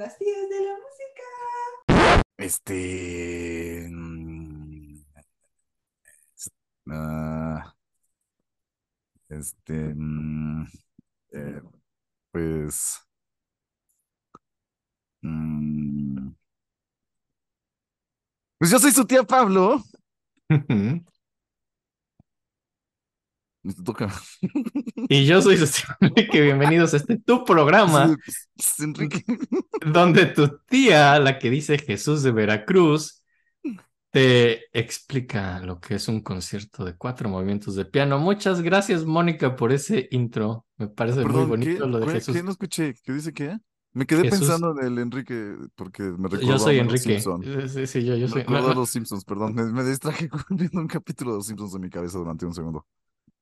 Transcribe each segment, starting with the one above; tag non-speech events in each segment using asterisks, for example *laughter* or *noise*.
las tías de la música. Este. mm, ah, este. mm, eh, pues. mm, pues yo soy su tía Pablo. Me toca. Y yo soy *laughs* Enrique. Bienvenidos a este tu programa Enrique. *laughs* donde tu tía, la que dice Jesús de Veracruz, te explica lo que es un concierto de cuatro movimientos de piano. Muchas gracias, Mónica, por ese intro. Me parece muy bonito ¿qué? lo de ¿Qué? Jesús. ¿Qué? No escuché. ¿Qué dice qué? Me quedé Jesús- pensando en el Enrique porque me recordó Yo soy a los Enrique. Eh, Sí, sí, yo, yo Me soy. recordó no, a *laughs* los Simpsons, perdón. Me, me distraje viendo un capítulo de los Simpsons en mi cabeza durante un segundo.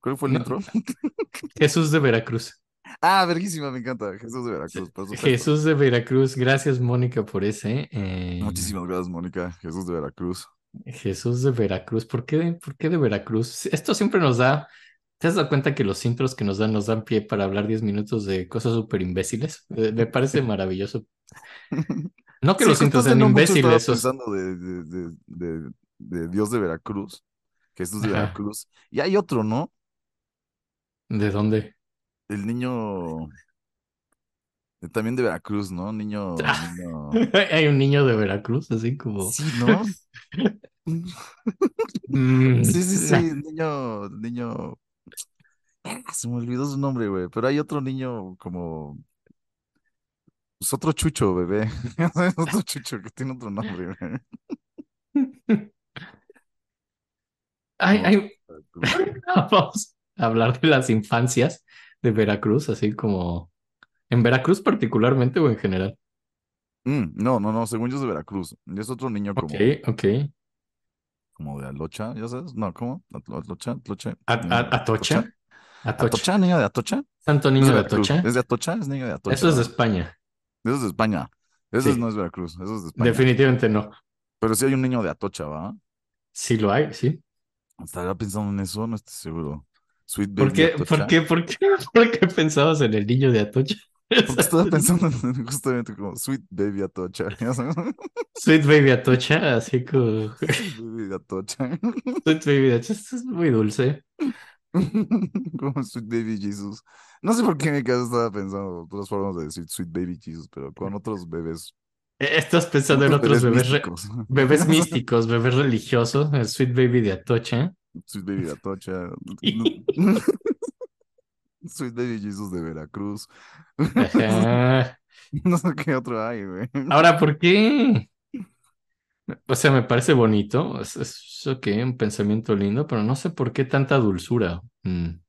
¿Cuál fue el No. intro? *laughs* Jesús de Veracruz. Ah, verguísima, me encanta. Jesús de Veracruz, por. Jesús de Veracruz. Gracias, Mónica, por ese. eh, Muchísimas gracias, Mónica. Jesús de Veracruz. Jesús de Veracruz. ¿Por qué, por qué de Veracruz? Esto siempre nos da. ¿Te has dado cuenta que los intros que nos dan nos dan pie para hablar 10 minutos de cosas súper imbéciles? Me parece *laughs* maravilloso. *laughs* No que Sí, los intros sean no imbéciles. sea, pensando de, de, de, de- de Dios de Veracruz. Jesús de Ajá. Veracruz. Y hay otro, ¿no? ¿De dónde? El niño. También de Veracruz, ¿no? Niño. *laughs* Niño... Hay un niño de Veracruz, así como. Sí, ¿no? *laughs* Mm, Sí, sí, sí, niño, niño. Ah, Se me olvidó su nombre, güey. Pero hay otro niño como. Pues otro chucho, bebé. *laughs* Otro chucho que tiene otro nombre, güey. Hay- Veracruz. Vamos hablar de las infancias de Veracruz, así como. ¿En Veracruz particularmente o en general? Mm, no, no, no, según yo es de Veracruz. Y es otro niño como, Ok, ok. como de Alocha, ¿ya sabes? No, ¿cómo? Alocha, Atlocha. A- niño a- de ¿Atocha? Atocha. ¿Atocha, niño de Atocha? Santo ¿No es niño de? Atocha. ¿Es de Atocha? ¿Es niño de Atocha? Eso es de. España. Eso es de España. Sí. no es Veracruz, eso es de España. Definitivamente no. Pero sí hay un niño de Atocha, ¿va? Sí lo hay, sí. Estaba pensando en eso, no estoy seguro. Sweet ¿Por Baby qué, Atocha. por qué, por qué, *laughs* por qué pensabas en el niño de Atocha? *laughs* Porque estaba pensando en justamente como Sweet Baby Atocha. *laughs* Sweet Baby Atocha, así como Sweet Baby Atocha. Sweet Baby Atocha, esto es muy dulce. Como Sweet Baby Jesus. No sé por qué en mi cabeza estaba pensando otras formas de decir Sweet Baby Jesus, pero con otros bebés. Eh, Estás pensando en otros bebés, re- místicos. bebés místicos, bebés religiosos, el Sweet Baby de Atocha. Sweet Baby Atocha. Sweet Baby Jesus de Veracruz. Ajá. *laughs* No sé qué otro hay, güey. Ahora, ¿por qué? O sea, me parece bonito, es, es ok, un pensamiento lindo, pero no sé por qué tanta dulzura. Mm.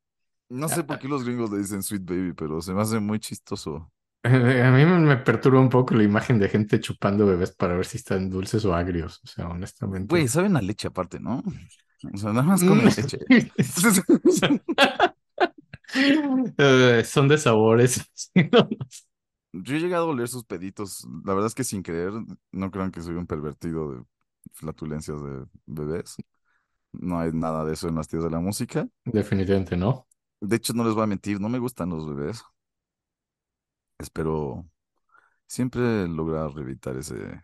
No sé por qué los gringos le dicen Sweet Baby, pero se me hace muy chistoso. A mí me me perturba un poco la imagen de gente chupando bebés para ver si están dulces o agrios. O sea, honestamente. Güey, saben a leche aparte, ¿no? O sea, nada más comen Mm. leche. *laughs* Eh, son de sabores. *laughs* Yo he llegado a oler sus peditos. La verdad es que sin querer, no crean que soy un pervertido de flatulencias de bebés. No hay nada de eso en las tías de la música. Definitivamente no. De hecho, no les voy a mentir, no me gustan los bebés. Espero siempre lograr evitar ese,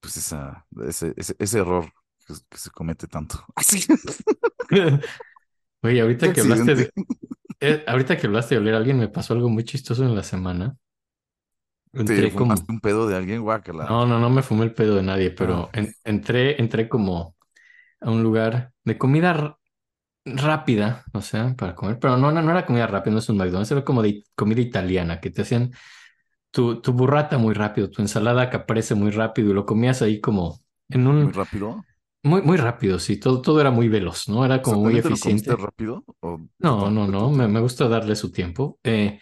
pues esa, ese, ese, ese error que, que se comete tanto. *laughs* Así. Oye, ahorita que hablaste de, eh, ahorita que hablaste de oler a alguien, me pasó algo muy chistoso en la semana. ¿Te Entré como, fumaste un pedo de alguien? Guácala. no, no, no me fumé el pedo de nadie, pero Ah. en- entré, entré como a un lugar de comida rápida, o sea, para comer, pero no, no, no era comida rápida, no es un McDonald's, era como de comida italiana, que te hacían tu, tu burrata muy rápido, tu ensalada que aparece muy rápido y lo comías ahí como en Muy un, rápido. Muy, muy rápido, sí, todo, todo era muy veloz, ¿no? Era O sea, como muy ¿también te lo eficiente. rápido? ¿O No, no, no, me, me gusta darle su tiempo. Eh,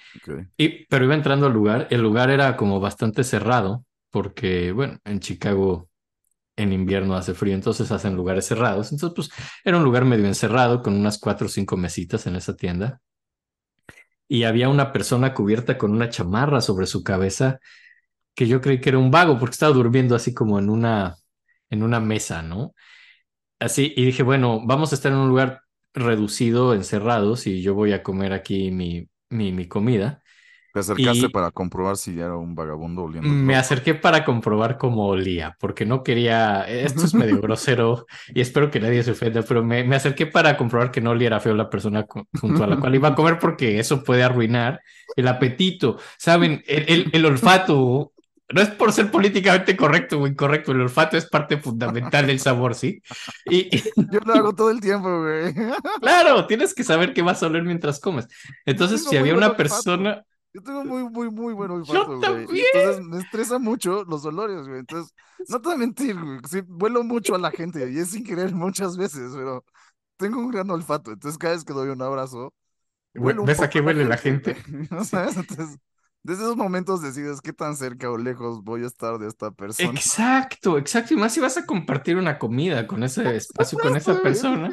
y, pero iba entrando al lugar, el lugar era como bastante cerrado, porque, bueno, en Chicago en invierno hace frío, entonces hacen lugares cerrados. Entonces, pues era un lugar medio encerrado con unas cuatro o cinco mesitas en esa tienda. Y había una persona cubierta con una chamarra sobre su cabeza que yo creí que era un vago porque estaba durmiendo así como en una, en una mesa, ¿no? Así, y dije, bueno, vamos a estar en un lugar reducido, encerrados, y yo voy a comer aquí mi, mi, mi comida. Te acercaste Y- para comprobar si era un vagabundo oliendo. Me loco. acerqué para comprobar cómo olía, porque no quería, esto es medio *laughs* grosero y espero que nadie se ofenda, pero me, me acerqué para comprobar que no oliera feo la persona junto a la cual iba a comer, porque eso puede arruinar el apetito. Saben, el, el- el olfato, no es por ser políticamente correcto o incorrecto, el olfato es parte fundamental del sabor, ¿sí? Y, y Yo lo hago todo el tiempo, güey. *laughs* claro, tienes que saber qué vas a oler mientras comes. Entonces, si había una olfato. persona... Yo tengo muy, muy, muy buen olfato, güey. Entonces me estresa mucho los olores, güey. Entonces, no te voy a mentir, güey. Sí, vuelo mucho a la gente y es sin querer muchas veces, pero tengo un gran olfato. Entonces, cada vez que doy un abrazo, ¿Ves a qué huele la gente? güey. *laughs* ¿No sabes? Entonces, desde esos momentos decides qué tan cerca o lejos voy a estar de esta persona. Exacto, exacto. Y más si vas a compartir una comida con ese espacio, con esa persona.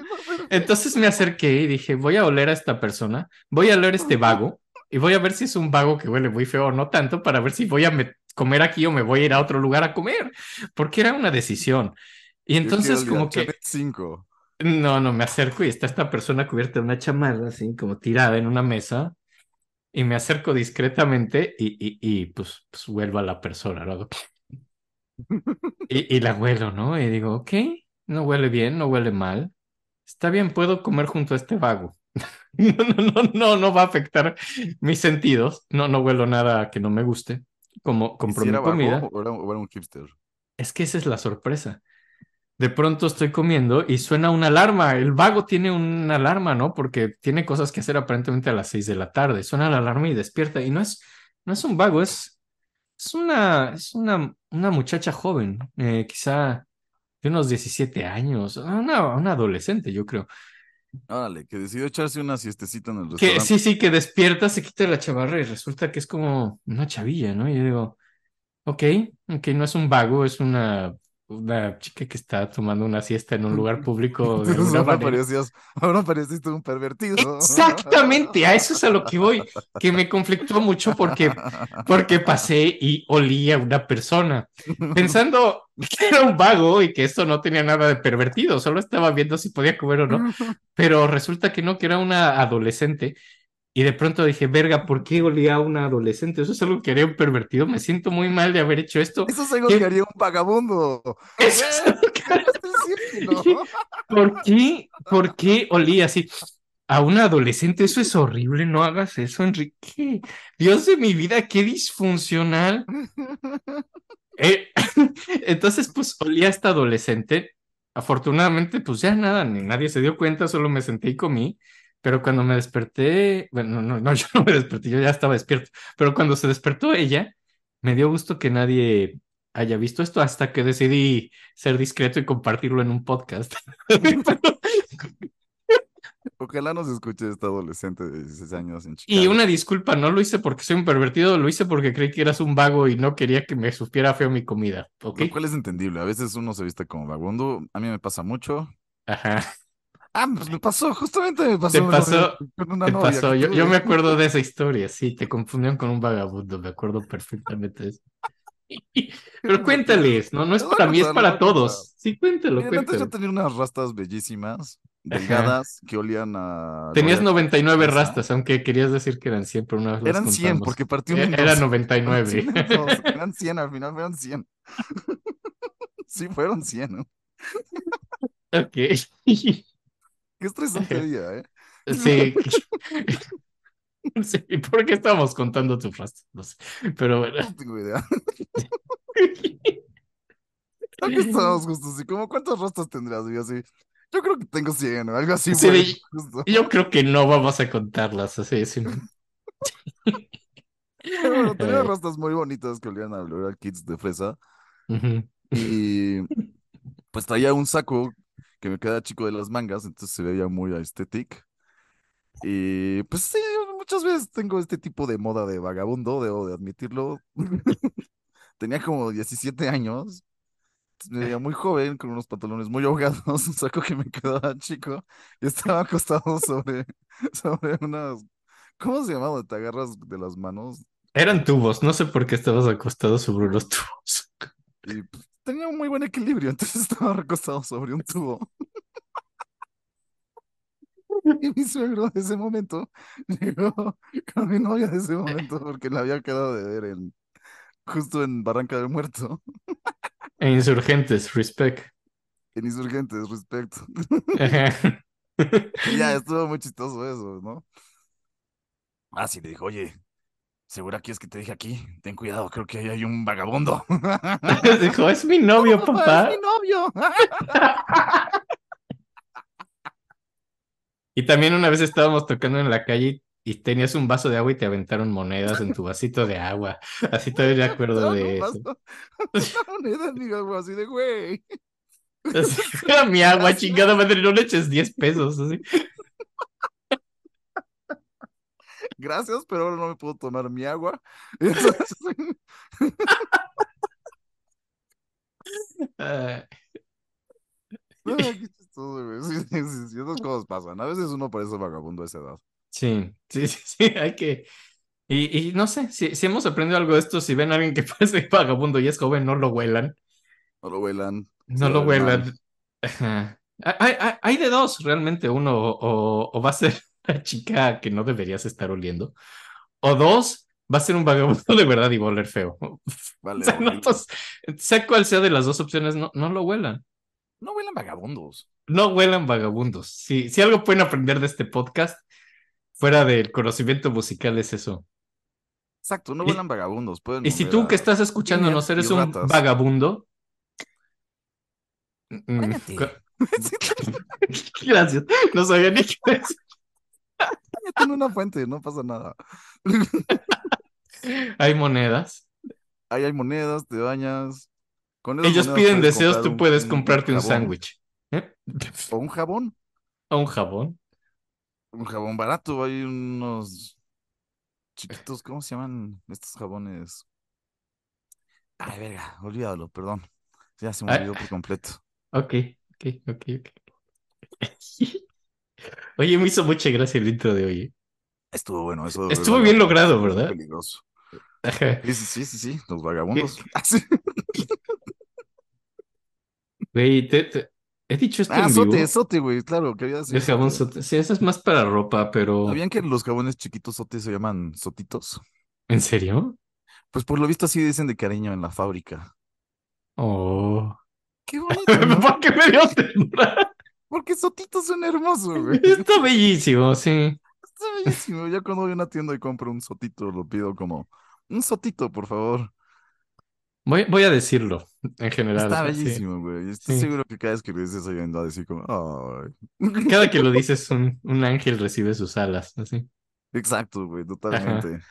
Entonces me acerqué y dije, voy a oler a esta persona, voy a oler este vago y voy a ver si es un vago que huele muy feo o no tanto para ver si voy a me- comer aquí o me voy a ir a otro lugar a comer, porque era una decisión. Y entonces como que, 5. no, no, me acerco y está esta persona cubierta en una chamarra, así como tirada en una mesa, y me acerco discretamente y, y, y pues, pues vuelvo a la persona, ¿no? *laughs* Y, y la huelo, ¿no? Y digo, ok, no huele bien, no huele mal. Está bien, puedo comer junto a este vago. *laughs* No, no, no, no, no va a afectar mis sentidos. No, no huelo nada que no me guste. Como ¿Y compro si mi comida. o era, o era un hipster? Es que esa es la sorpresa. De pronto estoy comiendo y suena una alarma. El vago tiene una alarma, ¿no? Porque tiene cosas que hacer aparentemente a las seis de la tarde. Suena la alarma y despierta. Y no es, no es un vago, es, es una, es una, una muchacha joven, eh, quizá de unos 17 años, una, una adolescente, yo creo. Órale, que decidió echarse una siestecita en el Que restaurante. sí, sí, que despierta, se quita la chamarra y resulta que es como una chavilla, ¿no? Y yo digo, ok, ok, no es un vago, es una, una chica que está tomando una siesta en un lugar *laughs* público *laughs* de alguna ahora parecías, ahora pareciste un pervertido. Exactamente, a eso es a lo que voy, que me conflictó mucho porque, porque pasé y olí a una persona, pensando que era un vago y que esto no tenía nada de pervertido, solo estaba viendo si podía comer o no, *laughs* pero resulta que no, que era una adolescente. Y de pronto dije, verga, ¿por qué olía a una adolescente? Eso es algo que haría un pervertido. Me siento muy mal de haber hecho esto. Eso es algo ¿Qué? que haría un vagabundo. Eso es algo que- ¿qué vas a decir que no? ¿Por qué? ¿Por qué olía así? A una adolescente, eso es horrible, no hagas eso, Enrique. Dios de mi vida, qué disfuncional. *laughs* Eh, *laughs* entonces, pues olía a esta adolescente. Afortunadamente, pues ya nada, ni nadie se dio cuenta, solo me senté y comí. Pero cuando me desperté, bueno, no, no, *laughs* yo no me desperté, yo ya estaba despierto. Pero cuando se despertó ella, me dio gusto que nadie haya visto esto hasta que decidí ser discreto y compartirlo en un podcast. *laughs* Ojalá nos escuche esta adolescente de 16 años en Y Chicago. una disculpa, no lo hice porque soy un pervertido, lo hice porque creí que eras un vago y no quería que me supiera feo mi comida, ¿ok? Lo cual es entendible. A veces uno se viste como vagabundo. A mí me pasa mucho. Ajá, Ah, pues me pasó, justamente me pasó. Te pasó- con una te novia pasó. Yo, yo me acuerdo de esa historia, sí, te confundieron con un vagabundo, me acuerdo perfectamente de eso. *laughs* Pero cuéntales, no, no es para mí, es para todos. Sí, cuéntalo, Miren, antes yo cuéntalo. tenía unas rastas bellísimas, delgadas, que olían a... Tenías gloria 99 fresa. rastas, aunque querías decir que eran 100, pero una vez Eran 100 contamos. porque partí un en Era dos. 99. Partí un en dos. Eran 100, al final fueron 100. *laughs* Sí, fueron 100, ¿no? Ok. *laughs* Qué estresante *laughs* día, ¿eh? Sí. *laughs* *laughs* Sí, ¿por qué estamos contando tus rastas? No sé. Pero bueno. No tengo idea. Que estábamos justos así. ¿Cómo cuántas rastas tendrías? Y yo así, yo creo que tengo 100 o algo así. Sí, de- justo. Yo creo que no vamos a contarlas así. sí. Pero bueno, tenía rastas muy bonitas que olían a Kids de fresa. Ujú. Y pues traía un saco que me queda chico de las mangas, entonces se veía muy aesthetic. Y pues sí, muchas veces tengo este tipo de moda de vagabundo, debo de admitirlo. *laughs* Tenía como 17 años, me veía muy joven, con unos pantalones muy ahogados, *laughs* un saco que me quedaba chico, y estaba acostado sobre, *laughs* sobre unas... ¿Cómo se llama? Donde te agarras de las manos. Eran tubos, no sé por qué estabas acostado sobre unos tubos. Y pues, tenía un muy buen equilibrio, *laughs* entonces estaba recostado sobre un tubo. *laughs* Y mi suegro de ese momento llegó con mi novia de ese momento porque la había quedado de ver en justo en Barranca del Muerto, E insurgentes, respect. en Insurgentes. *laughs* Y ya estuvo muy chistoso eso, ¿no? Ah, sí, le dijo, oye, ¿segura quieres que te dije aquí? Ten cuidado, creo que ahí hay un vagabundo. *laughs* Dijo, es mi novio, "No, papá. Es mi novio. *laughs* Y también una vez estábamos tocando en la calle y tenías un vaso de agua y te aventaron monedas en tu vasito de agua. *laughs* Así todavía me acuerdo de eso. pasó. Una moneda en mi agua, así de, güey. Así, Era mi agua, chingada madre, no le eches 10 pesos. Así. Gracias, pero ahora no me puedo tomar mi agua. *laughs* Entonces, no, *laughs* qué chistoso, güey. Sí, sí, sí, sí, esas cosas pasan. A veces uno parece vagabundo a esa edad. sí, sí, sí, *laughs* sí, hay que. Y, y no sé, si, si hemos aprendido algo de esto, si ven a alguien que parece vagabundo y es joven, no lo huelan. No lo huelan. No lo huelan. Hay, hay- hay de dos, realmente. Uno, o, o va a ser una *laughs* chica que no deberías estar oliendo. O dos, va a ser un vagabundo *laughs* de verdad y va a oler feo. *laughs* Vale, O sea, no, pues, sea cual sea de las dos opciones, no, no lo huelan. No huelan vagabundos. No huelan vagabundos. Si, si algo pueden aprender de este podcast, fuera del conocimiento musical, es eso. Exacto, no Y- huelan vagabundos. Pueden Y si tú que estás escuchándonos eres un vagabundo. mm, cu- Gracias. No sabía ni qué decir. *laughs* En una fuente, no pasa nada. *laughs* Hay monedas. Ahí hay monedas, te bañas. Con Ellos piden deseos, tú puedes un- comprarte un sándwich. ¿eh? O un jabón. O un jabón. Un jabón barato. Hay unos chiquitos, ¿cómo se llaman estos jabones? Ay, verga, olvídalo, perdón. Ya se me Ah. olvidó por completo. Ok, ok, ok, ok. *laughs* Oye, me hizo mucha gracia el intro de hoy. ¿eh? Estuvo bueno eso. Estuvo bien logrado, ¿verdad? Peligroso. Sí, sí, sí, sí, los vagabundos. *laughs* Sí. Güey, te- te- he dicho esto Ah, en vivo. sote, sote, güey, claro, quería decir. El jabón sote. sote. Sí, eso es más para ropa, pero. ¿Sabían que los jabones chiquitos sotes se llaman sotitos? ¿En serio? Pues por lo visto así dicen de cariño en la fábrica. Oh. Qué *laughs* bonito, ¿no? ¿Por qué me dio ternura? Porque sotitos son hermosos, güey. *laughs* Está bellísimo, sí. Está bellísimo. Ya cuando voy a una tienda y compro un sotito, lo pido como, un sotito, por favor. Voy, voy a decirlo en general. Está bellísimo, güey. Estoy Sí. seguro que cada vez que le dices va a decir como, ay. Cada que lo *laughs* dices, un, un ángel recibe sus alas, así. Exacto, güey, totalmente.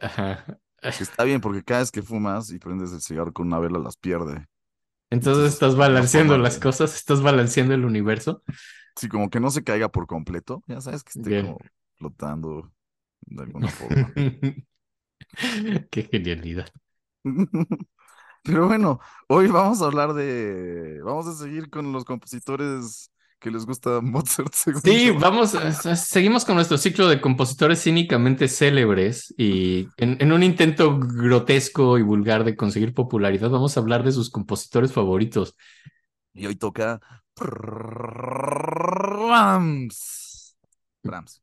Ajá. Está bien porque cada vez que fumas y prendes el cigarro con una vela las pierde. Entonces estás balanceando las cosas, estás balanceando el universo. Sí, como que no se caiga por completo. Ya sabes que esté Bien. como flotando de alguna forma. *laughs* Qué genialidad. *laughs* Pero bueno, hoy vamos a hablar de. Vamos a seguir con los compositores que les gusta *laughs* Mozart, según Sí, yo. vamos, seguimos con nuestro ciclo de compositores cínicamente célebres y en, en un intento grotesco y vulgar de conseguir popularidad, vamos a hablar de sus compositores favoritos. Y hoy toca. Brahms. Brahms.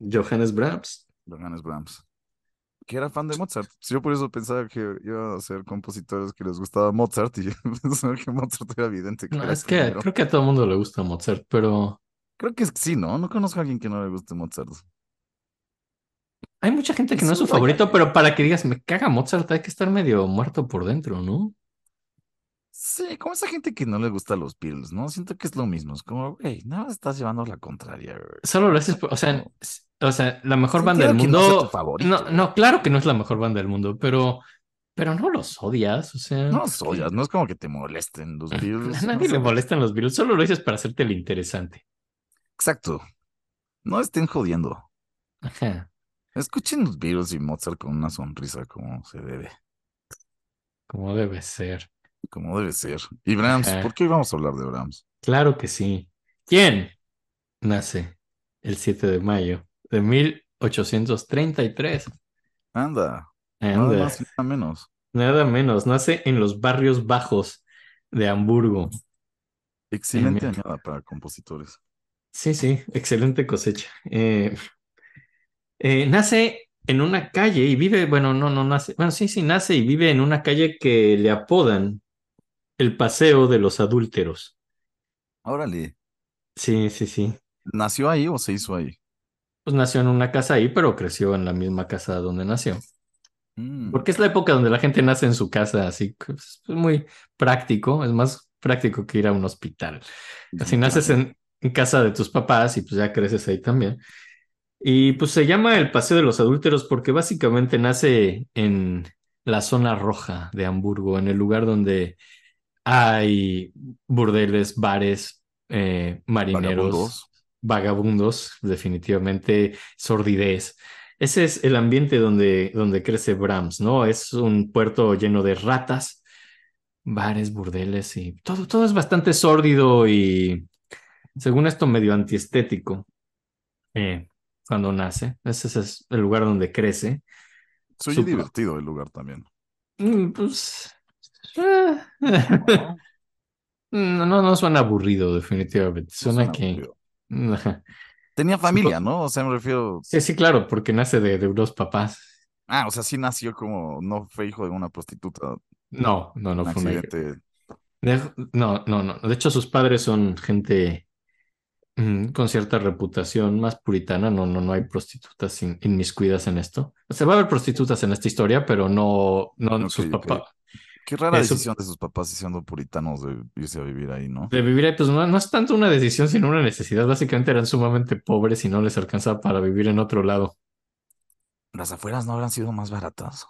Johannes Brahms. Johannes Brahms. Que era fan de Mozart. Yo por eso pensaba que iba a ser compositores que les gustaba Mozart y *laughs* pensaba que Mozart era evidente que No, era es que primero. creo que a todo el mundo le gusta Mozart, pero Creo que sí, ¿no? No conozco a alguien que no le guste Mozart. hay mucha gente que no es su favorito, pero para que digas, me caga Mozart, hay que estar medio muerto por dentro, ¿no? Sí, como esa gente que no le gusta los Beatles, ¿no? Siento que es lo mismo. Es como, güey, nada más estás llevando la contraria, güey. Solo lo haces, por- o sea, No. o sea, la mejor Sí, banda del no sea mundo. tu favorito, No, no, claro que no es la mejor banda del mundo, pero, pero no los odias, o sea. No los odias, no es como que te molesten los *laughs* Beatles. A no nadie sé. le molestan los Beatles, solo lo dices para hacerte el interesante. Exacto. No estén jodiendo. Ajá, Escuchen los Beatles y Mozart con una sonrisa como se debe, como debe ser. Como debe ser. Y Brahms, Ajá. ¿por qué vamos a hablar de Brahms? Claro que sí. ¿Quién nace el 7 de mayo de 1833? Anda, nada Anda, más y nada menos. nada menos, nace en los barrios bajos de Hamburgo. Excelente mira. añada para compositores. Sí, sí, excelente cosecha. Eh, eh, nace en una calle y vive, bueno, no, no nace, bueno, sí, sí, nace y vive en una calle que le apodan el Paseo de los Adúlteros. Órale. Sí, sí, sí. ¿Nació ahí o se hizo ahí? Pues nació en una casa ahí, pero creció en la misma casa donde nació. Mm, Porque es la época donde la gente nace en su casa, así que pues, es muy práctico, es más práctico que ir a un hospital. Así naces en, en casa de tus papás y pues ya creces ahí también. Y pues se llama el Paseo de los Adúlteros porque básicamente nace en la zona roja de Hamburgo, en el lugar donde hay burdeles, bares, eh, marineros, Vagabundos. vagabundos, definitivamente, sordidez. Ese es el ambiente donde, donde crece Brahms, ¿no? Es un puerto lleno de ratas, bares, burdeles y todo, todo es bastante sórdido y, según esto, medio antiestético eh, cuando nace. Ese es el lugar donde crece. Soy divertido el lugar también. Mm, Pues. Eh, No, no, no suena aburrido, definitivamente. No Suena que. *laughs* Tenía familia, ¿no? O sea, me refiero. Sí, sí, claro, porque nace de, de unos papás. Ah, o sea, sí nació como. No fue hijo de una prostituta. No, no, no un fue accidente. De- No, no, no. De hecho, sus padres son gente mm, con cierta reputación más puritana. No, no, no hay prostitutas in- inmiscuidas en esto. O sea, va a haber prostitutas en esta historia, pero no, no sus papás. Qué rara Eso- decisión de sus papás siendo puritanos de irse a vivir ahí, ¿no? De vivir ahí, pues no, no es tanto una decisión, sino una necesidad. Básicamente eran sumamente pobres y no les alcanzaba para vivir en otro lado. Las afueras no habrán sido más baratas.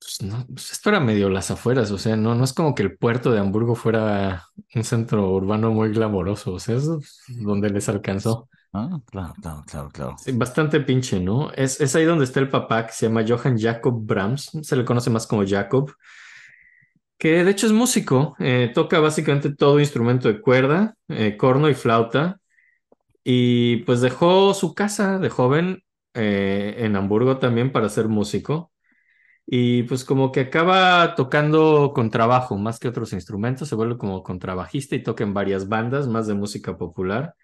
Pues no, pues esto era medio las afueras, o sea, no, no es como que el puerto de Hamburgo fuera un centro urbano muy glamoroso, o sea, es donde les alcanzó. Ah, claro, claro, claro, claro. Sí, bastante pinche, ¿no? Es, es ahí donde está el papá que se llama Johann Jacob Brahms, se le conoce más como Jacob, que de hecho es músico, eh, toca básicamente todo instrumento de cuerda, eh, corno y flauta, y pues dejó su casa de joven eh, en Hamburgo también para ser músico. Y pues como que acaba tocando con trabajo más que otros instrumentos, se vuelve como contrabajista y toca en varias bandas más de música popular.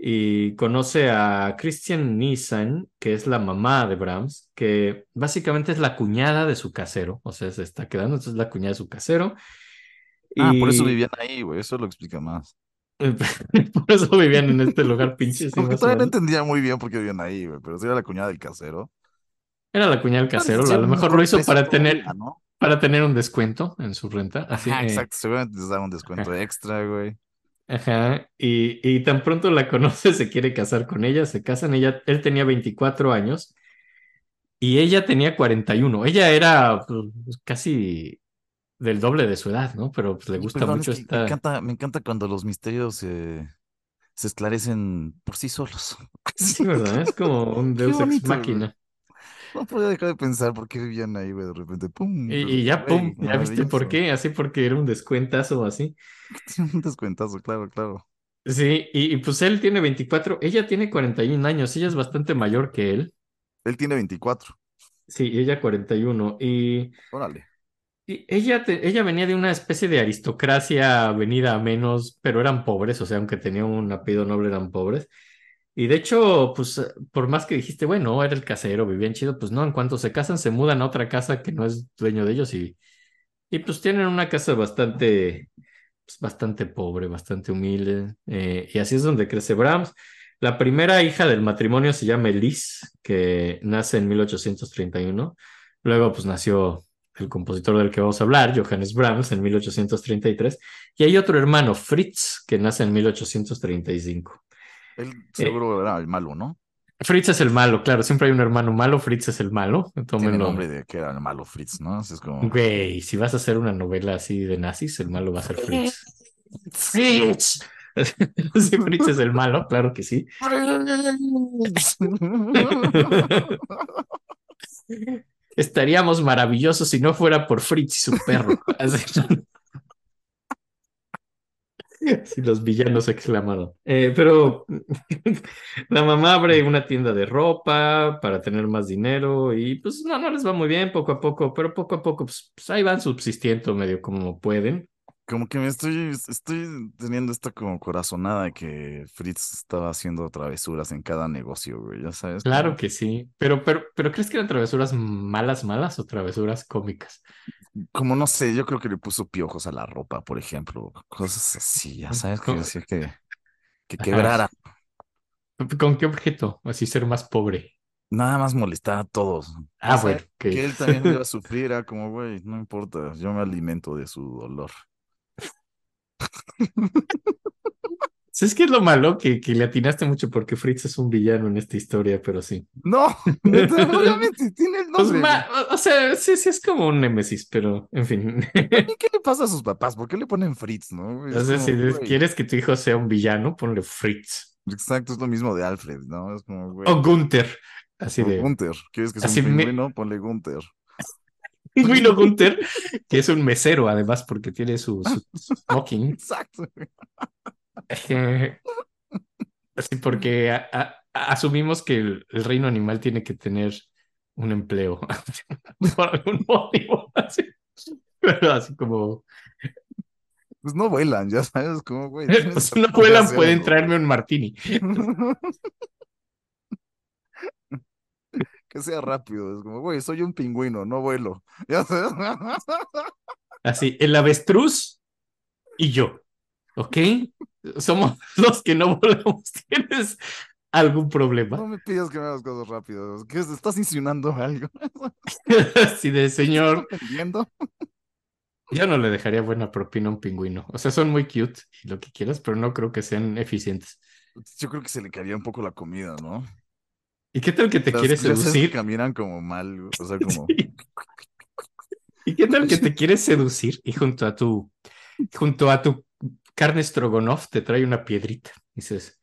Y conoce a Christian Nissan, que es la mamá de Brahms, que básicamente es la cuñada de su casero, o sea, se está quedando, entonces es la cuñada de su casero. Ah, por eso vivían ahí, güey. Eso lo explica más. *laughs* por eso vivían en este lugar *laughs* pinche. sí, Como que más o todavía no entendía muy bien por qué vivían ahí, güey. Pero si era la cuñada del casero. Era la cuñada del casero, a lo mejor lo hizo para tener, ¿no? para tener un descuento en su renta. Así, Ajá, eh, exacto. Seguramente les daban un descuento *laughs* extra, güey. Ajá, y, y tan pronto la conoce, *laughs* se quiere casar con ella, se casan, ella, él tenía 24 años y ella tenía 41. Ella era pues, casi del doble de su edad, ¿no? Pero pues, le gusta perdón, mucho es que me esta... encanta, me encanta cuando los misterios eh, se esclarecen por sí solos. *laughs* Sí, ¿verdad? Es como un Deus ex machina. No podía dejar de pensar por qué vivían ahí, güey. De repente, pum. Y, y ya, pum, ¿ya viste por qué? Así porque era un descuentazo o así. *laughs* Un descuentazo, claro, claro. Sí, y, y pues él tiene 24, ella tiene 41 años, ella es bastante mayor que él. Él tiene 24. Sí, ella 41. Y... Órale. Y ella, te- ella venía de una especie de aristocracia venida a menos, pero eran pobres, o sea, aunque tenían un apellido noble, eran pobres. Y de hecho, pues, eh, por más que dijiste, bueno, era el casero, vivían chido, pues no, en cuanto se casan, se mudan a otra casa que no es dueño de ellos y, y pues tienen una casa bastante, pues, bastante pobre, bastante humilde. eh, y así es donde crece Brahms. La primera hija del matrimonio se llama Elise, que nace en 1831. Luego, pues, nació el compositor del que vamos a hablar, Johannes Brahms, en 1833. Y hay otro hermano, Fritz, que nace en 1835. Él seguro era el malo, ¿no? Fritz es el malo, claro, siempre hay un hermano malo, Fritz es el malo. Tiene Tómenlo. nombre de que era el malo Fritz, ¿no? Así es como. Güey, si vas a hacer una novela así de nazis, el malo va a ser Fritz. Fritz. *laughs* Sí, Fritz es el malo, claro que sí. *laughs* Estaríamos maravillosos si no fuera por Fritz y su perro. *laughs* *laughs* Sí, los villanos exclamaron. Eh, pero *laughs* la mamá abre una tienda de ropa para tener más dinero y pues no, no les va muy bien poco a poco, pero poco a poco pues, pues, ahí van subsistiendo medio como pueden. Como que me estoy, estoy teniendo esta como corazonada de que Fritz estaba haciendo travesuras en cada negocio, güey, ya sabes. Claro que sí, pero, pero, pero ¿crees que eran travesuras malas, malas o travesuras cómicas? Como no sé, yo creo que le puso piojos a la ropa, por ejemplo, cosas así, ya sabes, que decía que, que quebrara, ¿Con qué objeto? Así ser más pobre. nada más molestar a todos. Ah, Ya bueno. Que él también iba a *laughs* sufrir, era como, güey, no importa, yo me alimento de su dolor. ¿Sabes qué es lo malo? Que, que le atinaste mucho porque Fritz es un villano en esta historia, pero sí. No, *laughs* obviamente tiene el *laughs* Pues nombre. o sea, sí, sí es como un némesis, pero en fin. ¿Y *laughs* qué le pasa a sus papás? ¿Por qué le ponen Fritz, no? Es Entonces, si quieres que tu hijo sea un villano, ponle Fritz. Exacto, es lo mismo de Alfred, ¿no? Es como, güey. O Gunther. Así o de. Gunther. ¿Quieres que sea un pingüino? Ponle Gunther. *laughs* Pingüino Gunther, *laughs* que es un mesero además, porque tiene su, su *laughs* smoking. Exacto. Eh, Así porque a- a- a- asumimos que el, el reino animal tiene que tener un empleo por algún motivo. Así. Pero así como, Pues no vuelan, ya sabes, como, güey. pues no vuelan, pueden traerme un martini. Que sea rápido, es como, güey, soy un pingüino, no vuelo. *laughs* Ya sabes. Así, el avestruz y yo, ¿ok? Somos *laughs* los que no volamos. ¿Tienes algún problema? No me pidas que me hagas cosas rápidas. ¿Qué es? ¿Estás insinuando algo? *laughs* Así de señor, ¿Estás entendiendo? yo no le dejaría buena propina a un pingüino. O sea, son muy cute y lo que quieras, pero no creo que sean eficientes. Yo creo que se le caería un poco la comida, ¿no? ¿Y qué tal que te Las que seducir? caminan como mal, o sea, *laughs* como... Sí. ¿Y qué tal que *laughs* te quieres seducir y junto a tu junto a tu carne stroganoff te trae una piedrita? Dices,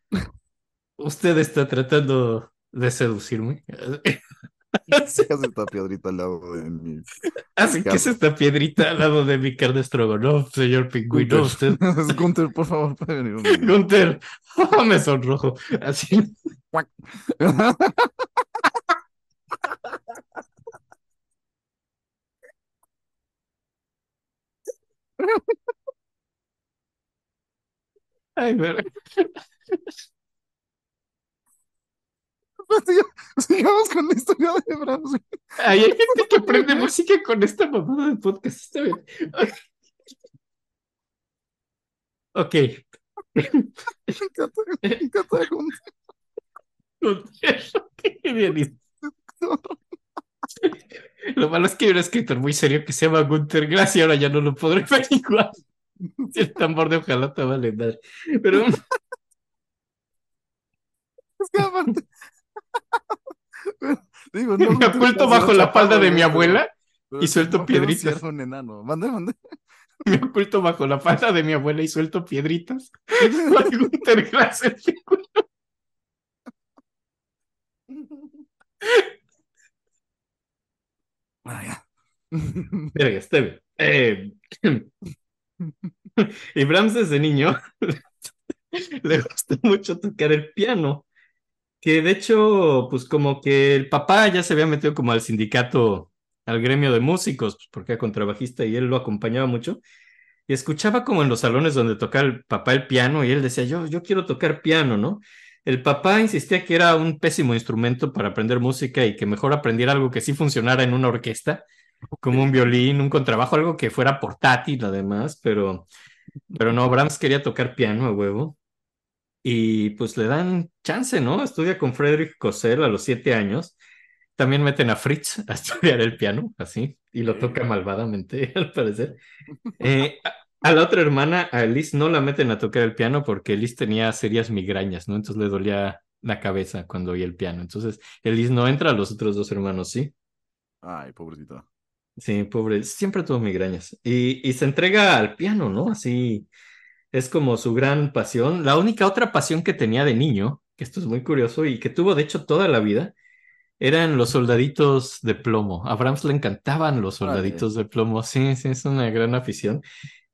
usted está tratando de seducirme. *laughs* Así, ¿Qué hace esta piedrita al lado de mi... así que es esta piedrita al lado de mi carne stroganoff, señor pingüino. Usted, Gunter, *laughs* Gunter, por favor, puede venir un? *laughs* Gunther, oh, *laughs* me sonrojo. Así, ay, ver- *laughs* Sigamos con la historia de Brahms. ay, hay *laughs* gente que aprende música con esta mamada de podcast. Está bien. Ok. Me encanta, me encanta Gunter. Gunther, qué bien. Lo malo es que hay un escritor muy serio que se llama Gunther Gracia, ahora ya no lo podré averiguar. El tambor de ojalata vale madre. Pero Es que aparte... *laughs* Digo, *laughs* no, me Gunter oculto bajo la falda de mi abuela y suelto piedritas. un enano. Mande, mande. *laughs* Me oculto bajo la falda de mi abuela y suelto piedritas. Gracia, el pingüino. Ah, ya. Verga. Eh, *clears throat* y Brahms desde niño le gusta mucho tocar el piano. Que de hecho, pues como que el papá ya se había metido como al sindicato, al gremio de músicos, pues porque era contrabajista y él lo acompañaba mucho. Y escuchaba como en los salones donde tocaba el papá el piano y él decía, yo, yo quiero tocar piano, ¿no? El papá insistía que era un pésimo instrumento para aprender música y que mejor aprendiera algo que sí funcionara en una orquesta, como un violín, un contrabajo, algo que fuera portátil además, pero, pero no, Brahms quería tocar piano a huevo. Y pues le dan chance, ¿no? Estudia con Friedrich Kossel a los siete años. También meten a Fritz a estudiar el piano, así, y lo toca malvadamente, *laughs* al parecer. *laughs* Eh, a, a la otra hermana, a Liz, no la meten a tocar el piano porque Liz tenía serias migrañas, ¿no? Entonces le dolía la cabeza cuando oía el piano. Entonces, Liz no entra, los otros dos hermanos sí. Ay, pobrecita. Sí, pobre, siempre tuvo migrañas. Y, y se entrega al piano, ¿no? Así es como su gran pasión. La única otra pasión que tenía de niño, que esto es muy curioso y que tuvo de hecho toda la vida, eran los soldaditos de plomo. A Brahms le encantaban los soldaditos de plomo. Sí, sí, es una gran afición.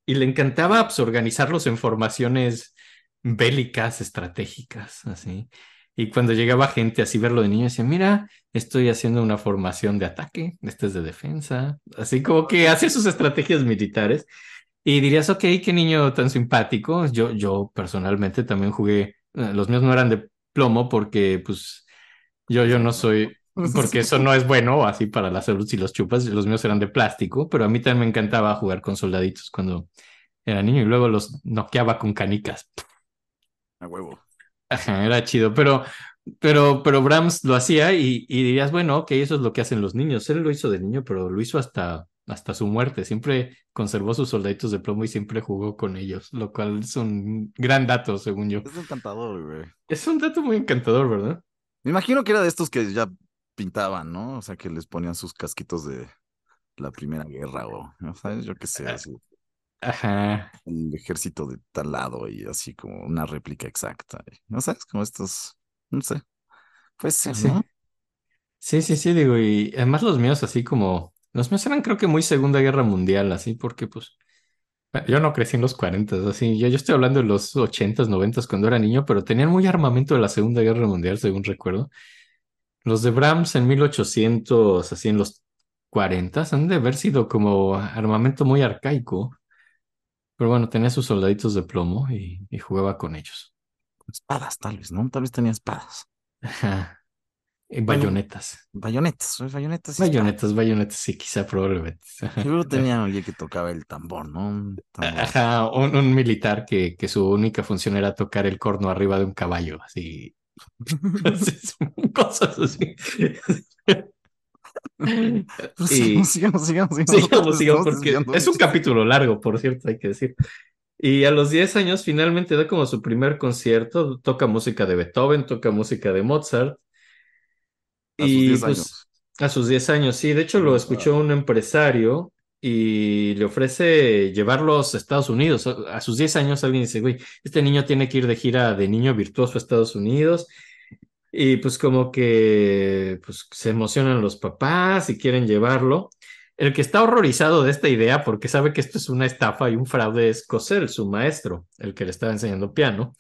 Y le encantaba pues, organizarlos en formaciones bélicas, estratégicas, así. Y cuando llegaba gente así verlo de niño, decía, mira, estoy haciendo una formación de ataque, este es de defensa, así como que hacía sus estrategias militares. Y dirías, ok, qué niño tan simpático. Yo, yo personalmente también jugué, eh, los míos no eran de plomo porque pues yo, yo no soy, porque eso no es bueno así para la salud si los chupas. Los míos eran de plástico, pero a mí también me encantaba jugar con soldaditos cuando era niño y luego los noqueaba con canicas. A huevo. Ajá, era chido, pero, pero, pero Brahms lo hacía y, y dirías, bueno, ok, eso es lo que hacen los niños. Él lo hizo de niño, pero lo hizo hasta, hasta su muerte. Siempre conservó sus soldaditos de plomo y siempre jugó con ellos, lo cual es un gran dato, según yo. Es encantador, güey. Es un dato muy encantador, ¿verdad? Me imagino que era de estos que ya pintaban, ¿no? O sea, que les ponían sus casquitos de la Primera Guerra o, ¿no ¿sabes? Yo qué sé, así. Ajá. El ejército de tal lado y así como una réplica exacta. ¿No sabes? Como estos, no sé. Pues sí, Sí. ¿no? Sí, sí, sí, digo, y además los míos así como, los míos eran creo que muy Segunda Guerra Mundial, así, porque pues yo no crecí en los 40, así, yo, yo estoy hablando de los 80s, 90s cuando era niño, pero tenían muy armamento de la Segunda Guerra Mundial, según recuerdo. Los de Brahms en 1800, así en los 40s, han de haber sido como armamento muy arcaico, pero bueno, tenía sus soldaditos de plomo y, y jugaba con ellos. Espadas, tal vez, ¿no? Tal vez tenía espadas. Ajá. Bueno, bayonetas. Bayonetas, bayonetas. espadas. Bayonetas, bayonetas, sí, quizá probablemente. Seguro *laughs* tenía alguien que tocaba el tambor, ¿no? Un tambor. Ajá, un, un militar que, que su única función era tocar el corno arriba de un caballo, así. *laughs* *laughs* Cosas así. Y- sigamos, sigamos, sigamos, porque es un capítulo largo, por cierto, hay que decir. Y a los 10 años finalmente da como su primer concierto, toca música de Beethoven, toca música de Mozart. A sus Y 10 pues, años. a sus 10 años, sí. De hecho, lo escuchó un empresario y le ofrece llevarlos a Estados Unidos. A sus 10 años alguien dice, güey, este niño tiene que ir de gira de niño virtuoso a Estados Unidos. Y pues como que pues, se emocionan los papás y quieren llevarlo. El que está horrorizado de esta idea porque sabe que esto es una estafa y un fraude es Cosel, su maestro, el que le estaba enseñando piano.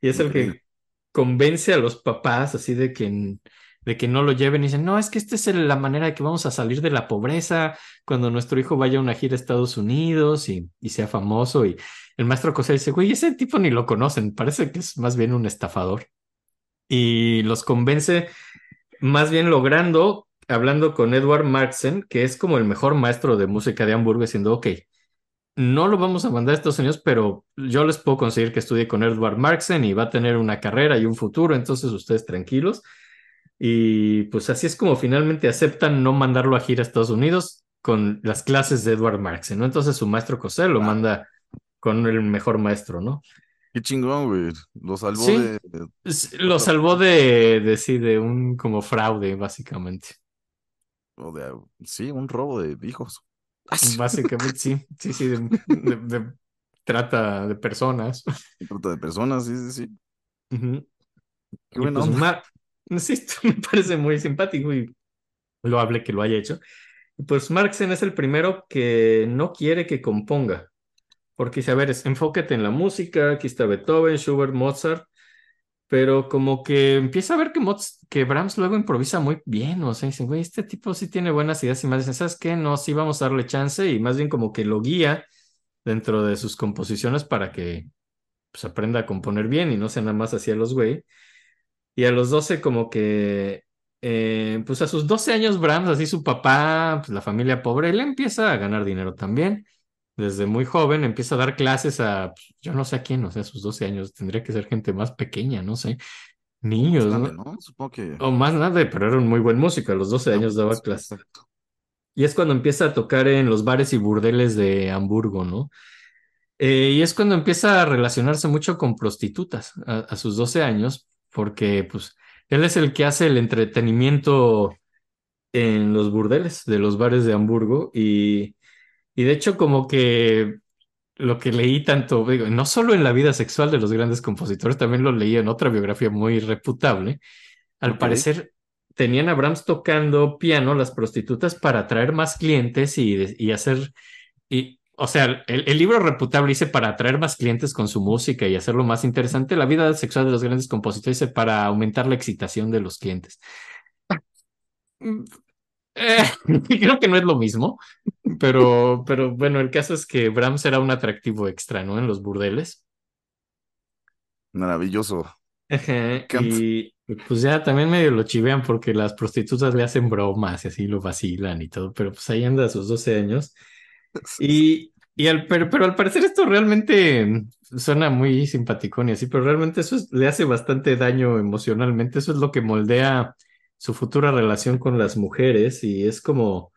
Y es el que convence a los papás así de que, de que no lo lleven y dicen, no, es que esta es la manera de que vamos a salir de la pobreza cuando nuestro hijo vaya a una gira a Estados Unidos y, sea famoso. Y el maestro Cosel dice, güey, ese tipo ni lo conocen, parece que es más bien un estafador. Y los convence más bien logrando, hablando con Edward Marksen, que es como el mejor maestro de música de Hamburgo, diciendo, ok, no lo vamos a mandar a Estados Unidos, pero yo les puedo conseguir que estudie con Edward Marksen y va a tener una carrera y un futuro, entonces ustedes tranquilos. Y pues así es como finalmente aceptan no mandarlo a gira a Estados Unidos con las clases de Edward Marksen, ¿no? Entonces su maestro José lo manda con el mejor maestro, ¿no? Qué chingón, güey. Lo salvó Sí. de, Lo salvó de, de, sí, de un como fraude, básicamente. o de- sí, un robo de hijos. Básicamente, sí, *laughs* sí, sí, de, de- de trata de personas. Trata de personas, sí, sí, sí. Qué Y buena pues onda. Mar- *laughs* esto me parece muy simpático y loable que lo haya hecho. Pues Marxen es el primero que no quiere que componga, porque dice, a ver, enfócate en la música, aquí está Beethoven, Schubert, Mozart, pero como que empieza a ver que, Moz- que Brahms luego improvisa muy bien, o sea, dicen, güey, este tipo sí tiene buenas ideas y más dicen, ¿sabes qué? No, sí vamos a darle chance y más bien como que lo guía dentro de sus composiciones para que pues, aprenda a componer bien y no sea nada más así a los güey. Y a los 12 como que, eh, pues a sus 12 años Brahms, así su papá, pues la familia pobre, él empieza a ganar dinero también. Desde muy joven empieza a dar clases a, pues, yo no sé a quién, o sea, a sus 12 años, tendría que ser gente más pequeña, no sé, niños, Más ¿no? grande, ¿no? Supongo que. O más nada, pero era un muy buen músico, a los 12 años daba clases. exacto. Y es cuando empieza a tocar en los bares y burdeles de Hamburgo, ¿no? Eh, y es cuando empieza a relacionarse mucho con prostitutas a, a sus 12 años, porque pues él es el que hace el entretenimiento en los burdeles de los bares de Hamburgo y, y de hecho como que lo que leí tanto, digo, no solo en la vida sexual de los grandes compositores, también lo leí en otra biografía muy reputable. Al parecer tenían a Brahms tocando piano las prostitutas para atraer más clientes y, y hacer, y, o sea, el, el libro reputable dice para atraer más clientes con su música y hacerlo más interesante. La vida sexual de los grandes compositores dice para aumentar la excitación de los clientes. Eh, *laughs* creo que no es lo mismo, Pero, pero bueno, el caso es que Brahms era un atractivo extra, ¿no? En los burdeles. Maravilloso. Ajá, y pues ya también medio lo chivean porque las prostitutas le hacen bromas y así lo vacilan y todo, pero pues ahí anda a sus 12 años. *laughs* Y, y al, pero, pero al parecer esto realmente suena muy simpaticón y así, pero realmente eso es- le hace bastante daño emocionalmente. Eso es lo que moldea su futura relación con las mujeres y es como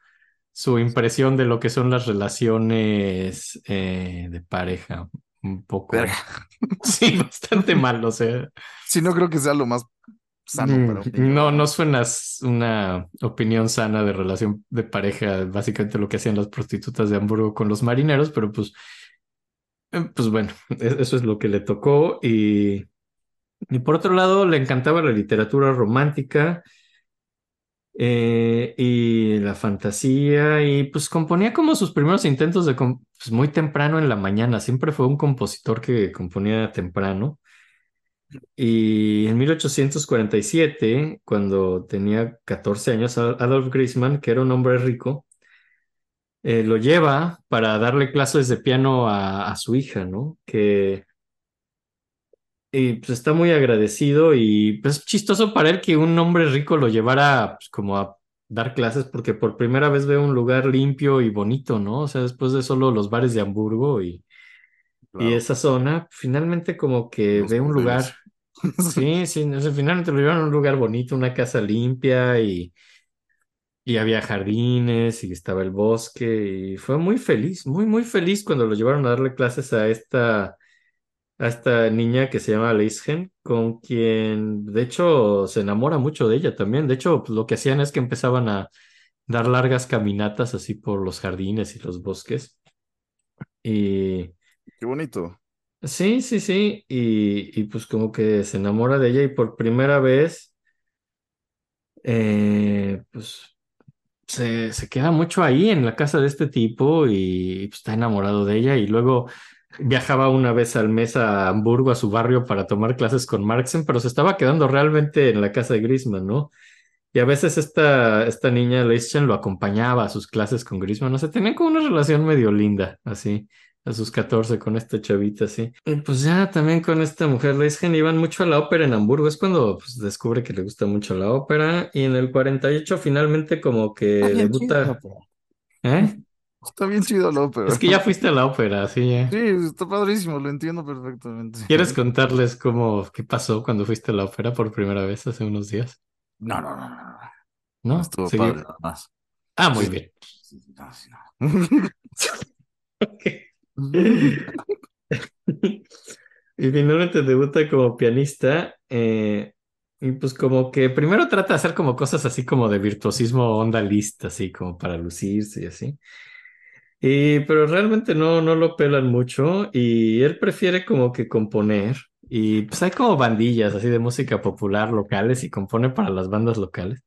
su impresión de lo que son las relaciones eh, de pareja. Un poco, Verga. *laughs* sí, bastante mal, o sea. Sí, no creo que sea lo más sano Mm. No, no suena una opinión sana de relación de pareja, básicamente lo que hacían las prostitutas de Hamburgo con los marineros, pero pues, eh, pues bueno, e- eso es lo que le tocó. Y, y por otro lado, le encantaba la literatura romántica eh, y la fantasía, y pues componía como sus primeros intentos de pues, muy temprano en la mañana. Siempre fue un compositor que componía temprano. Y en 1847, cuando tenía 14 años, Ad- Adolf Griezmann, que era un hombre rico, eh, lo lleva para darle clases de piano a, su hija, ¿no? Que y, pues, está muy agradecido y pues chistoso para él que un hombre rico lo llevara pues, como a dar clases porque por primera vez ve un lugar limpio y bonito, ¿no? O sea, después de solo los bares de Hamburgo y, y esa zona, finalmente como que los ve un lugar. *laughs* Sí, sí, o sea, finalmente lo llevaron a un lugar bonito, una casa limpia y, y había jardines y estaba el bosque y fue muy feliz, muy, muy feliz cuando lo llevaron a darle clases a esta, a esta niña que se llama Leisgen, con quien de hecho se enamora mucho de ella también. De hecho, lo que hacían es que empezaban a dar largas caminatas así por los jardines y los bosques. Y Qué bonito. Sí, sí, sí, y, y pues como que se enamora de ella y por primera vez, eh, pues se, se queda mucho ahí en la casa de este tipo y pues, está enamorado de ella y luego viajaba una vez al mes a Hamburgo, a su barrio, para tomar clases con Marxen, pero se estaba quedando realmente en la casa de Griezmann, ¿no? Y a veces esta, esta niña, Leischen, lo acompañaba a sus clases con Griezmann, no sé, tenían como una relación medio linda, así, a sus 14 con esta chavita, así. Y pues ya también con esta mujer, Leischen, iban mucho a la ópera en Hamburgo, es cuando pues, descubre que le gusta mucho la ópera, y en el 48 finalmente como que Está bien debuta. ¿eh? Está bien chido la ópera. Es que ya fuiste a la ópera, sí, ya. Sí, está padrísimo, lo entiendo perfectamente. ¿Quieres contarles cómo, qué pasó cuando fuiste a la ópera por primera vez hace unos días? No, no, no, no, no. ¿No? Estuvo ¿Seguí? padre nada más. Ah, muy bien. Sí, sí, no, sí, no. *laughs* *laughs* Y finalmente debuta como pianista. eh, y pues como que primero trata de hacer como cosas así como de virtuosismo onda lista, así como para lucirse y así. Y, pero realmente no, no lo pelan mucho y él prefiere como que componer. Y pues hay como bandillas así de música popular locales y compone para las bandas locales.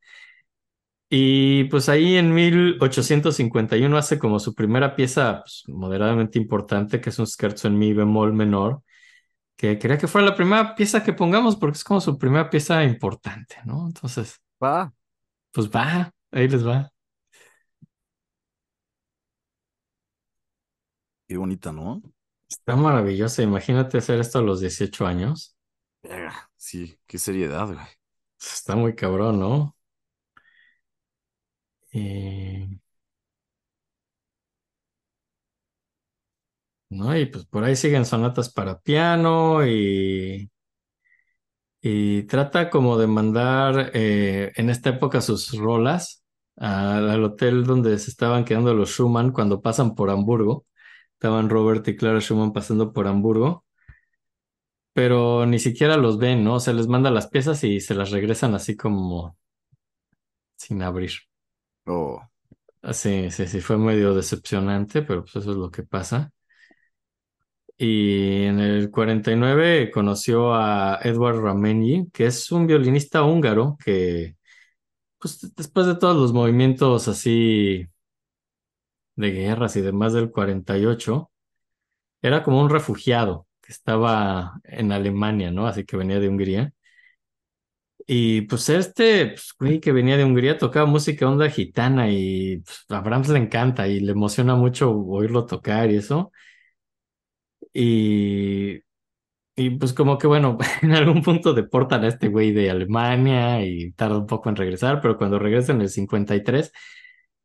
Y pues ahí en 1851 hace como su primera pieza pues, moderadamente importante, que es un scherzo en mi bemol menor, que quería que fuera la primera pieza que pongamos porque es como su primera pieza importante, ¿no? Entonces, Va. pues va, ahí les va. Qué bonita, ¿no? Está maravillosa, imagínate hacer esto a los 18 años. Sí, qué seriedad, güey. Está muy cabrón, ¿no? Y... ¿no? Y pues por ahí siguen sonatas para piano y, y trata como de mandar eh, en esta época sus rolas al, al hotel donde se estaban quedando los Schumann cuando pasan por Hamburgo. Estaban Robert y Clara Schumann pasando por Hamburgo, pero ni siquiera los ven, ¿no? O sea, les manda las piezas y se las regresan así como sin abrir. Oh, Sí, sí, sí, fue medio decepcionante, pero pues eso es lo que pasa. Y en el 49 conoció a Edward Ramenyi, que es un violinista húngaro que, pues después de todos los movimientos así de guerras y demás del 48, era como un refugiado que estaba en Alemania, ¿no? Así que venía de Hungría. Y pues este, pues, güey, que venía de Hungría, tocaba música onda gitana y pues, a Brahms le encanta y le emociona mucho oírlo tocar y eso. Y, y pues como que bueno, *laughs* en algún punto deportan a este güey de Alemania y tarda un poco en regresar, pero cuando regresa en el 53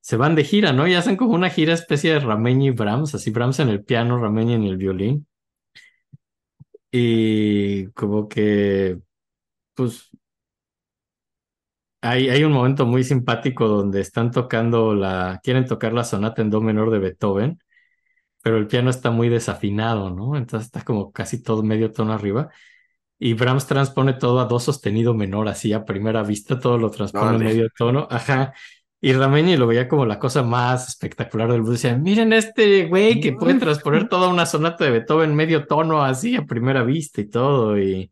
se van de gira, ¿no? Y hacen como una gira especie de Rameñi y Brahms, así Brahms en el piano, Rameñi en el violín. Y como que, pues, hay, hay un momento muy simpático donde están tocando la, quieren tocar la sonata en do menor de Beethoven, pero el piano está muy desafinado, ¿no? Entonces está como casi todo medio tono arriba. Y Brahms transpone todo a do sostenido menor, así a primera vista, todo lo transpone en Órale. medio tono. Ajá. Y Rameñi lo veía como la cosa más espectacular del mundo. Decía, miren este güey que puede transponer toda una sonata de Beethoven medio tono así a primera vista y todo. Y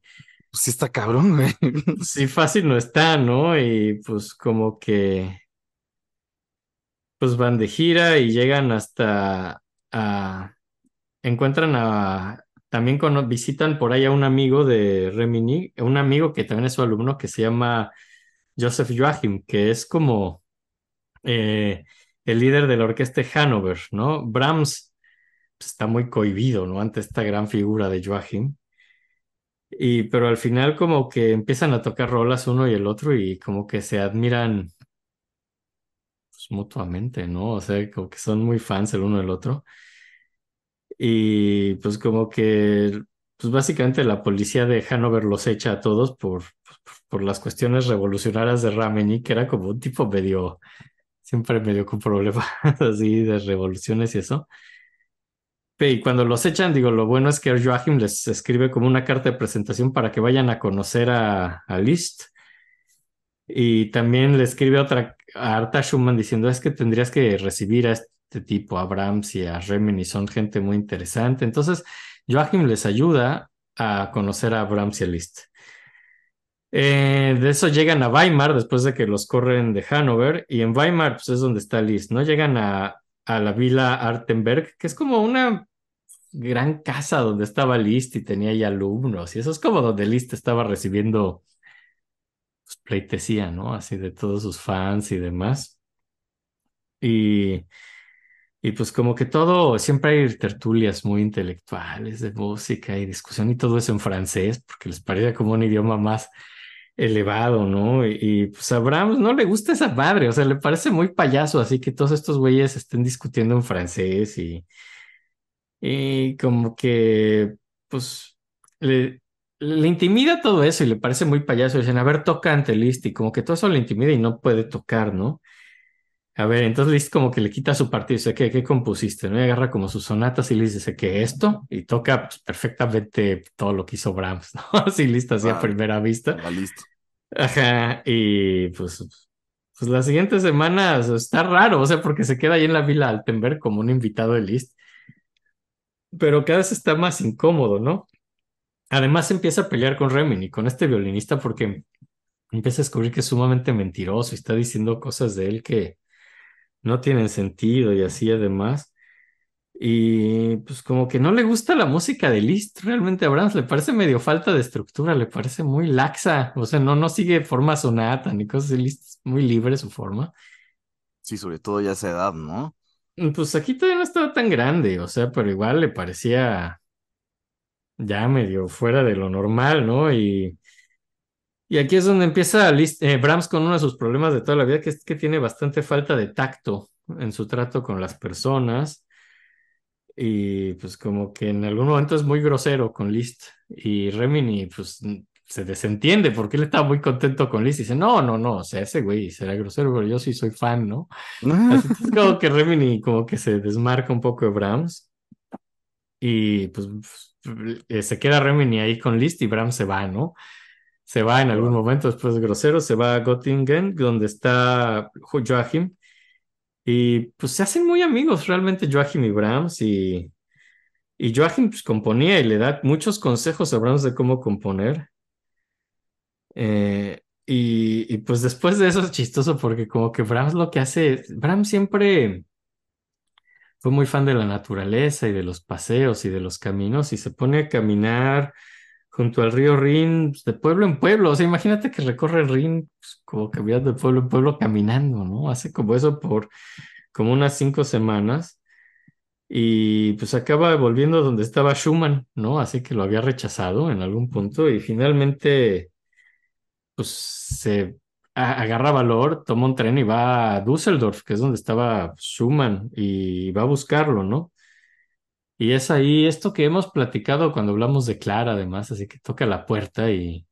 Pues sí está cabrón, güey. sí, fácil no está, ¿no? Y pues como que pues van de gira y llegan hasta encuentran a también visitan por ahí a un amigo de Remini, un amigo que también es su alumno que se llama Joseph Joachim, que es como eh, el líder de la orquesta de Hannover, ¿no? Brahms pues, está muy cohibido, ¿no? Ante esta gran figura de Joachim. Y, pero al final como que empiezan a tocar rolas uno y el otro y como que se admiran pues, mutuamente, ¿no? O sea, como que son muy fans el uno del otro. Y pues como que, pues básicamente la policía de Hannover los echa a todos por, por, por las cuestiones revolucionarias de Rameni, que era como un tipo medio, siempre medio con problemas *laughs* así de revoluciones y eso. Y cuando los echan, digo, lo bueno es que Joachim les escribe como una carta de presentación para que vayan a conocer a, Liszt. Y también le escribe otra a Arta Schumann diciendo es que tendrías que recibir a este tipo, a Brahms y a Remini, son gente muy interesante. Entonces, Joachim les ayuda a conocer a Brahms y a Liszt. Eh, de eso llegan a Weimar después de que los corren de Hannover y en Weimar pues, es donde está Liszt, ¿no? Llegan a, a la vila Artenberg, que es como una gran casa donde estaba Liszt y tenía ya alumnos y eso es como donde Liszt estaba recibiendo pues, pleitesía, ¿no? Así de todos sus fans y demás. Y, y pues como que todo, siempre hay tertulias muy intelectuales de música y discusión y todo eso en francés, porque les parecía como un idioma más elevado, ¿no? Y, pues a Brahms no le gusta esa madre, o sea, le parece muy payaso, así que todos estos güeyes estén discutiendo en francés y, y como que, pues, le, le intimida todo eso y le parece muy payaso. Dicen, a ver, toca ante Liszt y como que todo eso le intimida y no puede tocar, ¿no? A ver, entonces Liszt como que le quita su partido dice, ¿qué, qué compusiste? ¿no? Y agarra como sus sonatas y le dice, ¿qué esto? Y toca pues, perfectamente todo lo que hizo Brahms, ¿no? *laughs* Así Liszt así a Ah, primera vista. Listo. Ajá, y pues, pues las siguientes semanas está raro, o sea, porque se queda ahí en la Vila Altenberg como un invitado de Liszt, pero cada vez está más incómodo, ¿no? Además empieza a pelear con Remini, con este violinista, porque empieza a descubrir que es sumamente mentiroso y está diciendo cosas de él que no tienen sentido y así además. Y pues como que no le gusta la música de Liszt, realmente a Brahms le parece medio falta de estructura, le parece muy laxa, o sea, no, no sigue forma sonata ni cosas de Liszt, es muy libre su forma. Sí, sobre todo ya a esa edad, ¿no? Pues aquí todavía no estaba tan grande, o sea, pero igual le parecía ya medio fuera de lo normal, ¿no? Y, y aquí es donde empieza eh, Brahms con uno de sus problemas de toda la vida, que es que tiene bastante falta de tacto en su trato con las personas. Y pues como que en algún momento es muy grosero con Liszt. Y Remini pues se desentiende porque él estaba muy contento con Liszt. Y dice, no, no, no, o sea, ese güey será grosero, pero yo sí soy fan, ¿no? Así es como que Remini como que se desmarca un poco de Brahms. Y pues eh, se queda Remini ahí con Liszt y Brahms se va, ¿no? Se va en algún momento después de grosero, se va a Göttingen, donde está Joachim. Y pues se hacen muy amigos realmente Joachim y Brahms y, y Joachim pues componía y le da muchos consejos a Brahms de cómo componer. Eh, y, y, pues después de eso es chistoso porque como que Brahms lo que hace, Brahms siempre fue muy fan de la naturaleza y de los paseos y de los caminos y se pone a caminar junto al río Rin, pues, de pueblo en pueblo. O sea, imagínate que recorre el Rin pues, como que de pueblo en pueblo caminando, ¿no? Hace como eso por como unas cinco semanas. Y pues acaba volviendo donde estaba Schumann, ¿no? Así que lo había rechazado en algún punto y finalmente, pues se agarra valor, toma un tren y va a Düsseldorf, que es donde estaba Schumann, y va a buscarlo, ¿no? Y es ahí esto que hemos platicado cuando hablamos de Clara, además, así que toca la puerta y,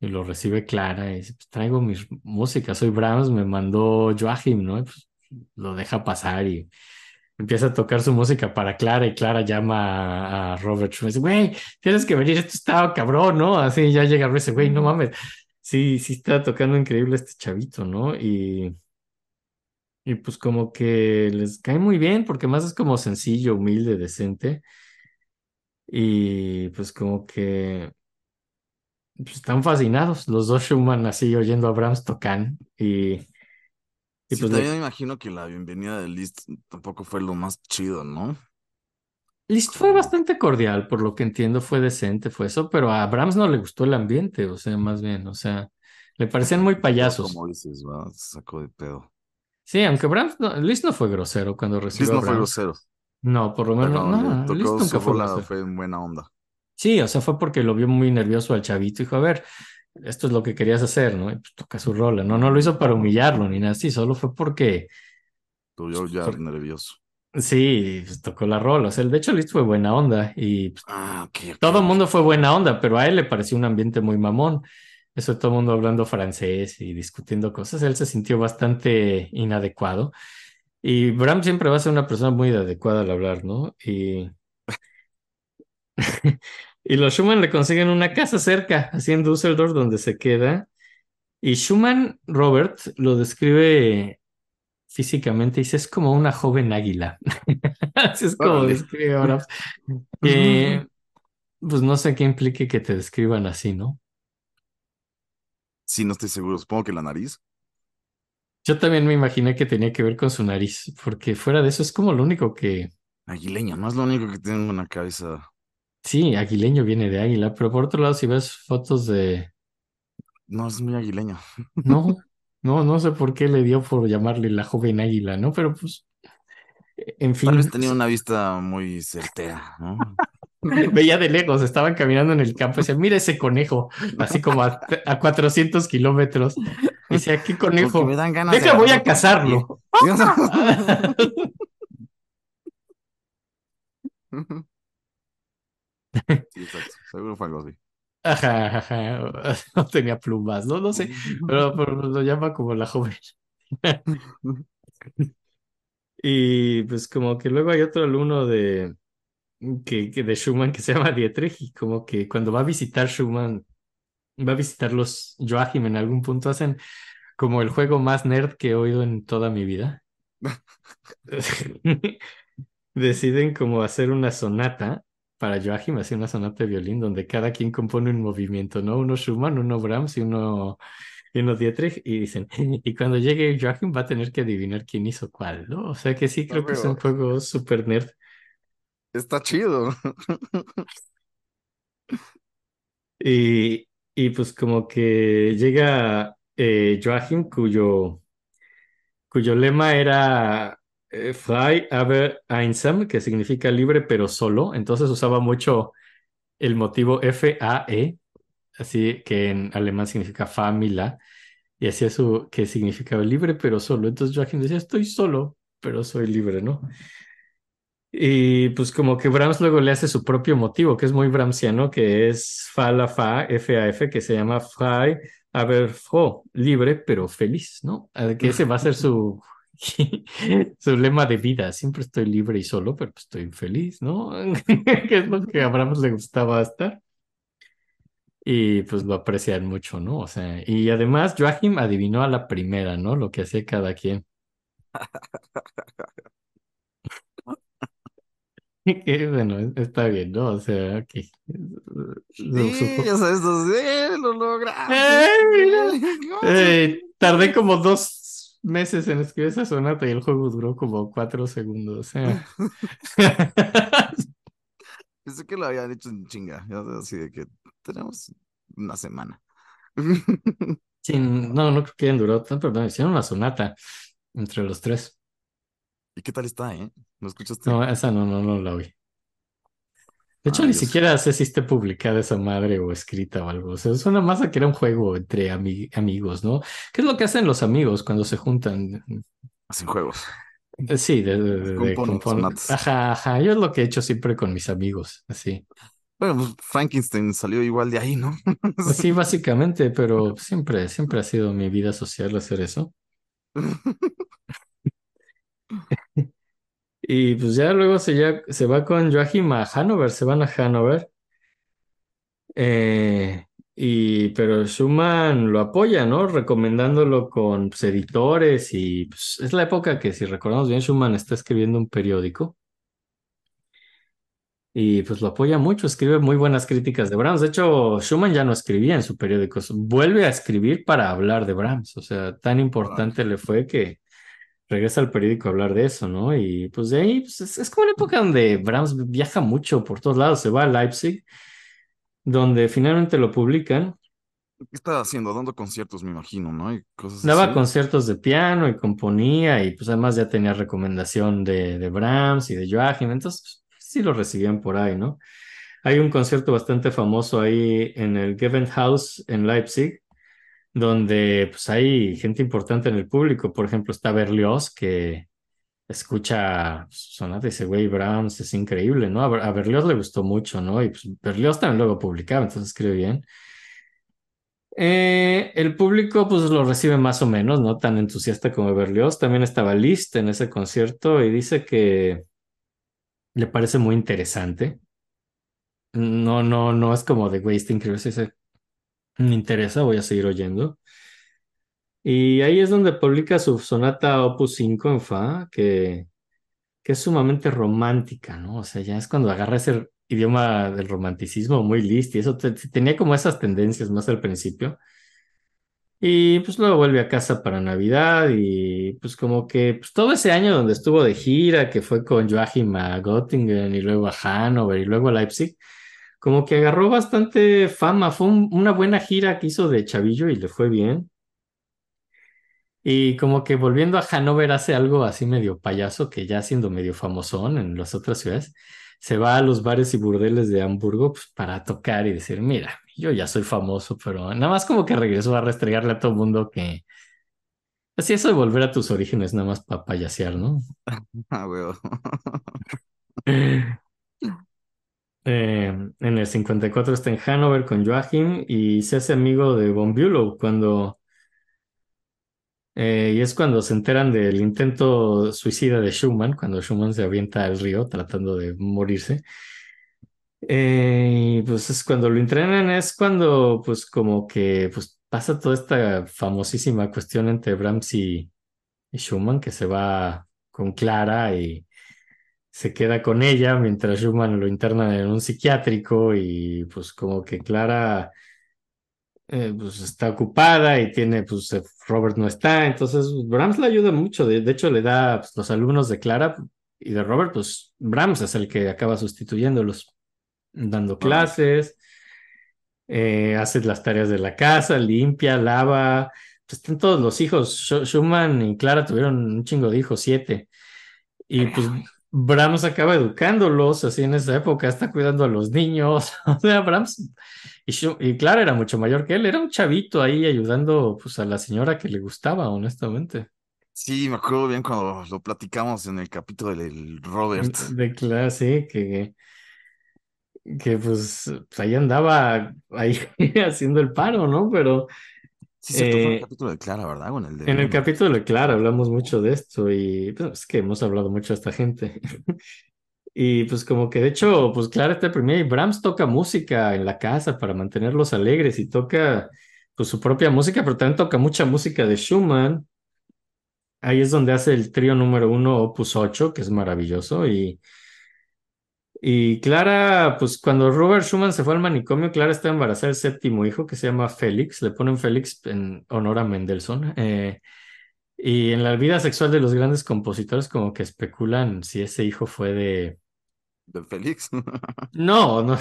y lo recibe Clara y dice, pues traigo mi música, soy Brahms, me mandó Joachim, ¿no? Y, pues, lo deja pasar y empieza a tocar su música para Clara y Clara llama a, Robert dice, güey, tienes que venir, esto está cabrón, ¿no? Así ya llega y dice, güey, no mames, sí, sí está tocando increíble este chavito, ¿no? Y, y pues como que les cae muy bien porque más es como sencillo, humilde, decente. Y pues como que pues, están fascinados los dos Schumann así oyendo a Brahms tocan y, y Sí, pues también le- me imagino que la bienvenida de Liszt tampoco fue lo más chido, ¿no? Liszt fue bastante cordial, por lo que entiendo fue decente, fue eso, pero a Brahms no le gustó el ambiente, o sea, más bien, o sea, le parecían muy Pero payasos. Como dices, ¿verdad? Se sacó de pedo. Sí, aunque Brahms, no, Liszt no fue grosero cuando recibió a no fue grosero. No, por lo menos, no, tocó nunca su fue rola grosero. fue en buena onda. Sí, o sea, fue porque lo vio muy nervioso al chavito y dijo, a ver, esto es lo que querías hacer, ¿no? Y pues toca su rola. No, no lo hizo para humillarlo ni nada así, solo fue porque Tú yo ya Por- nervioso. sí, pues, tocó la rola. O sea, de hecho, Liszt fue buena onda y pues, Ah, ok, ok, todo el mundo fue buena onda, pero a él le pareció un ambiente muy mamón. Eso todo el mundo hablando francés y discutiendo cosas. Él se sintió bastante inadecuado. Y Bram siempre va a ser una persona muy adecuada al hablar, ¿no? Y, *laughs* y los Schumann le consiguen una casa cerca, así en Düsseldorf, donde se queda. Y Schumann, Robert, lo describe físicamente, dice, es como una joven águila. *laughs* Así es como describe ahora. Que, pues no sé qué implique que te describan así, ¿no? Sí, no estoy seguro. Supongo que la nariz. Yo también me imaginé que tenía que ver con su nariz, porque fuera de eso es como lo único que, Aguileño, no es lo único que tengo en la cabeza. sí, aguileño viene de águila, pero por otro lado, si ves fotos de, No, es muy aguileño. *laughs* no, no, no sé por qué le dio por llamarle la joven águila, ¿no? Pero pues, en fin, Tal vez tenía una vista muy certera, ¿no? *laughs* veía de lejos, estaban caminando en el campo y decía, mira ese conejo, así como a, a 400 kilómetros. Y decía, ¿qué conejo? me dan ganas de Deja, voy a cazarlo. *laughs* Sí, exacto. Seguro fue algo así. Ajá, ajá, *laughs* no tenía plumas, no, no sé, pero, pero lo llama como la joven. Y pues como que luego hay otro alumno de, que, que de Schumann que se llama Dietrich y como que cuando va a visitar Schumann, va a visitar los Joachim en algún punto, hacen como el juego más nerd que he oído en toda mi vida. *laughs* Deciden como hacer una sonata para Joachim, hacer una sonata de violín donde cada quien compone un movimiento, ¿no? Uno Schumann, uno Brahms y uno, y uno Dietrich y dicen, *laughs* y cuando llegue Joachim va a tener que adivinar quién hizo cuál, ¿no? O sea que sí, creo que es un juego súper nerd. Está chido. Y, y pues como que llega eh, Joachim, cuyo, cuyo lema era eh, Frei aber einsam, que significa libre pero solo. Entonces usaba mucho el motivo F-A-E, así que en alemán significa familia, y hacía su que significaba libre pero solo. Entonces Joachim decía, estoy solo, pero soy libre, ¿no? Y pues como que Brahms luego le hace su propio motivo, que es muy Brahmsiano, que es fa la fa, f a f, que se llama frei, aber froh, libre pero feliz, ¿no? Que ese va a ser su, *laughs* su lema de vida. Siempre estoy libre y solo, pero pues estoy feliz, ¿no? *laughs* Que es lo que a Brahms le gustaba estar. Y pues lo aprecian mucho, ¿no? O sea, y además Joachim adivinó a la primera, ¿no? Lo que hacía cada quien. *laughs* *laughs* Que bueno, está bien, ¿no? O sea, ok. Su- Sí, ya sabes, sí, lo lograste. ¡Eh, mira! *laughs* ¿Cómo Eh, tardé como dos meses en escribir esa sonata y el juego duró como cuatro segundos. Sea. *laughs* Pensé que lo habían hecho en chinga. Ya sabes, así de que tenemos una semana. Sí, no, no creo que hayan durado tanto, pero hicieron una sonata entre los tres. ¿Y qué tal está, eh? ¿Lo escuchaste? No, esa no, no, no la oí. De hecho, Ay, ni Dios. siquiera sé si esté publicada esa madre o escrita o algo. O sea, suena más a que era un juego entre ami- amigos, ¿no? ¿Qué es lo que hacen los amigos cuando se juntan? Hacen juegos. Eh, Sí, de, de, de- de Componen compon- sonatas. Ajá, ajá. Yo es lo que he hecho siempre con mis amigos, así. Bueno, pues Frankenstein salió igual de ahí, ¿no? Sí, básicamente, pero siempre, siempre ha sido mi vida social hacer eso. *laughs* Y pues ya luego se, ya, se va con Joachim a Hannover, se van a Hannover. Eh, y, pero Schumann lo apoya, ¿no? Recomendándolo con pues, editores y pues, es la época que, si recordamos bien, Schumann está escribiendo un periódico. Y pues lo apoya mucho, escribe muy buenas críticas de Brahms. De hecho, Schumann ya no escribía en su periódico, vuelve a escribir para hablar de Brahms. O sea, tan importante le fue que regresa al periódico a hablar de eso, ¿no? Y pues de ahí pues, es, es como una época donde Brahms viaja mucho por todos lados, se va a Leipzig, donde finalmente lo publican. ¿Qué estaba haciendo? Dando conciertos, me imagino, ¿no? Y cosas Daba así. conciertos de piano y componía y pues además ya tenía recomendación de, de Brahms y de Joachim, entonces pues, sí lo recibían por ahí, ¿no? Hay un concierto bastante famoso ahí en el Gewandhaus en Leipzig, donde pues hay gente importante en el público, por ejemplo está Berlioz que escucha sonata y dice, güey, Brahms es increíble, ¿no? A Berlioz le gustó mucho, ¿no? Y pues Berlioz también luego publicaba, entonces escribe bien. Eh, el público pues lo recibe más o menos, no tan entusiasta como Berlioz. También estaba Liszt en ese concierto y dice que le parece muy interesante. No, no, no es como de, güey, está increíble. Me interesa, voy a seguir oyendo. Y ahí es donde publica su sonata Opus 5 en Fa, que, que es sumamente romántica, ¿no? O sea, ya es cuando agarra ese idioma del romanticismo muy Liszt y eso te- tenía como esas tendencias más al principio. Y pues luego vuelve a casa para Navidad y pues como que pues, todo ese año donde estuvo de gira, que fue con Joachim a Göttingen y luego a Hannover y luego a Leipzig, como que agarró bastante fama, fue un- una buena gira que hizo de chavillo y le fue bien. Y como que volviendo a Hannover hace algo así medio payaso, que ya siendo medio famosón en las otras ciudades, se va a los bares y burdeles de Hamburgo pues, para tocar y decir, mira, yo ya soy famoso, pero nada más como que regresó a restregarle a todo el mundo que... Así eso de volver a tus orígenes nada más para payasear, ¿no? *laughs* Ah. *laughs* Eh, en el 54 está en Hannover con Joachim y se hace amigo de von Bülow cuando... eh, y es cuando se enteran del intento suicida de Schumann, cuando Schumann se avienta al río tratando de morirse. Eh, pues es cuando lo entrenan, es cuando pues como que pues pasa toda esta famosísima cuestión entre Brahms y Schumann, que se va con Clara y se queda con ella mientras Schumann lo internan en un psiquiátrico y pues como que Clara eh, pues está ocupada y tiene, pues eh, Robert no está, entonces Brahms le ayuda mucho, de, de hecho le da pues, los alumnos de Clara y de Robert, pues Brahms es el que acaba sustituyéndolos, dando clases, eh, hace las tareas de la casa, limpia, lava, pues están todos los hijos, Sch- Schumann y Clara tuvieron un chingo de hijos, siete, y pues Brahms acaba educándolos así en esa época, está cuidando a los niños, *laughs* o sea, Brahms y, Clara era mucho mayor que él, era un chavito ahí ayudando pues a la señora que le gustaba, honestamente. Sí, me acuerdo bien cuando lo platicamos en el capítulo del Robert. *laughs* De clase, que, que pues ahí andaba ahí *laughs* haciendo el paro, ¿no? Pero Sí, cierto, fue en Eh, el capítulo de Clara, ¿verdad? En el de en el Bruno. capítulo de Clara hablamos mucho de esto y pues es que hemos hablado mucho a esta gente. *laughs* Y pues como que de hecho, pues Clara está primera y Brahms toca música en la casa para mantenerlos alegres y toca pues su propia música, pero también toca mucha música de Schumann. Ahí es donde hace el trío número uno, Opus 8, que es maravilloso. Y, y Clara, pues cuando Robert Schumann se fue al manicomio, Clara está embarazada del séptimo hijo que se llama Félix. Le ponen Félix en honor a Mendelssohn. Eh, y en la vida sexual de los grandes compositores, como que especulan si ese hijo fue de, de Félix. *laughs* No, no,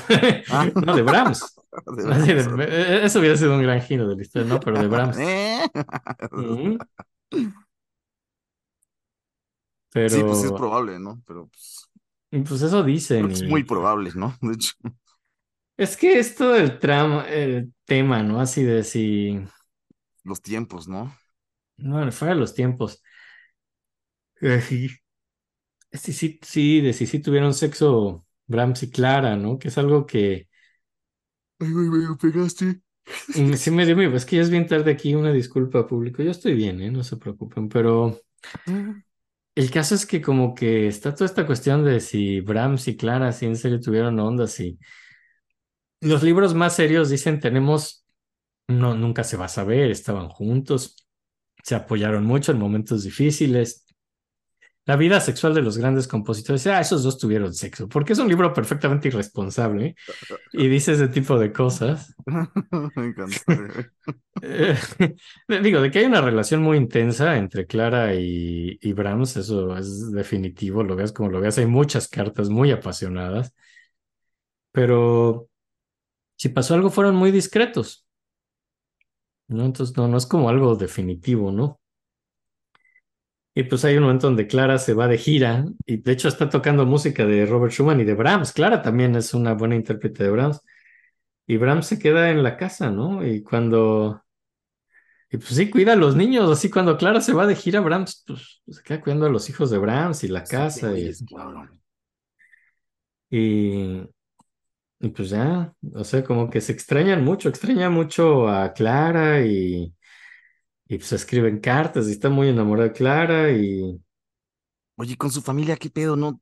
Ah. *laughs* no de Brahms. *laughs* De de- eh, eso hubiera sido un gran giro de la historia, no, pero de Brahms. ¿Eh? Pero, Sí, pues es probable, ¿no? Pero pues, pues eso dicen. es y- muy probable, ¿no? De hecho, Es que es todo el trama, el tema, ¿no? Así de si, los tiempos, ¿no? no, fuera de los tiempos. Eh, sí, sí, sí, sí, de si sí tuvieron sexo Brahms y Clara, ¿no? Que es algo que Ay, güey, me lo pegaste. sí me dio. Es que ya es bien tarde aquí, una disculpa público. Yo estoy bien, ¿eh? No se preocupen, pero el caso es que como que está toda esta cuestión de si Brahms y Clara sí en serio tuvieron ondas y los libros más serios dicen tenemos, no, nunca se va a saber, estaban juntos, se apoyaron mucho en momentos difíciles. La vida sexual de los grandes compositores, ah, esos dos tuvieron sexo, porque es un libro perfectamente irresponsable y dice ese tipo de cosas. *laughs* Me encantó. güey. Eh, *laughs* digo, de que hay una relación muy intensa entre Clara y, y Brahms, eso es definitivo, lo veas como lo veas, hay muchas cartas muy apasionadas, pero si pasó algo fueron muy discretos, ¿no? Entonces no, no es como algo definitivo, ¿no? Y pues hay un momento donde Clara se va de gira y de hecho está tocando música de Robert Schumann y de Brahms. Clara también es una buena intérprete de Brahms. Y Brahms se queda en la casa, ¿no? Y cuando... Y pues sí, cuida a los niños. Así cuando Clara se va de gira, Brahms pues, se queda cuidando a los hijos de Brahms y la casa. Sí, y, y, y pues ya, o sea, como que se extrañan mucho. Extraña mucho a Clara y, y pues escriben cartas y está muy enamorada de Clara y... Oye, con su familia, ¿qué pedo? ¿No,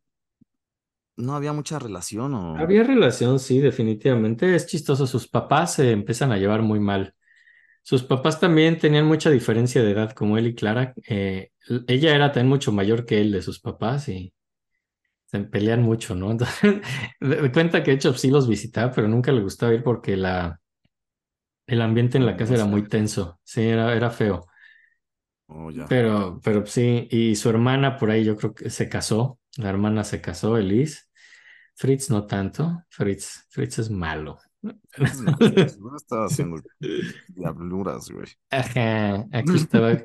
no había mucha relación o...? Había relación, sí, definitivamente. Es chistoso. Sus papás se empiezan a llevar muy mal. Sus papás también tenían mucha diferencia de edad, como él y Clara. Eh, ella era también mucho mayor que él de sus papás y se pelean mucho, ¿no? *laughs* Entonces, de *laughs* de cuenta que de hecho sí los visitaba, pero nunca le gustaba ir porque la, el ambiente en la casa era muy tenso. Sí, era, era feo. Oh, ya. Pero, pero sí, y su hermana por ahí yo creo que se casó. La hermana se casó, Elise. Fritz no tanto. Fritz, Fritz es malo. Estaba *laughs* haciendo diabluras, güey. Ajá, aquí *laughs* estaba,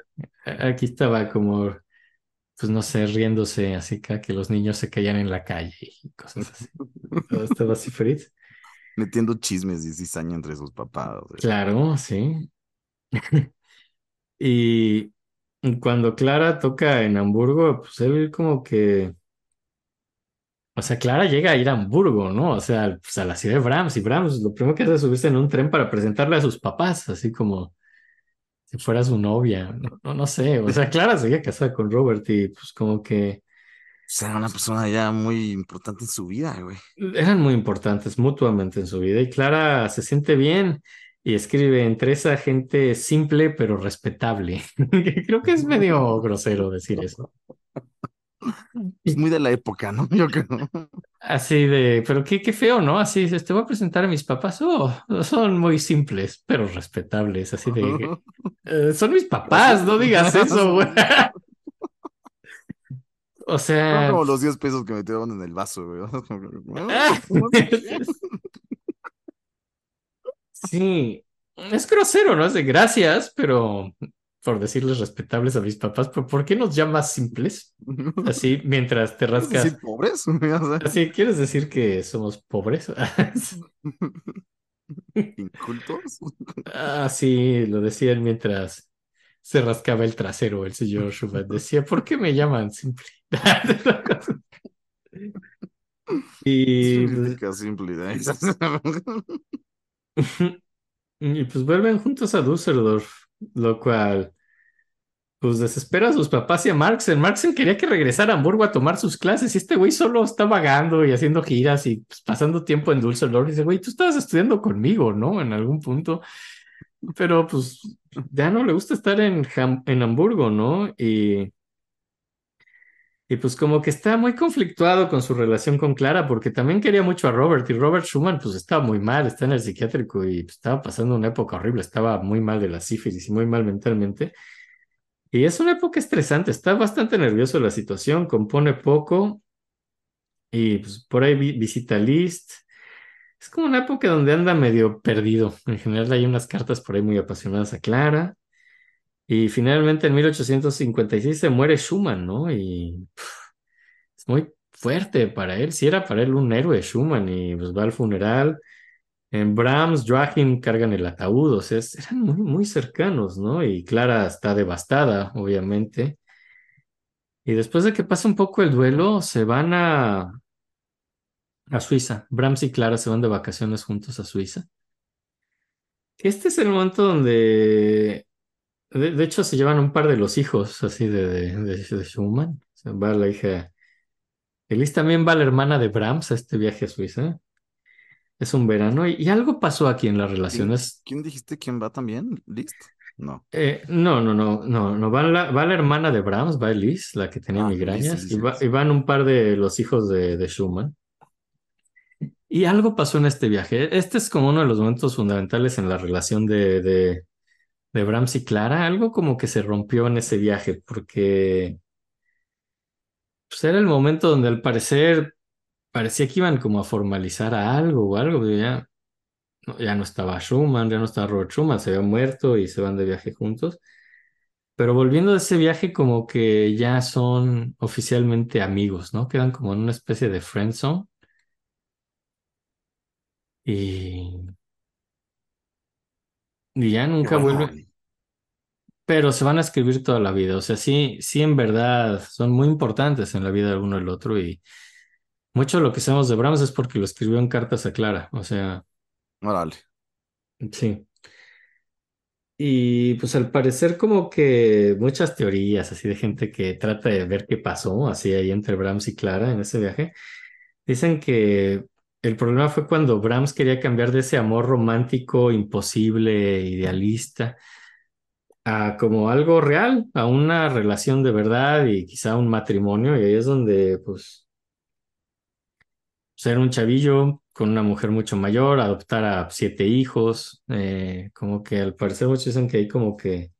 aquí estaba como, pues no sé, riéndose así que, que los niños se caían en la calle y cosas así. Estaba así Fritz. Metiendo chismes y cizaña entre sus papás. Claro, sí. *laughs* Y cuando Clara toca en Hamburgo, pues él como que, o sea, Clara llega a ir a Hamburgo, ¿no? O sea, pues a la ciudad de Brahms y Brahms lo primero que hace es subirse en un tren para presentarle a sus papás, así como si fuera su novia, no, no, no sé, o sea, Clara seguía casada con Robert y pues como que O sea, una persona ya muy importante en su vida, güey. eran muy importantes mutuamente en su vida y Clara se siente bien y escribe entre esa gente simple pero respetable. *laughs* Creo que es medio grosero decir eso. Es muy de la época, ¿no? Yo creo. Así de, pero qué, qué feo, ¿no? Así te voy a presentar a mis papás. Oh, son muy simples, pero respetables. Así de, *laughs* "Eh, son mis papás, no digas eso, güey. *laughs* O sea, como los 10 pesos que metieron en el vaso, güey. Sí, es grosero, ¿no? Es de gracias, pero por decirles respetables a mis papás, pero ¿por qué nos llamas simples? *laughs* Así, mientras te ¿Quieres rascas. decir pobres? *laughs* Así, ¿quieres decir que somos pobres? *laughs* ¿Incultos? Ah, sí, lo decían mientras se rascaba el trasero el señor Schumann. Decía, ¿por qué me llaman simple? *laughs* y, pues. ¿eh? *laughs* y pues vuelven juntos a Düsseldorf, lo cual pues desespera a sus papás y a Marxen. Marxen quería que regresara a Hamburgo a tomar sus clases y este güey solo está vagando y haciendo giras y pues, pasando tiempo en Düsseldorf. Y dice, güey, tú estabas estudiando conmigo, ¿no? En algún punto. Pero pues ya no le gusta estar en, en Hamburgo, ¿no? Y, y pues como que está muy conflictuado con su relación con Clara porque también quería mucho a Robert y Robert Schumann pues estaba muy mal, está en el psiquiátrico y pues, estaba pasando una época horrible, estaba muy mal de la sífilis y muy mal mentalmente. Y es una época estresante, está bastante nervioso la situación, compone poco Y pues por ahí vi- visita Liszt. Es como una época donde anda medio perdido. En general hay unas cartas por ahí muy apasionadas a Clara. Y finalmente en 1856 se muere Schumann, ¿no? Y es muy fuerte para él. Si era para él un héroe Schumann y pues va al funeral. En Brahms, Joachim cargan el ataúd, o sea, eran muy, muy cercanos, ¿no? Y Clara está devastada, obviamente. Y después de que pasa un poco el duelo, se van a, a Suiza. Brahms y Clara se van de vacaciones juntos a Suiza. Este es el momento donde, de, de hecho, se llevan un par de los hijos, así, de, de, de- Schumann. O sea, va la hija. Elis también va la hermana de Brahms a este viaje a Suiza. Es un verano y, y algo pasó aquí en las ¿Quién, relaciones. quién dijiste quién va también? ¿List? No. Eh, no, no, no, no, no. Va la, va la hermana de Brahms, va Elise, la que tenía Ah, migrañas, y, va- y van un par de los hijos de, de Schumann. Y algo pasó en este viaje. Este es como uno de los momentos fundamentales en la relación de, de, Brahms y Clara. Algo como que se rompió en ese viaje, porque pues, era el momento donde al parecer parecía que iban como a formalizar algo o algo. Ya, ya no estaba Schumann, ya no estaba Robert Schumann, se había muerto y se van de viaje juntos. Pero volviendo de ese viaje, como que ya son oficialmente amigos, ¿no? Quedan como en una especie de friendzone. Y, y ya Qué nunca bueno. vuelven. Pero se van a escribir toda la vida. O sea, sí, sí, en verdad son muy importantes en la vida de uno y el otro. Y mucho de lo que sabemos de Brahms es porque lo escribió en cartas a Clara. O sea, Órale. sí. Y pues al parecer como que muchas teorías así de gente que trata de ver qué pasó así ahí entre Brahms y Clara en ese viaje. Dicen que el problema fue cuando Brahms quería cambiar de ese amor romántico, imposible, idealista, a como algo real, a una relación de verdad y quizá un matrimonio. Y ahí es donde pues ser un chavillo con una mujer mucho mayor, adoptar a siete hijos, eh, como que al parecer muchos dicen que ahí como que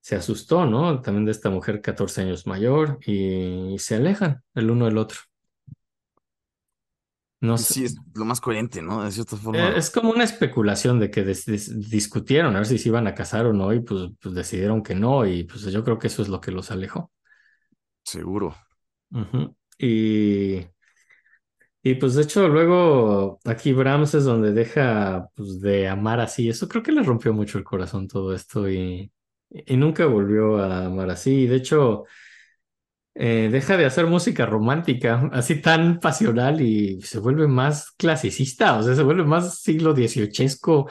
se asustó, ¿no? También de esta mujer 14 años mayor y, se alejan el uno del otro. No sé, sí, es lo más coherente, ¿no? De cierta eh, forma. es como una especulación de que discutieron a ver si se iban a casar o no y pues, pues decidieron que no y pues yo creo que eso es lo que los alejó. Seguro. Y, y pues de hecho luego aquí Brahms es donde deja pues de amar así. Eso creo que le rompió mucho el corazón todo esto y, y nunca volvió a amar así. De hecho... eh, deja de hacer música romántica, así tan pasional y se vuelve más clasicista, o sea, se vuelve más siglo XVIII.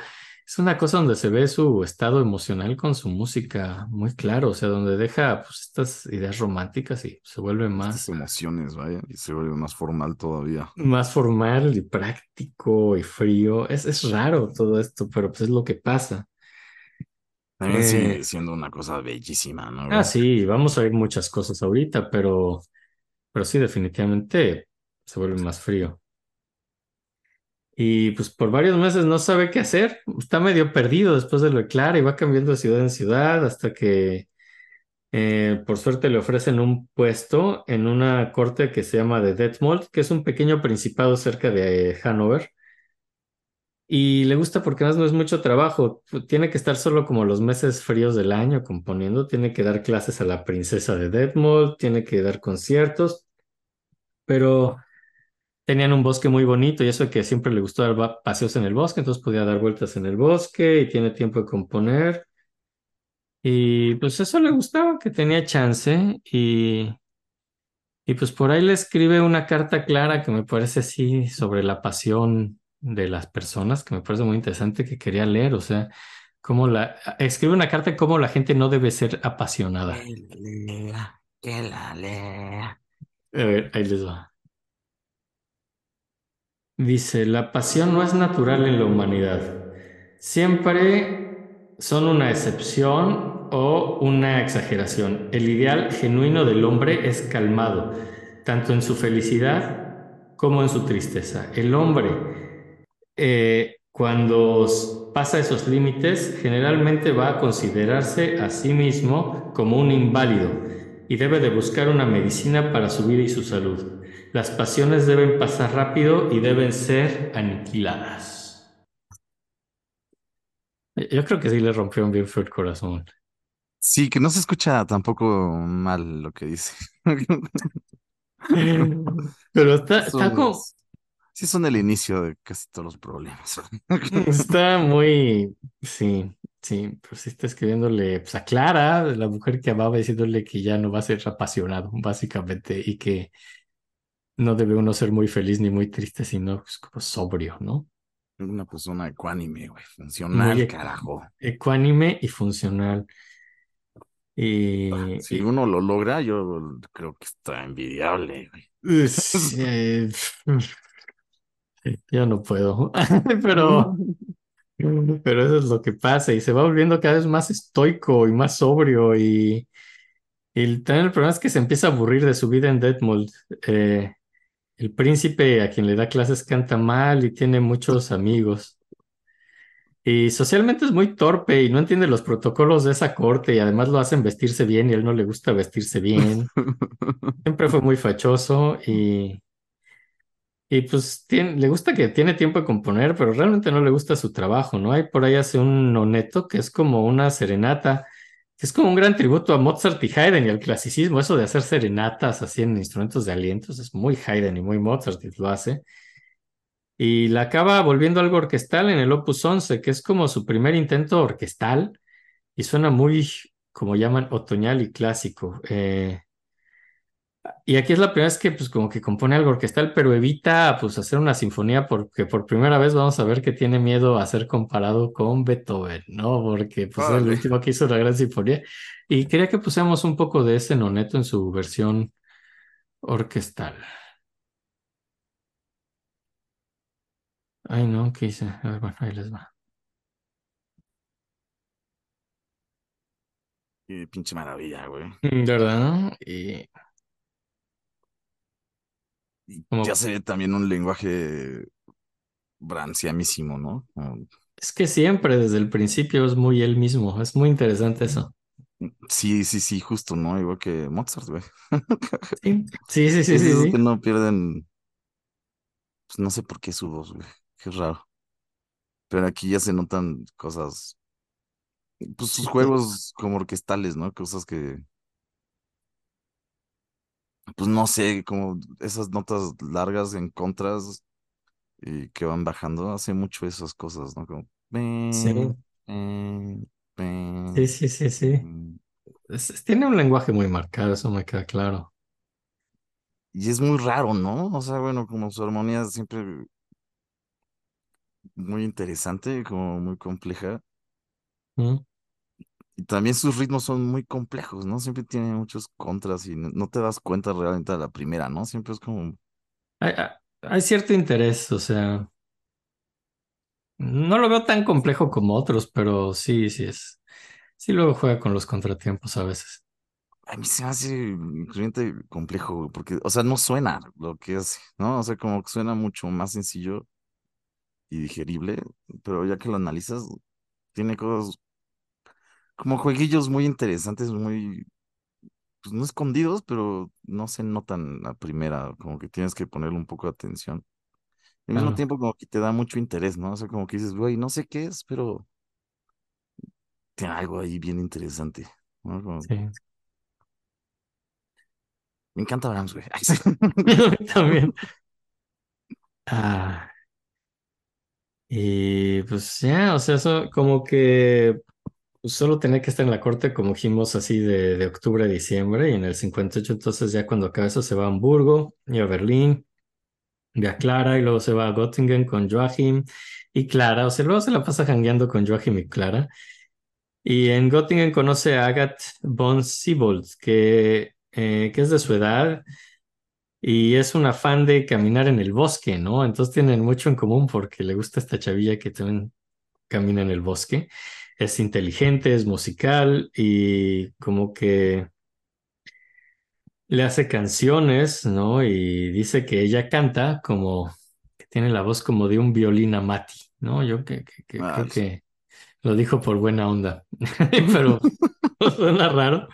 Es una cosa donde se ve su estado emocional con su música muy claro, o sea, donde deja pues, estas ideas románticas y se vuelve Estas más, emociones, vaya. Y se vuelve más formal todavía. más formal y práctico y frío. Es, es raro todo esto, pero pues es lo que pasa. También Eh, sigue siendo una cosa bellísima, ¿no, ah, sí, vamos a ver muchas cosas ahorita, pero, pero sí, definitivamente se vuelve más frío. Y pues por varios meses no sabe qué hacer, está medio perdido después de lo de Clara y va cambiando de ciudad en ciudad hasta que eh, por suerte le ofrecen un puesto en una corte que se llama de Detmold, que es un pequeño principado cerca de eh, Hannover. Y le gusta porque además no es mucho trabajo, tiene que estar solo como los meses fríos del año componiendo, tiene que dar clases a la princesa de Detmold, tiene que dar conciertos, pero... Tenían un bosque muy bonito y eso que siempre le gustó dar paseos en el bosque, entonces podía dar vueltas en el bosque y tiene tiempo de componer. Y pues eso le gustaba, que tenía chance y, y pues por ahí le escribe una carta clara que me parece así sobre la pasión de las personas, que me parece muy interesante que quería leer, o sea, cómo la, escribe una carta de cómo la gente no debe ser apasionada. Que la lea, que la lea. A ver, ahí les va. Dice, la pasión no es natural en la humanidad. Siempre son una excepción o una exageración. El ideal genuino del hombre es calmado, tanto en su felicidad como en su tristeza. El hombre, eh, cuando pasa esos límites, generalmente va a considerarse a sí mismo como un inválido y debe de buscar una medicina para su vida y su salud. Las pasiones deben pasar rápido y deben ser aniquiladas. Yo creo que sí le rompieron bien feo el corazón. Sí, que no se escucha tampoco mal lo que dice. *laughs* Pero está, está como, Sí, son el inicio de casi todos los problemas. está muy, sí, sí, sí está escribiéndole pues, a Clara, la mujer que amaba, diciéndole que ya no va a ser apasionado, básicamente, y que no debe uno ser muy feliz ni muy triste, sino pues, como sobrio, ¿no? Una persona ecuánime, güey, funcional, Muy- carajo. Ecuánime y funcional. Y, Si y- uno lo logra, yo creo que está envidiable, güey. Eh, *laughs* yo no puedo, *laughs* pero, pero eso es lo que pasa y se va volviendo cada vez más estoico y más sobrio y, y también el problema es que se empieza a aburrir de su vida en Detmold. Eh, el príncipe a quien le da clases canta mal y tiene muchos amigos. Y socialmente es muy torpe y no entiende los protocolos de esa corte y además lo hacen vestirse bien y a él no le gusta vestirse bien. *laughs* Siempre fue muy fachoso y, y pues le gusta que tiene tiempo de componer, pero realmente no le gusta su trabajo, ¿no? Hay por ahí hace un noneto que es como una serenata, que es como un gran tributo a Mozart y Haydn y al clasicismo. Eso de hacer serenatas así en instrumentos de alientos es muy Haydn y muy Mozart y lo hace. Y la acaba volviendo algo orquestal en el Opus 11, que es como su primer intento orquestal y suena muy, como llaman, otoñal y clásico. Eh, y aquí es la primera vez que pues como que compone algo orquestal, pero evita pues hacer una sinfonía porque por primera vez vamos a ver que tiene miedo a ser comparado con Beethoven, ¿no? Porque pues es el último que hizo una gran sinfonía. Y quería que pusiéramos un poco de ese noneto en su versión orquestal. Ay, no, ¿qué hice? A ver, bueno, ahí les va. Qué pinche maravilla, güey. Mm, ¿Verdad? no? Y Y Como- ya se ve también un lenguaje branciamísimo, ¿no? Es que siempre desde el principio es muy él mismo. Es muy interesante eso. Sí, sí, sí, justo, ¿no? Igual que Mozart, güey. *laughs* Sí, sí, sí, sí, Es sí, sí. que no pierden. Pues no sé por qué su voz, güey. Qué raro. Pero aquí ya se notan cosas. Pues sus juegos como orquestales, ¿no? Cosas que. Pues no sé, como esas notas largas en contras y que van bajando. Hace mucho esas cosas, ¿no? Como. Sí, sí, sí, sí, sí. es- tiene un lenguaje muy marcado, eso me queda claro. Y es muy raro, ¿no? O sea, bueno, como su armonía es siempre muy interesante, como muy compleja. ¿Mm? Y también sus ritmos son muy complejos, ¿no? Siempre tiene muchos contras y no, no te das cuenta realmente a la primera, ¿no? Siempre es como, Hay, hay- cierto interés, o sea, no lo veo tan complejo como otros, pero sí, sí es. Sí, luego juega con los contratiempos a veces. a mí se me hace increíblemente complejo, porque, o sea, no suena lo que hace, ¿no? O sea, como que suena mucho más sencillo y digerible, pero ya que lo analizas, tiene cosas como jueguillos muy interesantes, muy, pues no escondidos, pero no se notan a primera, como que tienes que ponerle un poco de atención. Al mismo Claro. tiempo como que te da mucho interés, ¿no? O sea, como que dices, güey, no sé qué es, pero tiene algo ahí bien interesante, ¿no? Como- Sí. Me encanta Brahms, güey. *laughs* También. Ah, y pues ya, o sea, eso como que solo tenía que estar en la corte, como dijimos, así de, de octubre a diciembre, y en el 58, entonces ya cuando acaba eso se va a Hamburgo y a Berlín, ve a Clara, y luego se va a Göttingen con Joachim y Clara, o sea, luego se la pasa jangueando con Joachim y Clara. Y en Göttingen conoce a Agathe von Siebold, que, eh, que es de su edad y es una fan de caminar en el bosque, ¿no? Entonces tienen mucho en común porque le gusta esta chavilla que también camina en el bosque. Es inteligente, es musical y como que le hace canciones, ¿no? Y dice que ella canta como que tiene la voz como de un violín amati, ¿no? Yo que, que- que creo Ay. que lo dijo por buena onda, *laughs* *laughs* pero *laughs* suena raro.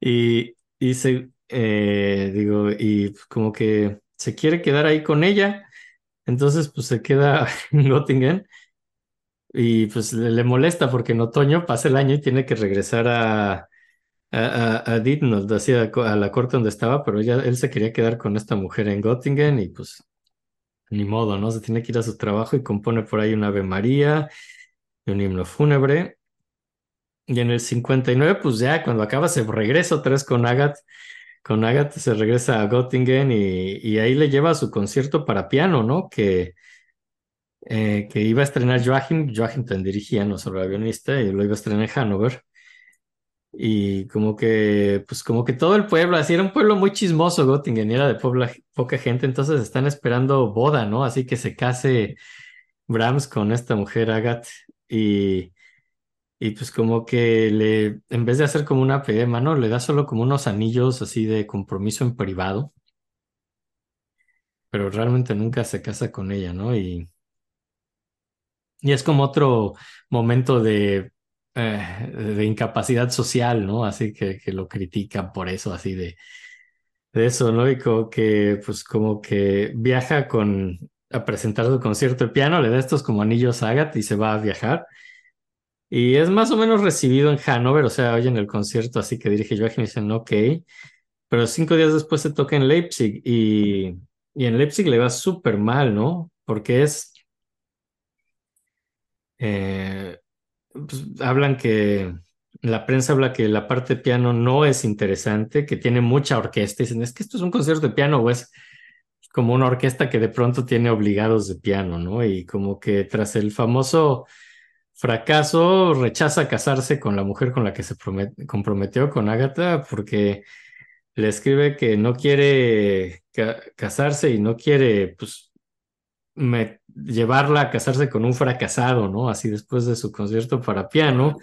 Y, se, eh, digo, y como que se quiere quedar ahí con ella. Entonces, pues se queda en Göttingen y pues le, le molesta porque en otoño pasa el año y tiene que regresar a, a, a, a así a, a la corte donde estaba, pero ella, él se quería quedar con esta mujer en Göttingen y pues ni modo, ¿no? Se tiene que ir a su trabajo y compone por ahí un Ave María y un himno fúnebre. Y en el 59, pues ya cuando acaba se regresa otra vez con Agat. Con Agat se regresa a Göttingen y, y ahí le lleva su concierto para piano, ¿no? Que, eh, que iba a estrenar Joachim. Joachim también dirigía, no solo era guionista, y lo iba a estrenar en Hannover. Y como que, pues como que todo el pueblo, así era un pueblo muy chismoso, Göttingen, era de pobla- poca gente, entonces están esperando boda, ¿no? Así que se case Brahms con esta mujer Agat y, y pues como que le, en vez de hacer como una pedema, ¿no? Le da solo como unos anillos así de compromiso en privado, pero realmente nunca se casa con ella, ¿no? Y, y es como otro momento de, eh, de incapacidad social, ¿no? Así que, que lo critican por eso, así de, de eso, ¿no? Y como que, pues como que viaja con, a presentar su concierto de piano, le da estos como anillos a Agat y se va a viajar. Y es más o menos recibido en Hannover, o sea, oyen el concierto así que dirige Joachim y dicen, ok, pero cinco días después se toca en Leipzig y, y en Leipzig le va súper mal, ¿no? Porque es, eh, pues, hablan que, la prensa habla que la parte de piano no es interesante, que tiene mucha orquesta, dicen, es que esto es un concierto de piano o es como una orquesta que de pronto tiene obligados de piano, ¿no? Y como que tras el famoso fracaso rechaza casarse con la mujer con la que se promet- comprometió, con Agatha, porque le escribe que no quiere ca- casarse y no quiere, pues, me- llevarla a casarse con un fracasado, ¿no? Así después de su concierto para piano.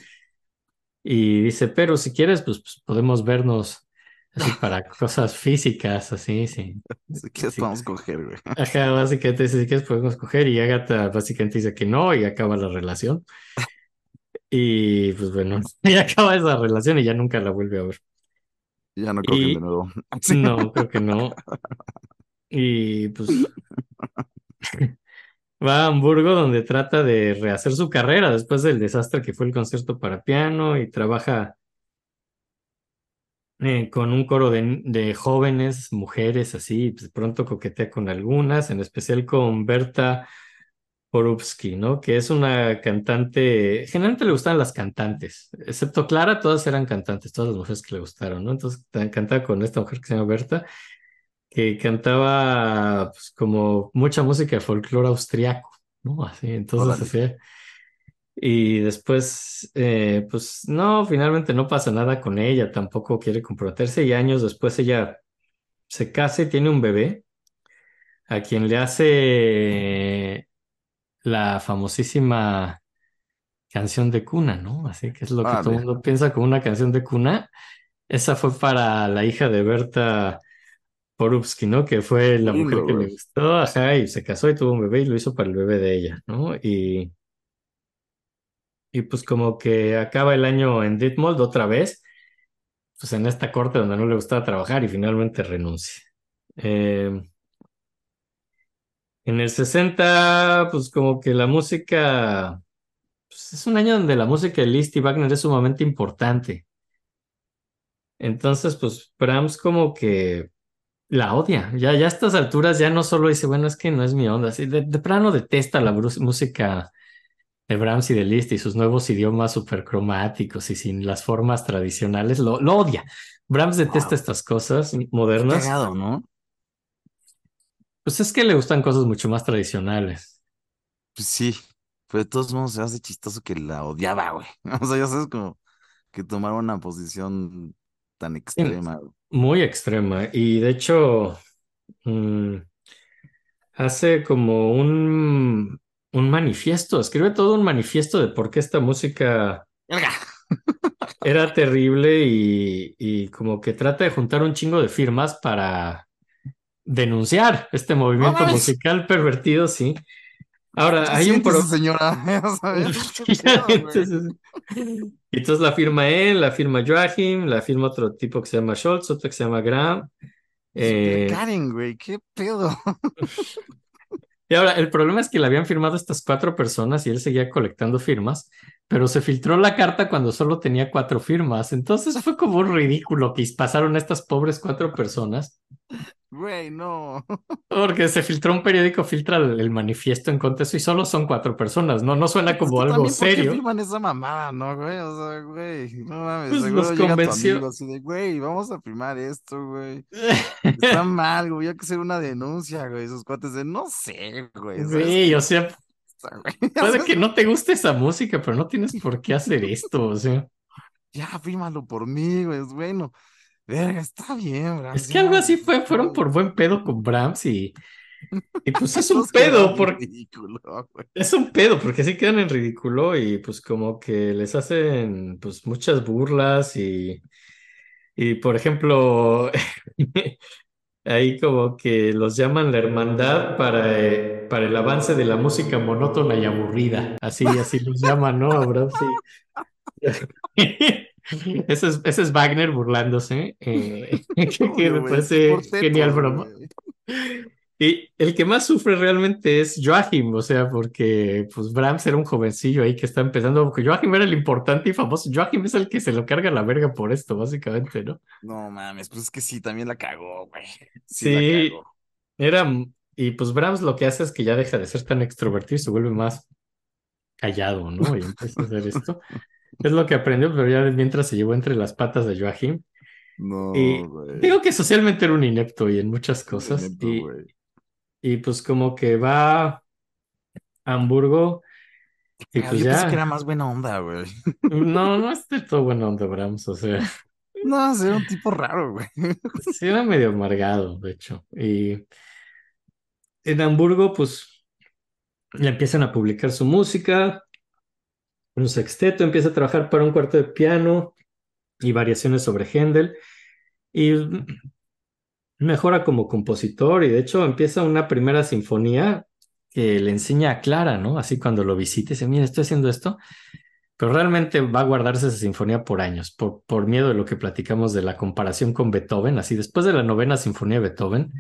Y dice, pero si quieres, pues, pues, podemos vernos así para *laughs* cosas físicas, así, sí. Así que Sí. vamos a coger, güey. Ajá, básicamente dice, si quieres podemos coger y Agatha básicamente dice que no y acaba la relación. *laughs* Y pues bueno, *laughs* y acaba esa relación y ya nunca la vuelve a ver. Ya no cogen Y- de nuevo. No, creo que no. Y pues va a Hamburgo donde trata de rehacer su carrera después del desastre que fue el concierto para piano y trabaja eh, con un coro de, jóvenes, mujeres así, pues, pronto coquetea con algunas, en especial con Berta Porubsky, ¿no? Que es una cantante, generalmente le gustan las cantantes, excepto Clara, todas eran cantantes, todas las mujeres que le gustaron, ¿no? Entonces ta- cantaba con esta mujer que se llama Berta, que cantaba pues, como mucha música de folclore austriaco, ¿no? Así, entonces Y después, eh, pues no, finalmente no pasa nada con ella, tampoco quiere comprometerse y años después ella se casa y tiene un bebé a quien le hace la famosísima canción de cuna, ¿no? Así que es lo que todo el mundo piensa como una canción de cuna. Esa fue para la hija de Berta Porubsky, ¿no? Que fue la mujer que le gustó, ajá, y se casó y tuvo un bebé y lo hizo para el bebé de ella, ¿no? Y, y pues como que acaba el año en Ditmold otra vez, pues en esta corte donde no le gustaba trabajar y finalmente renuncia. Eh, en el 60, pues como que la música, pues es un año donde la música de Liszt y Wagner es sumamente importante. Entonces, pues Brahms como que la odia. Ya, ya a estas alturas ya no solo dice, bueno, es que no es mi onda. Así de, de plano detesta la música de Brahms y de Liszt y sus nuevos idiomas supercromáticos y sin las formas tradicionales. Lo, lo odia. Brahms detesta Wow. estas cosas modernas. cagado, ¿no? Pues es que le gustan cosas mucho más tradicionales. Pues sí. Pero de todos modos se hace chistoso que la odiaba, güey. *laughs* O sea, ya sabes como que tomara una posición tan extrema. güey. Muy extrema. Y de hecho, mm, hace como un, un manifiesto, escribe todo un manifiesto de por qué esta música *laughs* era terrible y, y como que trata de juntar un chingo de firmas para denunciar este movimiento musical pervertido, sí. Ahora, ¿Qué hay un sientes, pro... señora? *laughs* *laughs* *laughs* Entonces, y entonces la firma él, la firma Joachim, la firma otro tipo que se llama Scholz, otro que se llama Graham. Eh, Karen, güey, qué pedo. y ahora, el problema es que le habían firmado estas cuatro personas y él seguía colectando firmas, pero se filtró la carta cuando solo tenía cuatro firmas. Entonces fue como un ridículo que pasaron estas pobres cuatro personas. Güey, no. Porque se filtró un periódico, filtra el, el manifiesto en contra y solo son cuatro personas, ¿no? No suena como algo también, ¿por qué serio. firman esa mamada, no, güey? O sea, güey, no mames, Pues seguro los llega tu convenció. amigo así de, güey, vamos a firmar esto, güey. *laughs* Está mal, güey, hay que hacer una denuncia, güey. Esos cuates de, no sé, güey. ¿sabes Sí, qué o sea, güey? *laughs* puede que no te guste esa música, pero no tienes por qué hacer *laughs* esto, o sea. Ya, fírmalo por mí, güey, es bueno. Verga, está bien. Es que algo así fue, fueron por buen pedo con Brahms y, y pues es un *laughs* pedo, porque ridículo, es un pedo, porque así quedan en ridículo y pues como que les hacen pues muchas burlas y, y por ejemplo, ahí como que los llaman la hermandad para, eh, para el avance de la música monótona y aburrida, así, así los llaman, ¿no? Brahms y- Ese es, ese es Wagner burlándose, eh, *laughs* *laughs* que, que me parece genial broma. Y el que más sufre realmente es Joachim, o sea, porque pues Brahms era un jovencillo ahí que está empezando, porque Joachim era el importante y famoso. Joachim es el que se lo carga la verga por esto, básicamente, ¿no? No mames, pues es que sí, también la cagó, güey. Sí, Sí. la cagó. Era, y pues Brahms lo que hace es que ya deja de ser tan extrovertido y se vuelve más callado, ¿no? Y empieza a hacer esto. Es lo que aprendió, pero ya mientras se llevó entre las patas de Joachim. No, Y güey. digo que socialmente era un inepto y en muchas cosas. Neta, Y, güey. y pues como que va a Hamburgo y Ah, pues Yo pensé que ya. era más buena onda, güey. No, no es del todo buena onda Brahms, o sea, No, era un tipo raro, güey. sí era medio amargado, de hecho. Y en Hamburgo, pues, le empiezan a publicar su música, un sexteto, empieza a trabajar para un cuarto de piano y variaciones sobre Händel, y mejora como compositor, y de hecho empieza una primera sinfonía que le enseña a Clara, ¿no? Así cuando lo visite, dice, mira, estoy haciendo esto. Pero realmente va a guardarse esa sinfonía por años, por, por miedo de lo que platicamos de la comparación con Beethoven. Así, después de la novena sinfonía de Beethoven,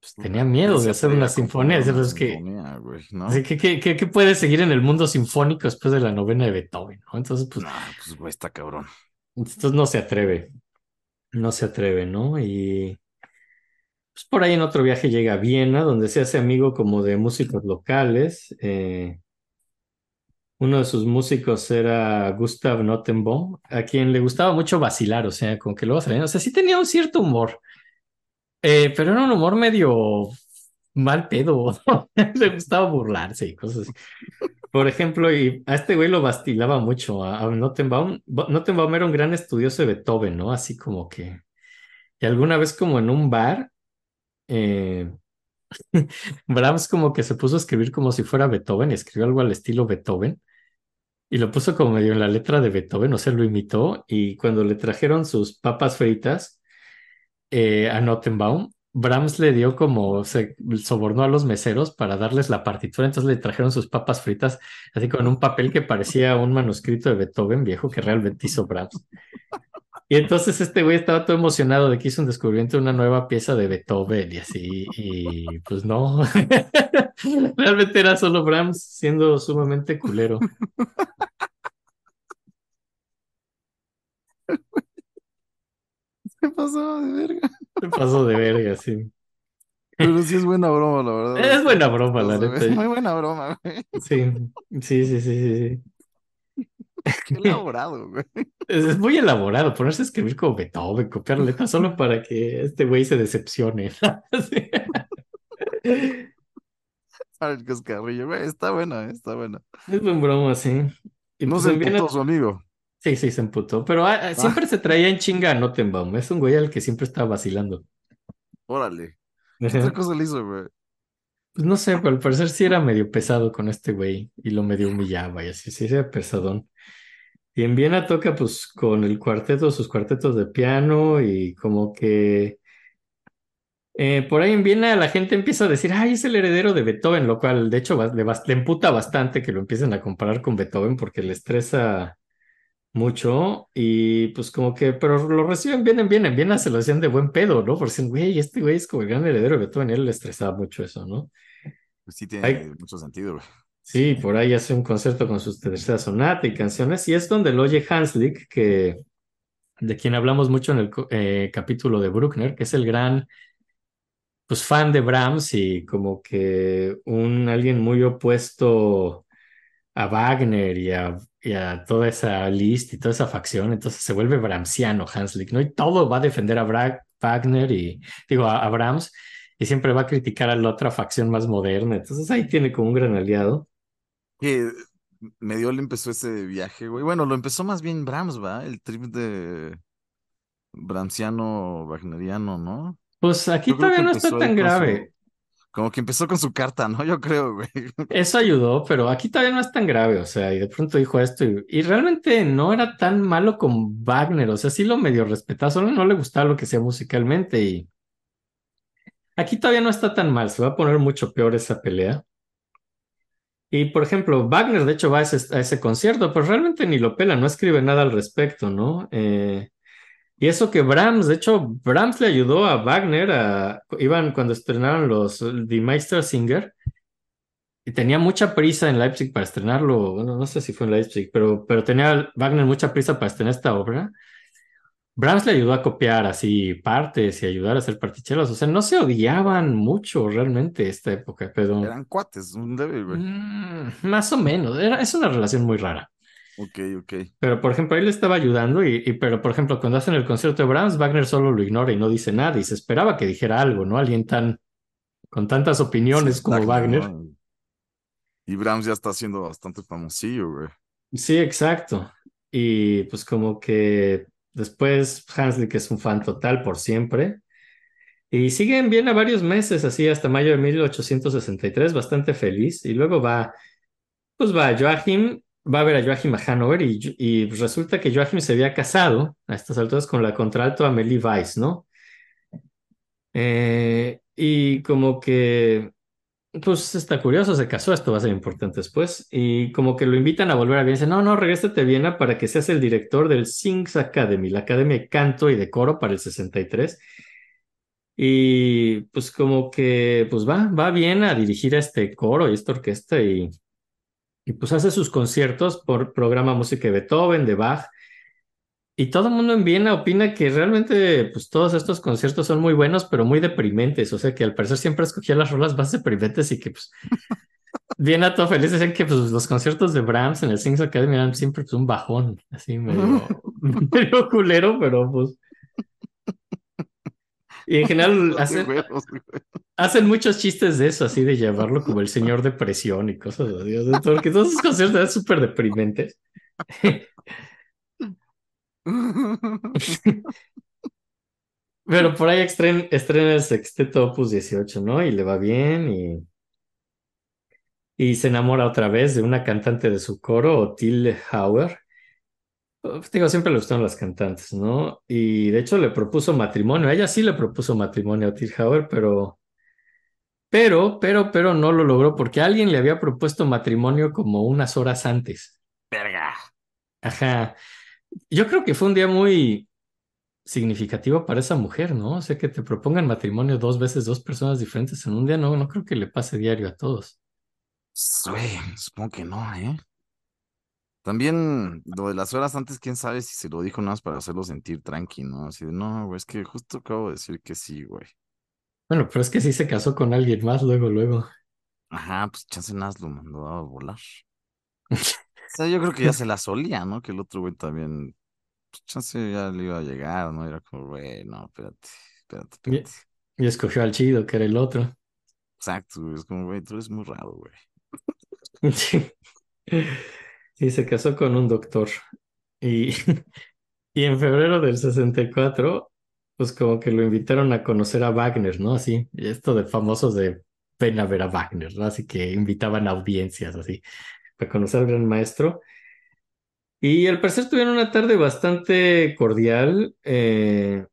pues tenía miedo de hacer una sinfonía. una pues, que, güey, ¿no? así que, ¿qué, qué- qué puede seguir en el mundo sinfónico después de la novena de Beethoven? ¿no? Entonces, pues, No, pues, güey, está cabrón. entonces no se atreve, no se atreve, ¿no? Y pues por ahí en otro viaje llega a Viena, donde se hace amigo como de músicos locales. eh, Uno de sus músicos era Gustav Notenbaum, a quien le gustaba mucho vacilar, o sea, como que luego salían, o sea, sí tenía un cierto humor, eh, pero era un humor medio mal pedo, *laughs* le gustaba burlarse y cosas así. Por ejemplo, y a este güey lo vacilaba mucho, a, a Notenbaum. Bo- Notenbaum era un gran estudioso de Beethoven, ¿no? Así como que, y alguna vez como en un bar, eh, *laughs* Brahms como que se puso a escribir como si fuera Beethoven, escribió algo al estilo Beethoven. Y lo puso como medio en la letra de Beethoven, o sea, lo imitó. Y cuando le trajeron sus papas fritas eh, a Notenbaum, Brahms le dio como, se sobornó a los meseros para darles la partitura. Entonces le trajeron sus papas fritas, así con un papel que parecía un manuscrito de Beethoven viejo que realmente hizo Brahms. Y entonces este güey estaba todo emocionado de que hizo un descubrimiento de una nueva pieza de Beethoven y así, y pues no, *laughs* realmente era solo Brahms siendo sumamente culero. *laughs* ¿Qué pasó de verga? Se pasó de verga, sí. Pero sí es buena broma, la verdad. Es está buena broma, la neta. Es *laughs* muy buena broma, güey. Sí, sí, sí, sí, sí. *laughs* Qué elaborado, güey. Es, es muy elaborado ponerse a escribir como Beethoven, copiar letras solo para que este güey se decepcione. Sí. Para el cascarrillo, güey. Está buena, está buena. Es buen broma, sí. Y No pues se emputó su amigo. Sí, sí, se emputó. Pero ah, ah, siempre se traía en chinga a Notenbaum. Es un güey al que siempre estaba vacilando. Órale. *laughs* ¿Qué otra cosa le hizo, güey? Pues no sé, pero al parecer sí era medio pesado con este güey y lo medio humillaba y así, sí era pesadón. Y en Viena toca pues con el cuarteto, sus cuartetos de piano y como que eh, por ahí en Viena la gente empieza a decir, ay, es el heredero de Beethoven, lo cual de hecho le, le emputa bastante que lo empiecen a comparar con Beethoven porque le estresa mucho y pues como que, pero lo reciben bien en bien, en Viena se lo decían de buen pedo, ¿no? Porque dicen, güey, este güey es como el gran heredero de Beethoven, él le estresaba mucho eso, ¿no? Pues sí tiene mucho sentido, güey. Sí, por ahí hace un concierto con sus tercera sonata y canciones, y es donde lo oye Hanslick, que, de quien hablamos mucho en el eh, capítulo de Bruckner, que es el gran pues, fan de Brahms y como que un alguien muy opuesto a Wagner y a, y a toda esa lista y toda esa facción, entonces se vuelve Brahmsiano Hanslick, ¿no? Y todo va a defender a Bra- Wagner y, digo, a, a Brahms, y siempre va a criticar a la otra facción más moderna, entonces ahí tiene como un gran aliado. Que medio le empezó ese viaje, güey. Bueno, lo empezó más bien Brahms, ¿va? El trip de Brahmsiano, Wagneriano, ¿no? Pues aquí todavía no está tan grave. Como que empezó con su carta, ¿no? Yo creo, güey. Eso ayudó, pero aquí todavía no es tan grave, o sea, y de pronto dijo esto y, y realmente no era tan malo con Wagner, o sea, sí lo medio respetaba, solo no le gustaba lo que hacía musicalmente y aquí todavía no está tan mal, se va a poner mucho peor esa pelea. Y por ejemplo, Wagner de hecho va a ese, a ese concierto, pero realmente ni lo pela, no escribe nada al respecto, ¿no? Eh, y eso que Brahms, de hecho, Brahms le ayudó a Wagner, a, iban cuando estrenaron los Die Meistersinger, y tenía mucha prisa en Leipzig para estrenarlo, bueno, no sé si fue en Leipzig, pero, pero tenía Wagner mucha prisa para estrenar esta obra. Brahms le ayudó a copiar así partes y ayudar a hacer partichelas, o sea, no se odiaban mucho realmente esta época, pero Eran cuates, un leve, güey. mm, más o menos, era, es una relación muy rara. Ok, ok. Pero, por ejemplo, él le estaba ayudando y, y- pero, por ejemplo, cuando hacen el concierto de Brahms, Wagner solo lo ignora y no dice nada y se esperaba que dijera algo, ¿no? Alguien tan, con tantas opiniones Sí, como Wagner. Y Brahms ya está siendo bastante famosillo, güey. Sí, exacto. Y pues como que después Hanslick es un fan total por siempre. Y siguen bien a varios meses, así hasta mayo de 1863, bastante feliz. Y luego va, pues va Joachim, va a ver a Joachim a Hannover y, resulta que Joachim se había casado a estas alturas con la contralto Amelie Weiss, ¿no? Eh, y como que pues está curioso, se casó, esto va a ser importante después. Y como que lo invitan a volver a Viena. No, no, regrésate a Viena para que seas el director del Sings Academy, la Academia de Canto y de Coro para el 63. Y pues como que pues va, va a a dirigir a este coro y esta orquesta y, y pues hace sus conciertos por programa música de Beethoven, de Bach. Y todo el mundo en Viena opina que realmente pues todos estos conciertos son muy buenos, pero muy deprimentes. O sea que al parecer siempre escogía las rolas más deprimentes y que pues *laughs* Viena todo feliz. Decían que pues los conciertos de Brahms en el Sings Academy eran siempre pues un bajón, así medio, *laughs* *laughs* medio culero, pero pues... Y en general *laughs* hacen, muchos chistes de eso, así de llevarlo como el señor depresión y cosas así. porque todos esos conciertos eran súper deprimentes. *laughs* Pero por ahí estren- estrena el sexteto Opus 18, ¿no? Y le va bien y, y se enamora otra vez de una cantante de su coro, Otil Hauer. Pues, digo, siempre le gustaron las cantantes, ¿no? Y de hecho le propuso matrimonio. A ella sí le propuso matrimonio a Otil Hauer, pero, pero, pero, pero no lo logró porque alguien le había propuesto matrimonio como unas horas antes. Verga. Ajá. Yo creo que fue un día muy significativo para esa mujer, ¿no? O sea, que te propongan matrimonio dos veces, dos personas diferentes en un día, no, no creo que le pase diario a todos. Güey, supongo que no, ¿eh? También lo de las horas antes, quién sabe si se lo dijo nada más para hacerlo sentir tranqui, ¿no? Así de, no, güey, es que justo acabo de decir que sí, güey. Bueno, pero es que sí se casó con alguien más luego, luego. Ajá, pues chance nada más lo mandó a volar. *laughs* O sea, yo creo que ya se la solía, ¿no? Que el otro güey también, pues chance ya le iba a llegar, ¿no? Era como, güey, no, espérate, espérate, Y, espérate. y escogió al chido, que era el otro. Exacto, güey, es como, güey, tú eres muy raro, güey. *laughs* Sí. Sí, se casó con un doctor. Y, *laughs* y en febrero del 64, pues como que lo invitaron a conocer a Wagner, ¿no? Así, y esto de famosos de ven a ver a Wagner, ¿no? Así que invitaban a audiencias, así, para conocer al gran maestro. Y al parecer tuvieron una tarde bastante cordial, eh,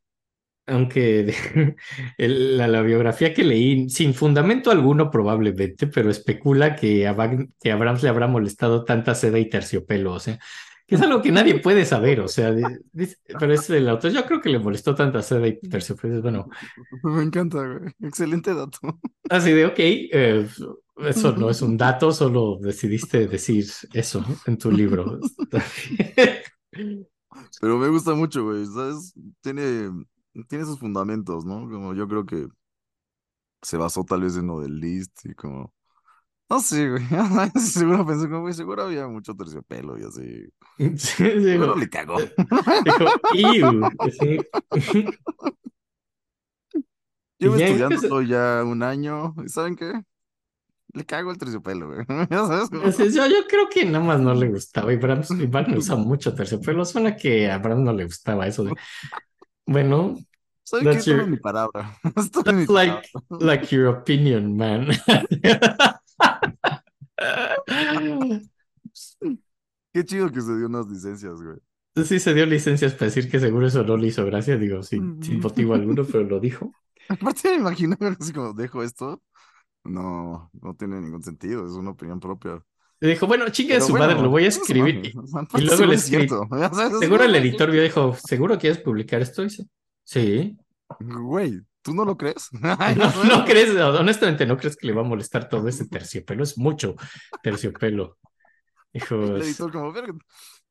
aunque de- *laughs* el- la, la biografía que leí, sin fundamento alguno probablemente, pero especula que a, Wagn- que a le habrá molestado tanta seda y terciopelo, o sea, que es algo que nadie puede saber, o sea, di- dice- pero es el autor. Yo creo que le molestó tanto a Seda y Terciopelo, bueno, *laughs* Me encanta, güey. Excelente dato. así de, ok, eh, eso no es *laughs* un dato, solo decidiste decir eso en tu libro. Pero me gusta mucho, güey. ¿Sabes? Tiene, tiene sus fundamentos, ¿no? Como yo creo que se basó tal vez en lo del list y como. No sé, güey. *laughs* Seguro pensé como, güey, seguro había mucho terciopelo y así. *laughs* Sí, digo, le cagó. *laughs* dijo, "Ew", sí. Llevo Y ya estudiando ya un año. ¿Y saben qué? Le cago el terciopelo, güey. Ya sabes, Entonces, yo, yo creo que nada más no le gustaba. Y Bram, usa mucho terciopelo. Suena que a Bram no le gustaba eso de. Bueno, ¿Saben qué? That's your- mi palabra. *laughs* That's like, *laughs* like your opinion, man. *laughs* Qué chido que se dio unas licencias, güey. Sí se dio licencias para decir que seguro eso no le hizo gracia, digo, sin, sin motivo alguno, pero lo dijo. Aparte me imagino así como dejo esto. No, no tiene ningún sentido. Es una opinión propia. Y dijo, bueno, chingue su bueno, madre, lo voy a escribir. Y, luego le escribí. Seguro el editor vio, dijo, ¿seguro quieres publicar esto? Y dice, sí. Güey, ¿tú no lo crees? *laughs* No, no crees, honestamente, no crees que le va a molestar todo ese terciopelo. Es mucho terciopelo. Dijo, El editor como, verga,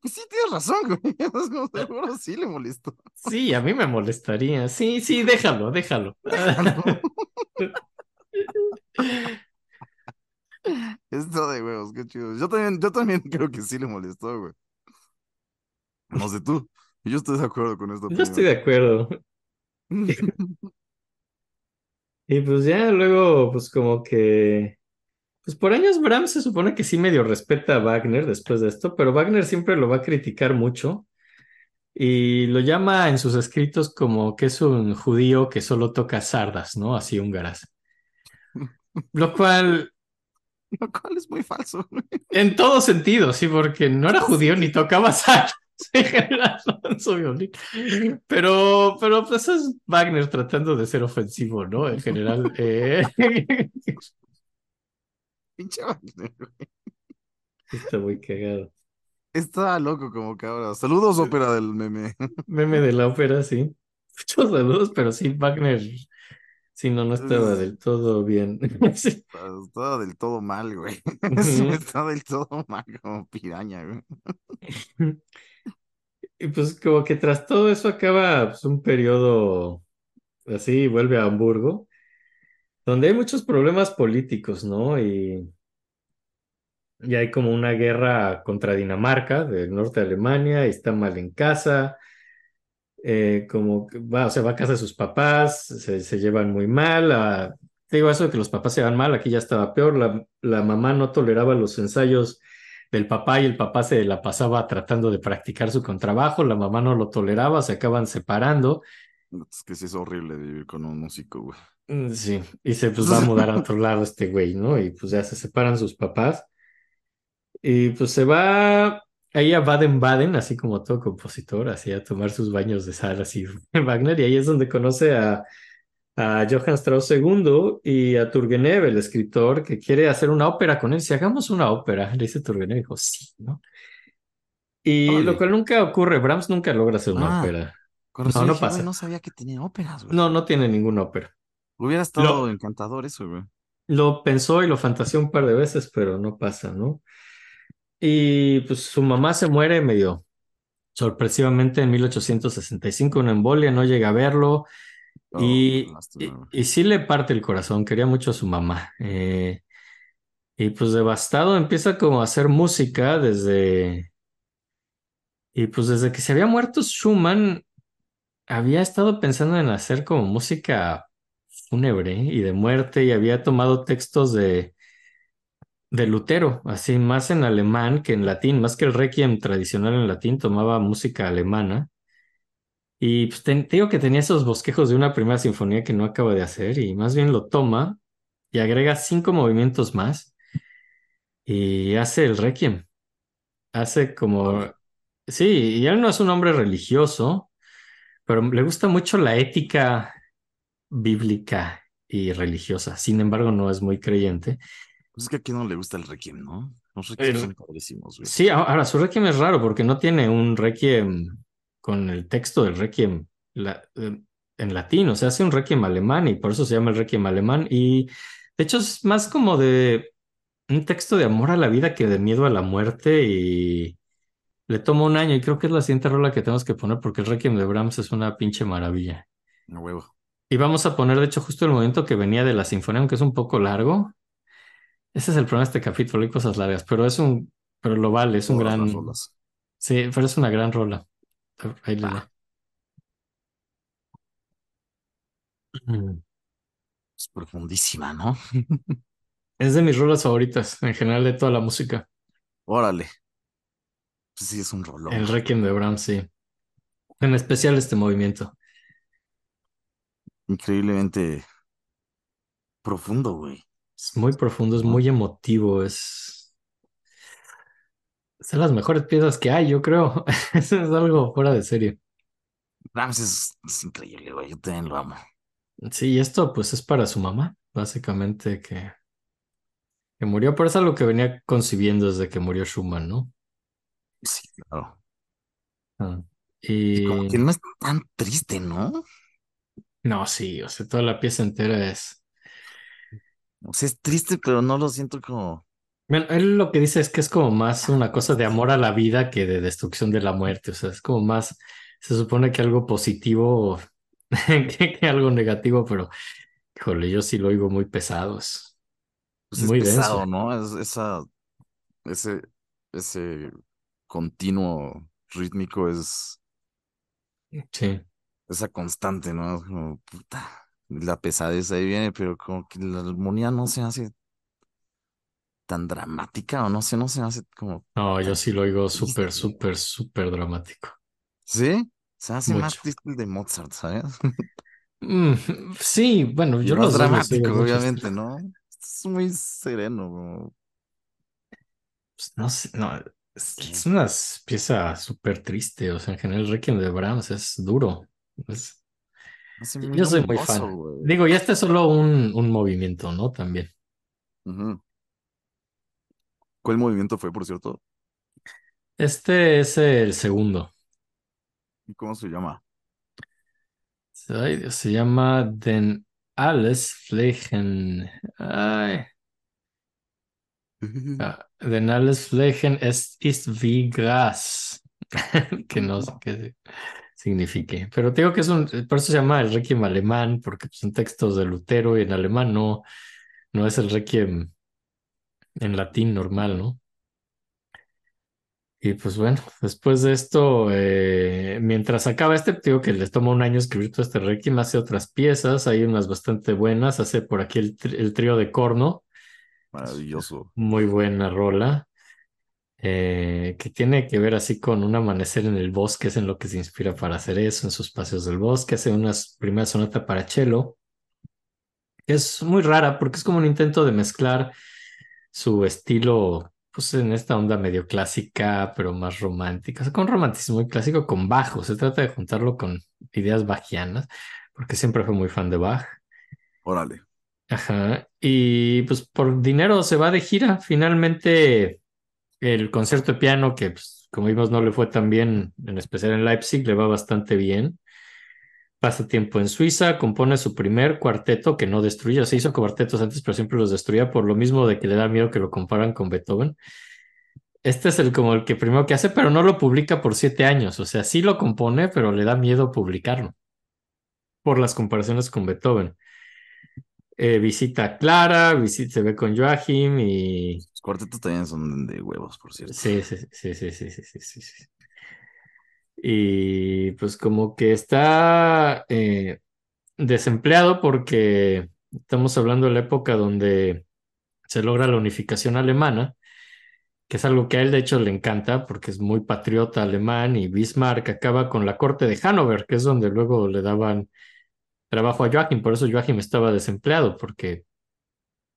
pues sí tienes razón, güey. *laughs* Es como, seguro sí le molestó. sí, a mí me molestaría. Sí, sí, déjalo, déjalo. *laughs* Esto de huevos, qué chido. Yo también, yo también creo que sí le molestó, güey. No sé tú. Yo estoy de acuerdo con esto. Yo estoy de acuerdo. *laughs* Y pues ya luego, pues como que, pues por años Bram se supone que sí medio respeta a Wagner después de esto, pero Wagner siempre lo va a criticar mucho y lo llama en sus escritos como que es un judío que solo toca sardas, ¿no? Así húngaras. Lo cual, *laughs* Lo cual es muy falso, en todo sentido, sí, porque no era judío ni tocaba sardas *laughs* su violín. Pero, pero pues es Wagner tratando de ser ofensivo, ¿no? En general. *laughs* eh, Pinche Wagner, güey. Está muy cagado. Está loco como que ahora. Saludos, ópera del meme. Meme de la ópera, sí. Muchos saludos, pero sí, Wagner, sí, no, no estaba Es- del todo bien. *laughs* *laughs* Sí. Está, está del todo mal, güey. *laughs* Está del todo mal como piraña, güey. Y pues como que tras todo eso acaba pues, un periodo así, vuelve a Hamburgo, donde hay muchos problemas políticos, ¿no? Y, y hay como una guerra contra Dinamarca, del norte de Alemania, y está mal en casa, eh, como va, o sea, va a casa de sus papás, se, se llevan muy mal, a- te digo eso de que los papás se van mal, aquí ya estaba peor, la, la mamá no toleraba los ensayos del papá y el papá se la pasaba tratando de practicar su contrabajo, la mamá no lo toleraba, se acaban separando. Es que sí es horrible vivir con un músico, güey. Mm, Sí, y se pues va a *laughs* mudar a otro lado este güey, ¿no? Y pues ya se separan sus papás. Y pues se va ahí a Baden-Baden, así como todo compositor, así a tomar sus baños de sal, así *laughs* Wagner, y ahí es donde conoce a, a Johann Strauss II y a Turgenev, el escritor, que quiere hacer una ópera con él. Si hagamos una ópera, le dice Turgenev, dijo, sí, ¿no? Y lo cual nunca ocurre, Brahms nunca logra hacer una Ah. ópera. No, no pasa. no sabía que tenía óperas, güey. No, no tiene ninguna ópera. Hubiera estado encantador eso, güey. Lo pensó y lo fantaseó un par de veces, pero no pasa, ¿no? Y pues su mamá se muere medio sorpresivamente en 1865, una embolia, no llega a verlo Oh, y, y sí le parte el corazón, quería mucho a su mamá. Eh, y pues devastado empieza como a hacer música desde... Y pues desde que se había muerto Schumann, había estado pensando en hacer como música fúnebre y de muerte y había tomado textos de, de Lutero, así más en alemán que en latín, más que el requiem tradicional en latín, tomaba música alemana. Y pues te, digo que tenía esos bosquejos de una primera sinfonía que no acaba de hacer y más bien lo toma y agrega cinco movimientos más y hace el requiem. Hace como... Sí, y él no es un hombre religioso, pero le gusta mucho la ética bíblica y religiosa. Sin embargo, no es muy creyente. Pues es que a quién no le gusta el requiem, ¿no? Los requiem El- son padrísimos, güey. Sí, ahora su requiem es raro porque no tiene un requiem con el texto del requiem la- eh, en latín, o sea, hace un requiem alemán y por eso se llama el requiem alemán y de hecho es más como de un texto de amor a la vida que de miedo a la muerte y le toma un año y creo que es la siguiente rola que tenemos que poner porque el requiem de Brahms es una pinche maravilla. A huevo. Y vamos a poner, de hecho, justo el momento que venía de la sinfonía, aunque es un poco largo. Ese es el problema de este capítulo, hay cosas largas, pero es un, pero lo vale, es un Todas gran, rolas. sí, pero es una gran rola. Ahí va. Mm. *clears throat* Es profundísima, ¿no? *laughs* Es de mis rolas favoritas, en general de toda la música. Órale. Pues sí, es un rolón. El Requiem de Brahms, sí. En especial este movimiento. Increíblemente profundo, güey. Es muy profundo, es muy emotivo, es... De las mejores piezas que hay, yo creo. *laughs* Eso es algo fuera de serie. Brahms es, es increíble, güey. Yo también lo amo. Sí, y esto pues es para su mamá, básicamente, que, que murió, pero es algo que venía concibiendo desde que murió Schumann, ¿no? Sí, claro. Ah, Y como Y que no es tan triste, ¿no? no, sí, o sea, toda la pieza entera es... O sea, es triste, pero no lo siento como. Bueno, él lo que dice es que es como más una cosa de amor a la vida que de destrucción de la muerte, o sea, es como más, se supone que algo positivo *laughs* que, que algo negativo, pero, híjole, yo sí lo oigo muy pesado, es Pues muy es pesado, denso. ¿no? Es esa, ese, ese continuo rítmico es Sí. esa constante, ¿no? Es como, puta, la pesadez ahí viene, pero como que la armonía no se hace tan dramática, o no sé, no se hace como No, yo sí lo oigo súper, súper, súper dramático. ¿Sí? Se hace más Mucho. triste el de Mozart, ¿sabes? Mm, sí, bueno, yo más los oigo dramático, obviamente, ¿no? Es muy sereno, como, Pues, no sé, no, es, es una pieza súper triste, o sea, en general el Requiem de Brahms es duro. Es- hace muy yo soy muy fan. Digo, y este es solo un, un movimiento, ¿no? También. ¿Cuál movimiento fue, por cierto? Este es el segundo. ¿Y cómo se llama? Ay, se llama Den alles Flächen. Ay, *laughs* ah, Den alles Flächen es, ist wie Gras. *laughs* Que no sé qué signifique. Pero te digo que es un, por eso se llama el Requiem alemán, porque son textos de Lutero y en alemán no, no es el Requiem en latín normal, ¿no? Y pues bueno, después de esto, eh, mientras acaba este, te digo que les toma un año escribir todo este Requiem, hace otras piezas, hay unas bastante buenas, hace por aquí el, el trío de corno, Maravilloso. muy buena rola, eh, que tiene que ver así con un amanecer en el bosque, es en lo que se inspira para hacer eso, en sus paseos del bosque, hace unas primera sonata para cello, que es muy rara porque es como un intento de mezclar su estilo, pues en esta onda medio clásica, pero más romántica, o sea, con romanticismo muy clásico, con bajo, se trata de juntarlo con ideas bachianas, porque siempre fue muy fan de Bach. Órale. Ajá, y pues por dinero se va de gira. Finalmente, el concierto de piano, que pues, como vimos no le fue tan bien, en especial en Leipzig, le va bastante bien. Pasa tiempo en Suiza, compone su primer cuarteto que no destruye. Se hizo cuartetos antes, pero siempre los destruía por lo mismo de que le da miedo que lo comparan con Beethoven. Este es el como el que primero que hace, pero no lo publica por siete años. O sea, sí lo compone, pero le da miedo publicarlo por las comparaciones con Beethoven. Eh, visita a Clara, visita, se ve con Joachim y. Los cuartetos también son de huevos, por cierto. Sí, sí, sí, sí, sí, sí, sí, sí. Y pues como que está eh, desempleado porque estamos hablando de la época donde se logra la unificación alemana, que es algo que a él de hecho le encanta porque es muy patriota alemán y Bismarck acaba con la corte de Hannover, que es donde luego le daban trabajo a Joachim, por eso Joachim estaba desempleado porque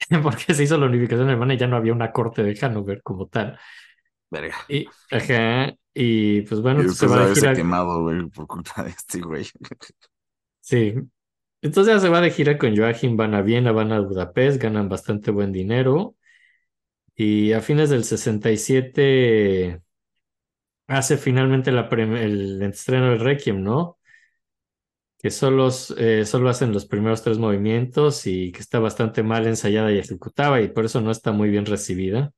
*laughs* porque se hizo la unificación alemana y ya no había una corte de Hannover como tal. Verga. Y, ajá, y pues bueno, Y se va de gira. quemado, güey, por culpa de este güey. Sí. Entonces ya se va de gira con Joachim, van a Viena, van a Budapest, ganan bastante buen dinero. Y a fines del 67 hace finalmente la el estreno del Requiem, ¿no? Que solo, eh, solo hacen los primeros tres movimientos y que está bastante mal ensayada y ejecutada y por eso no está muy bien recibida.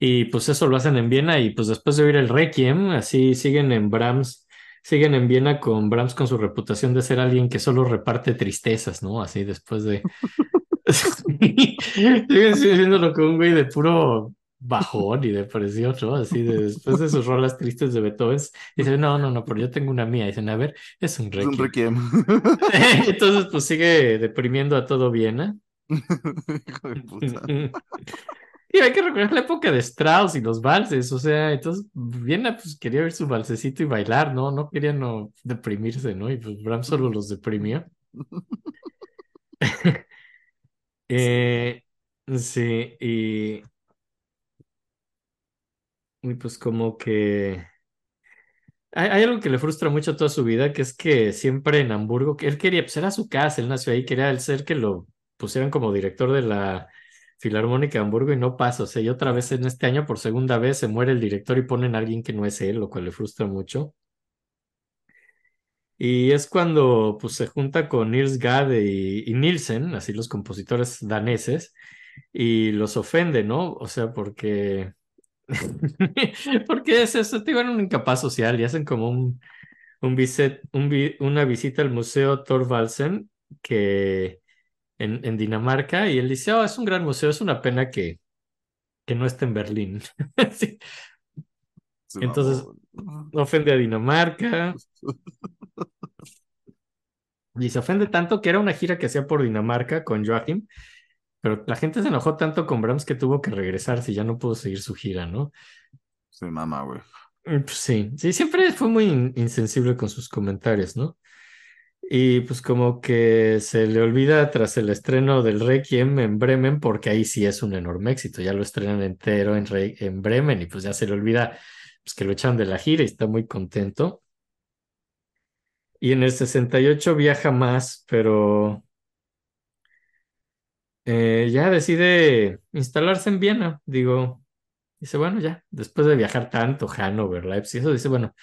Y pues eso lo hacen en Viena y pues después de oír el Requiem, así siguen en Brahms, siguen en Viena con Brahms con su reputación de ser alguien que solo reparte tristezas, ¿no? Así después de... *laughs* *laughs* Siguen siendo con un güey de puro bajón y depresión, ¿no? Así de después de sus rolas tristes de Beethoven, dicen, no, no, no, pero yo tengo una mía. Dicen, a ver, es un Es un Requiem. requiem. *laughs* Entonces, pues sigue deprimiendo a todo Viena. Hijo de puta. *laughs* Y hay que recordar la época de Strauss y los valses, o sea, entonces Viena pues quería ver su valsecito y bailar, ¿no? No quería no deprimirse, ¿no? Y pues Brahms solo los deprimía. *laughs* Eh, sí, y, y pues como que hay, algo que le frustra mucho toda su vida, que es que siempre en Hamburgo, él quería, pues era su casa, él nació ahí, quería el ser que lo pusieran como director de la Filarmónica de Hamburgo y no pasa, o sea, y otra vez en este año, por segunda vez, se muere el director y ponen a alguien que no es él, lo cual le frustra mucho. Y es cuando pues, se junta con Niels Gade y, y Nielsen, así los compositores daneses, y los ofende, ¿no? O sea, porque, *laughs* porque es eso, te un incapaz social y hacen como un, un visit- un una visita al Museo Thorvaldsen que en, en Dinamarca y él dice, oh, es un gran museo, es una pena que, que no esté en Berlín. *laughs* Sí. Entonces, ofende a Dinamarca *laughs* y se ofende tanto que era una gira que hacía por Dinamarca con Joachim, pero la gente se enojó tanto con Brahms que tuvo que regresarse y ya no pudo seguir su gira, ¿no? Se mama, güey. Mm, pues sí, sí, siempre fue muy in- insensible con sus comentarios, ¿no? Y pues como que se le olvida tras el estreno del Requiem en Bremen, porque ahí sí es un enorme éxito, ya lo estrenan entero en, Re- en Bremen y pues ya se le olvida pues, que lo echan de la gira y está muy contento. Y en el 68 viaja más, pero eh, ya decide instalarse en Viena. Digo, dice, bueno, ya, después de viajar tanto, Hannover, Leipzig, eso dice, bueno,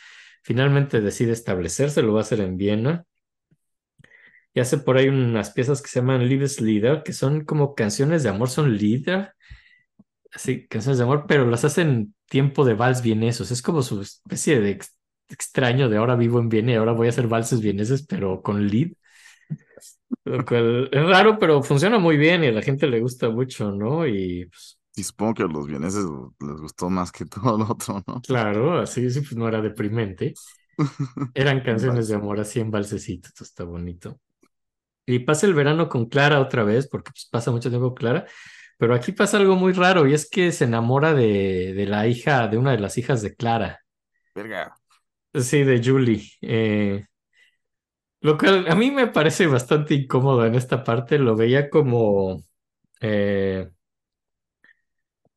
finalmente decide establecerse, lo va a hacer en Viena. Y hace por ahí unas piezas que se llaman Liebeslieder, que son como canciones de amor, son Lieder, así, canciones de amor, pero las hacen tiempo de vals vienesos. Es como su especie de ex- extraño de ahora vivo en Viena y ahora voy a hacer valses vieneses, pero con lead. Lo cual es raro, pero funciona muy bien y a la gente le gusta mucho, ¿no? Y pues, Y supongo que a los vieneses les gustó más que todo lo otro, ¿no? claro, así sí, pues no era deprimente. Eran *laughs* canciones de amor así en balsecito, esto está bonito. Y pasa el verano con Clara otra vez, porque pues, pasa mucho tiempo con Clara, pero aquí pasa algo muy raro y es que se enamora de, de la hija, de una de las hijas de Clara, Verga. sí, de Julie. eh, lo cual a mí me parece bastante incómodo en esta parte, lo veía como, eh,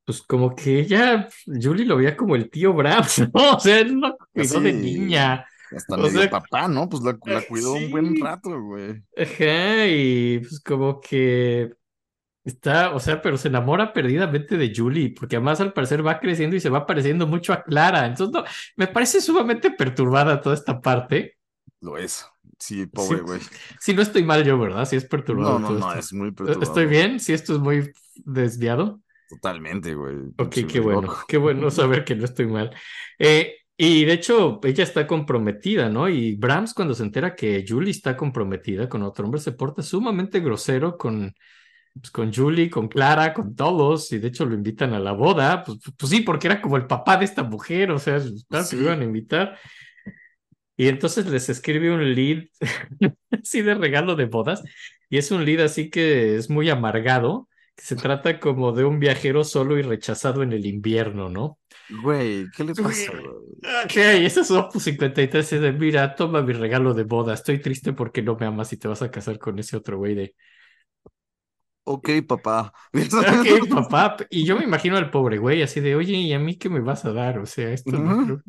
pues como que ella, Julie lo veía como el tío Brahms, *laughs* ¿no? O sea, él lo cuidó de niña. hasta O medio sea, papá, ¿no? Pues la, la *laughs* cuidó un buen rato, güey. Ajá, y pues como que está, o sea, pero se enamora perdidamente de Julie, porque además al parecer va creciendo y se va pareciendo mucho a Clara. Entonces, no, me parece sumamente perturbada toda esta parte. Lo es. Sí, Sí, pobre güey. sí, no estoy mal yo, ¿verdad? Sí es No, perturbado no, no, esto. es muy ¿Estoy perturbador. bien? Sí, esto es muy desviado. Totalmente, güey. Ok, Pinche qué bueno, loco. qué bueno saber que no estoy mal. Eh, y de hecho, ella está comprometida, ¿no? Y Brahms, cuando se entera que Julie está comprometida con otro hombre, se porta sumamente grosero con, pues, con Julie, con Clara, con todos, y de hecho lo invitan a la boda. Pues, pues sí, porque era como el papá de esta mujer, o sea, claro que lo Sí. iban a invitar. Y entonces les escribe un lead *laughs* así de regalo de bodas, y es un lead así que es muy amargado, que se trata como de un viajero solo y rechazado en el invierno, ¿no? Güey, ¿qué le pasa, güey? Ok, ese es Opus 53 es de, mira, toma mi regalo de boda, estoy triste porque no me amas y te vas a casar con ese otro güey de, Ok, *laughs* papá. ok, papá, *laughs* y yo me imagino al pobre güey así de, oye, ¿y a mí qué me vas a dar? O sea, esto no creo-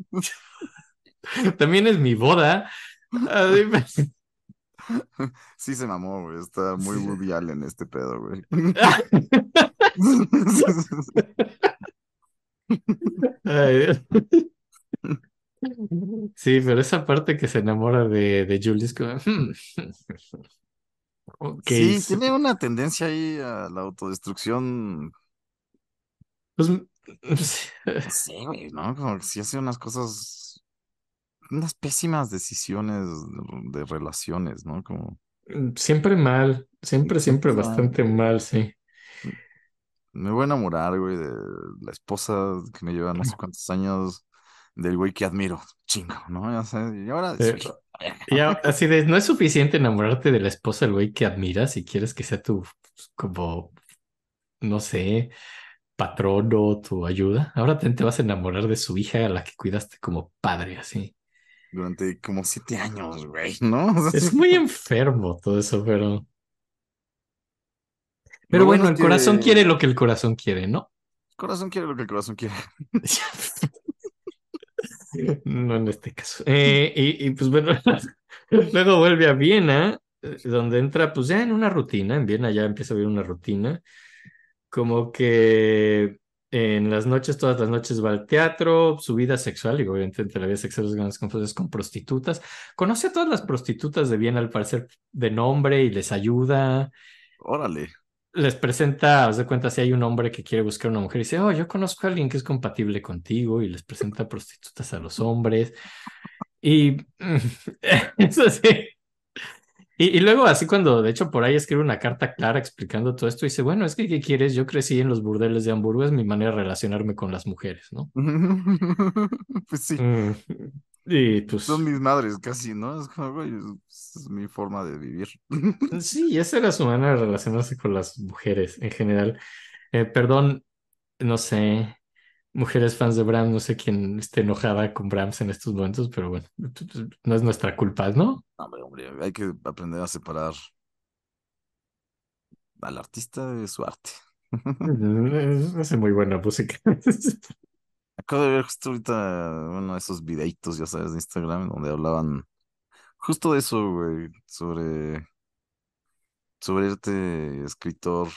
*laughs* También es mi boda. *laughs* Sí se mamó, güey. Está muy Sí. Woody Allen este pedo, güey. Sí, pero esa parte que se enamora de, de Julie es como... hmm. Ok, Sí, sí, tiene una tendencia ahí a la autodestrucción. pues, *laughs* No sé, güey, ¿no? Como que sí hace unas cosas, unas pésimas decisiones de, relaciones, ¿no? Como siempre mal, siempre, siempre mal. bastante mal, sí. me voy a enamorar, güey, de la esposa que me lleva no sé *laughs* cuántos años, del güey que admiro, chingo, ¿no? Ya sé, y ahora Eh, soy- Ya, así de, no es suficiente enamorarte de la esposa del güey que admiras y quieres que sea tu, pues, como, no sé, patrón o tu ayuda. Ahora te vas a enamorar de su hija a la que cuidaste como padre, así. Durante como siete años, güey, ¿no? *laughs* Es muy enfermo todo eso, pero, pero bueno, el corazón quiere lo que el corazón quiere, ¿no? el corazón quiere lo que el corazón quiere. *laughs* No en este caso. Eh, y, y, pues bueno, *laughs* luego vuelve a Viena, eh, donde entra pues ya en una rutina. En Viena ya empieza a vivir una rutina. Como que en las noches, todas las noches va al teatro, su vida sexual, y obviamente entre la vida sexual es grandes con prostitutas. Conoce a todas las prostitutas de Viena al parecer de nombre y les ayuda. Órale. Les presenta, os de cuenta, si hay un hombre que quiere buscar una mujer y dice, oh, yo conozco a alguien que es compatible contigo y les presenta prostitutas a los hombres. Y *laughs* eso sí. Y, y luego así cuando, de hecho, por ahí escribe una carta clara explicando todo esto, dice, bueno, es que, ¿qué quieres? Yo crecí en los burdeles de Hamburgo, es mi manera de relacionarme con las mujeres, ¿no? *laughs* Pues sí, Mm, Y pues, son mis madres casi, ¿no? Es como, es, es mi forma de vivir. *laughs* sí, esa era su manera de relacionarse con las mujeres en general. Eh, perdón, no sé, mujeres fans de Brahms, no sé quién esté enojada con Brahms en estos momentos, pero bueno, no es nuestra culpa, ¿no? Hombre, hombre, hay que aprender a separar al artista de su arte. *laughs* Hace muy buena música. Acabo de ver justo ahorita uno de esos videitos, ya sabes, de Instagram, donde hablaban justo de eso, güey, sobre, sobre este escritor.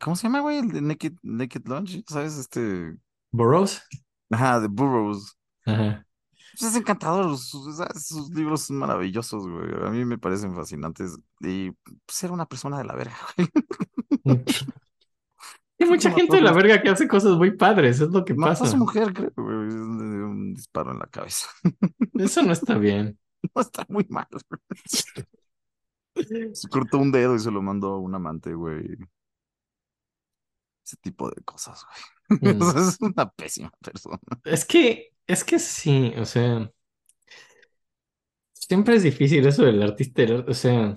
¿Cómo se llama, güey? El de Naked, Naked Lunch, ¿sabes? Este, Burroughs. ajá, de Burroughs. Ajá. Pues es encantador, sus, libros son maravillosos, güey. A mí me parecen fascinantes. Y pues era una persona de la verga, güey. *laughs* Hay mucha gente de a la verga que hace cosas muy padres, es lo que Mató a pasa. su mujer, creo, güey. Un disparo en la cabeza. *laughs* Eso no está bien. No está muy mal. güey. *laughs* Se cortó un dedo y se lo mandó a un amante, güey. Ese tipo de cosas, güey. *laughs* Mm. O sea, es una pésima persona. Es que, es que sí, o sea, siempre es difícil eso del artista, o sea,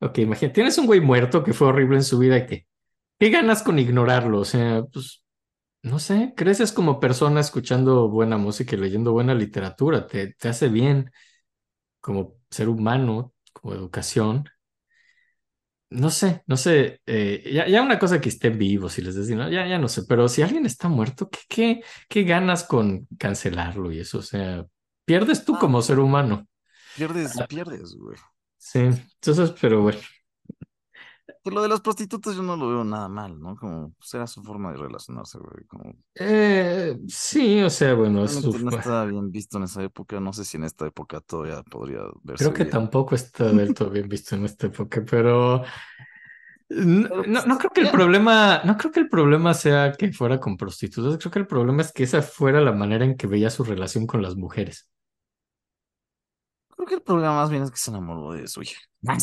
ok, imagínate, tienes un güey muerto que fue horrible en su vida, ¿qué, qué ganas con ignorarlo? O sea, pues, no sé, creces como persona escuchando buena música y leyendo buena literatura, te, te hace bien como ser humano, como educación. No sé, no sé, eh, ya, ya una cosa que estén vivos y les decís, no, ya, ya no sé, pero si alguien está muerto, ¿qué, qué, qué ganas con cancelarlo y eso? O sea, pierdes tú Ah. como ser humano. Pierdes, pierdes, güey. Sí, entonces, pero bueno, Que lo de las prostitutas yo no lo veo nada mal, ¿no? Como, pues era su forma de relacionarse, güey. Como, eh, sí, o sea, bueno, su- no estaba bien visto en esa época. No sé si en esta época todavía podría verse creo que bien. tampoco está del todo bien visto en esta época, pero no, no, pues, no creo que el problema, no creo que el problema sea que fuera con prostitutas, creo que el problema es que esa fuera la manera en que veía su relación con las mujeres. Creo que el problema más bien es que se enamoró de su hija. *laughs* Creo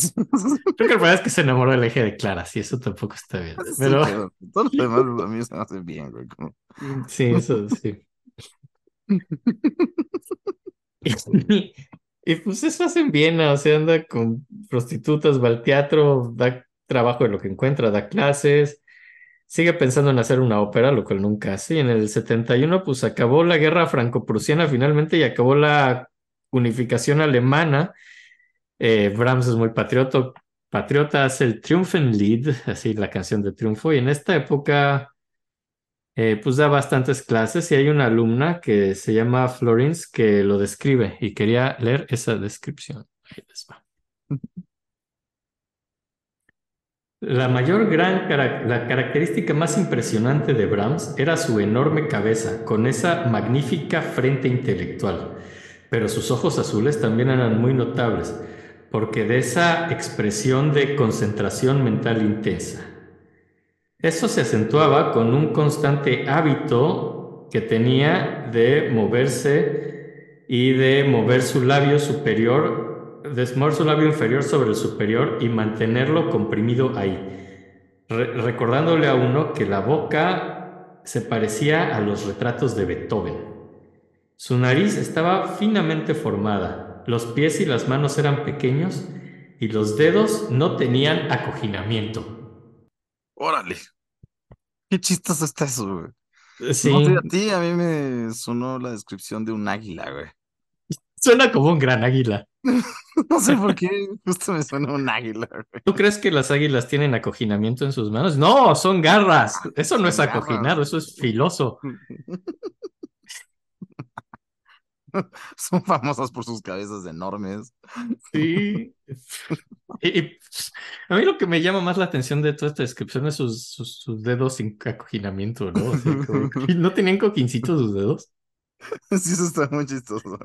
que el problema es que se enamoró del eje de Clara, sí, eso tampoco está bien. Sí, Pero pero todo lo demás a mí se me hace bien, güey. como- *laughs* sí, eso sí. Y, y, pues eso hace en Viena, o sea, anda con prostitutas, va al teatro, da trabajo de lo que encuentra, da clases, sigue pensando en hacer una ópera, lo cual nunca hace. Y en el 71, pues acabó la guerra franco-prusiana finalmente y acabó la unificación alemana. Eh, Brahms es muy patriota, patriota, hace el Triumfenlied, así la canción de triunfo, y en esta época eh, pues da bastantes clases y hay una alumna que se llama Florence que lo describe y quería leer esa descripción. Ahí les va. La mayor gran la característica más impresionante de Brahms era su enorme cabeza, con esa magnífica frente intelectual. Pero sus ojos azules también eran muy notables, porque de esa expresión de concentración mental intensa. Eso se acentuaba con un constante hábito que tenía de moverse y de mover su labio superior, de mover su labio inferior sobre el superior y mantenerlo comprimido ahí, Re- recordándole a uno que la boca se parecía a los retratos de Beethoven. Su nariz estaba finamente formada, los pies y las manos eran pequeños y los dedos no tenían acoginamiento. Órale. Qué chistoso está eso, güey. Sí, No sé, a ti, a mí me sonó la descripción de un águila, güey. suena como un gran águila. *laughs* No sé por qué, justo me suena un águila, güey. ¿Tú crees que las águilas tienen acoginamiento en sus manos? No, son garras. Eso no es acoginado, eso es filoso. *laughs* *laughs* Son famosas por sus cabezas enormes. Sí. *laughs* Y, y, a mí lo que me llama más la atención de toda esta descripción es sus, sus, sus dedos sin acoginamiento, ¿no? O sea, *laughs* como que ¿No tenían cojincitos sus dedos? Sí, eso está muy chistoso.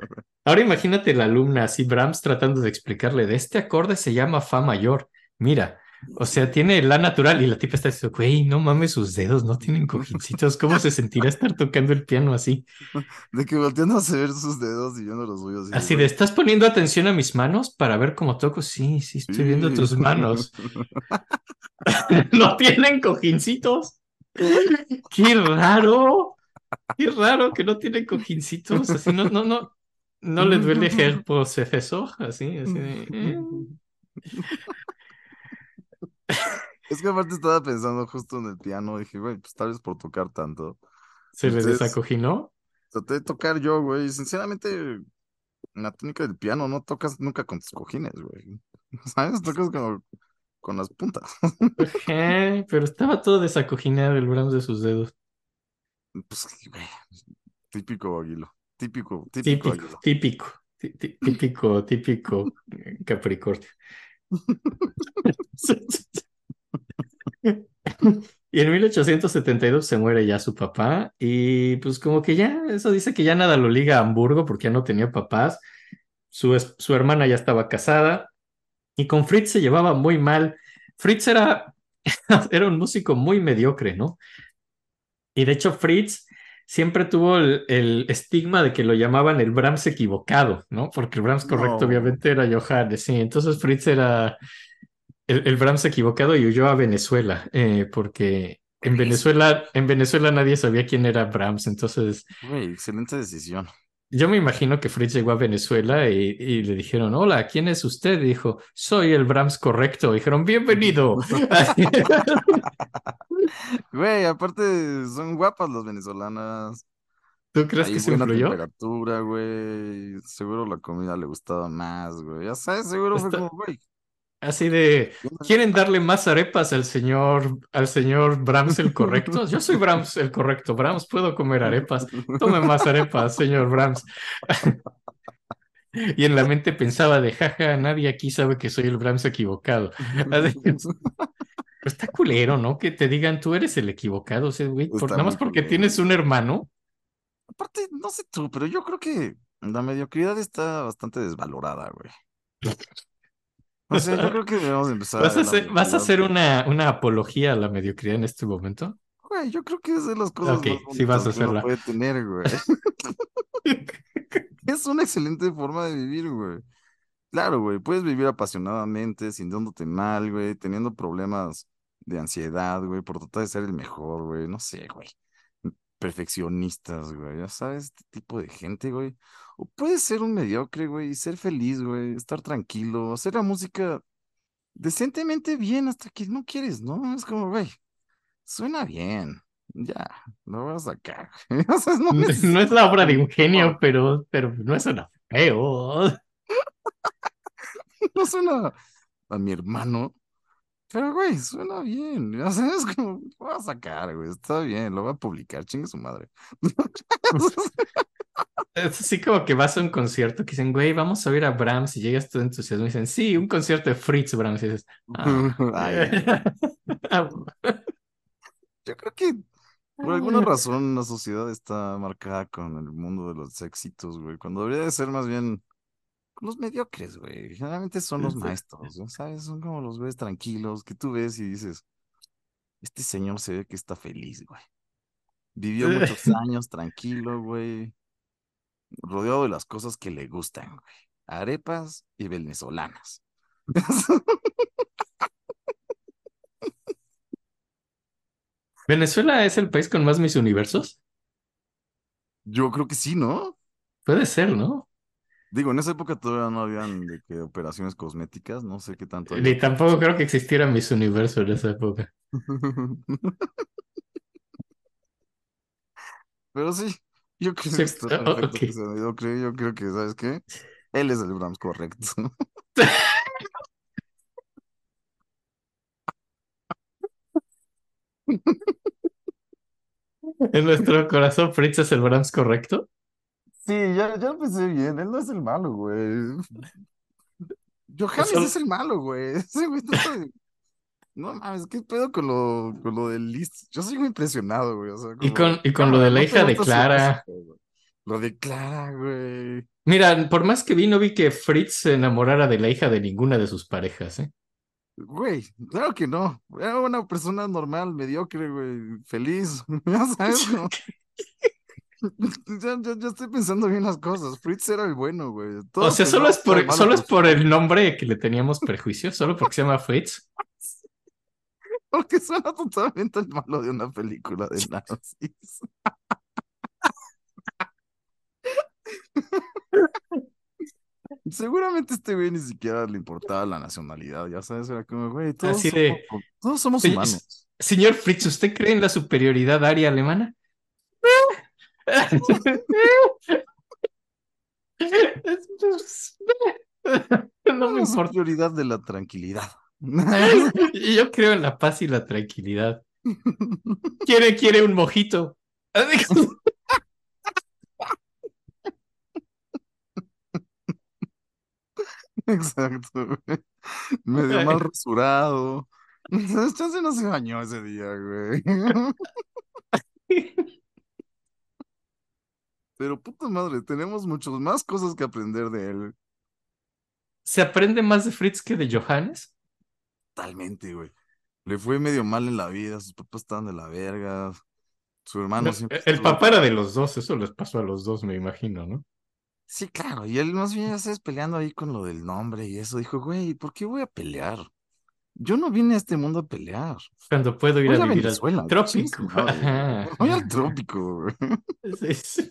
Ahora imagínate la alumna así, Brahms tratando de explicarle, de este acorde se llama Fa mayor. Mira, o sea, tiene la natural y la tipa está diciendo, güey, no mames, sus dedos no tienen cojincitos. ¿Cómo se sentirá estar tocando el piano así? *laughs* De que volteando a ver sus dedos y viendo los suyos. y Así de, ¿estás poniendo atención a mis manos para ver cómo toco? Sí, sí, estoy viendo tus manos. *laughs* *laughs* No tienen cojincitos. Qué raro. Qué raro que no tienen cojincitos. Así no, no, no. No le duele el posefesor, así, así de, eh. Es que aparte estaba pensando justo en el piano. Dije, güey, pues tal vez por tocar tanto. Se le Ustedes- desacoginó. Traté de tocar yo, güey. Sinceramente, en la técnica del piano no tocas nunca con tus cojines, güey. *laughs* ¿Sabes? Tocas como con las puntas. Ajá, *laughs* pero estaba todo desacoginado el Brahms de sus dedos. Pues, güey, típico aguilo. Típico, típico Típico, aguilo. típico, tí- tí- típico, típico eh, Capricornio. *laughs* *laughs* Y en 1872 se muere ya su papá y pues como que ya, eso dice que ya nada lo liga a Hamburgo porque ya no tenía papás. Su, su hermana ya estaba casada y con Fritz se llevaba muy mal. Fritz era, *laughs* era un músico muy mediocre, ¿no? Y de hecho Fritz siempre tuvo el, el estigma de que lo llamaban el Brahms equivocado, ¿no? Porque el Brahms correcto No. obviamente era Johannes, sí. Entonces Fritz era el, el Brahms equivocado y huyó a Venezuela, eh, porque en Venezuela, en Venezuela nadie sabía quién era Brahms. Entonces Güey, excelente decisión. yo me imagino que Fritz llegó a Venezuela y, y le dijeron, hola, ¿quién es usted? Y dijo, soy el Brahms correcto. dijeron, bienvenido. *laughs* Güey, aparte son guapas las venezolanas. ¿Tú crees que se influyó? temperatura, güey. Seguro la comida le gustaba más, güey. Ya sabes, seguro fue Está- como, güey. Así de. ¿quieren darle más arepas al señor, al señor Brahms el correcto? Yo soy Brahms el correcto. Brahms, puedo comer arepas. Tome más arepas, señor Brahms. *laughs* Y en la mente pensaba de, jaja, nadie aquí sabe que soy el Brahms equivocado. *laughs* Pero está culero, ¿no? Que te digan, tú eres el equivocado. O sea, güey, por- nada más porque culero. tienes un hermano. Aparte, no sé tú, pero yo creo que la mediocridad está bastante desvalorada, güey. *laughs* O sea, yo creo que debemos empezar ¿Vas a hacer, vas a hacer mediocridad. una, una apología a la mediocridad en este momento? Güey, yo creo que es de las cosas más sí vas a bonitas que uno puede tener, güey. *laughs* Es una excelente forma de vivir, güey. Claro, güey, puedes vivir apasionadamente, sintiéndote mal, güey, teniendo problemas de ansiedad, güey, por tratar de ser el mejor, güey, no sé, güey. Perfeccionistas, güey, ya sabes, este tipo de gente, güey. O puedes ser un mediocre, güey, y ser feliz, güey, estar tranquilo, hacer la música decentemente bien hasta que no quieres, ¿no? Es como, güey, suena bien, ya, lo voy a sacar. *laughs* O sea, no No necesito es la obra de un genio, pero, pero no es una feo. *laughs* no suena a mi hermano, pero güey, suena bien. *laughs* O sea, es como, lo voy a sacar, güey, está bien, lo voy a publicar, chingue su madre. *laughs* Es así como que vas a un concierto que dicen, güey, vamos a ver a Brahms y llegas todo entusiasmado y dicen, sí, un concierto de Fritz Brahms y dices, ah. *laughs* Ay, yo creo que por alguna razón la sociedad está marcada con el mundo de los éxitos, güey, cuando debería de ser más bien los mediocres, güey. Generalmente son los Sí. maestros, ¿no? ¿sabes? Son como los ves tranquilos, que tú ves y dices, este señor se ve que está feliz, güey. Vivió *laughs* muchos años tranquilo, güey, rodeado de las cosas que le gustan, güey. Arepas y venezolanas. *laughs* ¿Venezuela es el país con más mis universos? Yo creo que sí, ¿no? Puede ser, ¿no? Digo, en esa época todavía no habían de que operaciones cosméticas, no sé qué tanto. Ni tampoco creo que existiera mis universos en esa época. *laughs* Pero sí, yo creo Sí, que oh. Yo creo que, ¿sabes qué? Él es el Brahms correcto. *laughs* En nuestro corazón, Fritz es el Brahms correcto. Sí, ya, ya lo pensé bien. Él no es el malo, güey. Johannes es el malo, güey. *laughs* Ese No mames, ¿qué pedo con lo, con lo del list? Yo sigo impresionado, güey. O sea, Y con, y con lo de la ¿no te hija de Clara. Lo de Clara, güey. Mira, por más que vi, no vi que Fritz se enamorara de la hija de ninguna de sus parejas, ¿eh? Güey, claro que no. Era una persona normal, mediocre, güey. Feliz. *laughs* Ya sabes, ¿no? *laughs* *laughs* Ya, ya- ya estoy pensando bien las cosas. Fritz era el bueno, güey. O sea, solo es por, solo es por- el nombre que le teníamos prejuicio, solo porque se llama Fritz. *laughs* Porque suena totalmente el malo de una película de nazis. *laughs* Seguramente este güey ni siquiera le importaba la nacionalidad, ya sabes, era como, güey, todos Así somos, de- todos somos humanos. Señor Fritz, ¿usted cree en la superioridad aria alemana? No me importa. superioridad de la tranquilidad. *laughs* Yo creo en la paz y la tranquilidad. ¿Quiere, quiere un mojito? *laughs* Exacto, güey. Medio mal rasurado. *laughs* Chance no se bañó ese día, güey. Pero puta madre, tenemos muchas más cosas que aprender de él. ¿Se aprende más de Fritz que de Johannes? Totalmente, güey. Le fue medio mal en la vida, sus papás estaban de la verga. Su hermano No, siempre el estuvo- papá era de los dos, eso les pasó a los dos, me imagino, ¿no? Sí, claro, y él más bien ya sabes peleando ahí con lo del nombre y eso. Dijo, güey, ¿por qué voy a pelear? Yo no vine a este mundo a pelear. Cuando puedo ir Voy a a vivir Venezuela. al trópico. *laughs* Voy al trópico, güey. Sí, sí.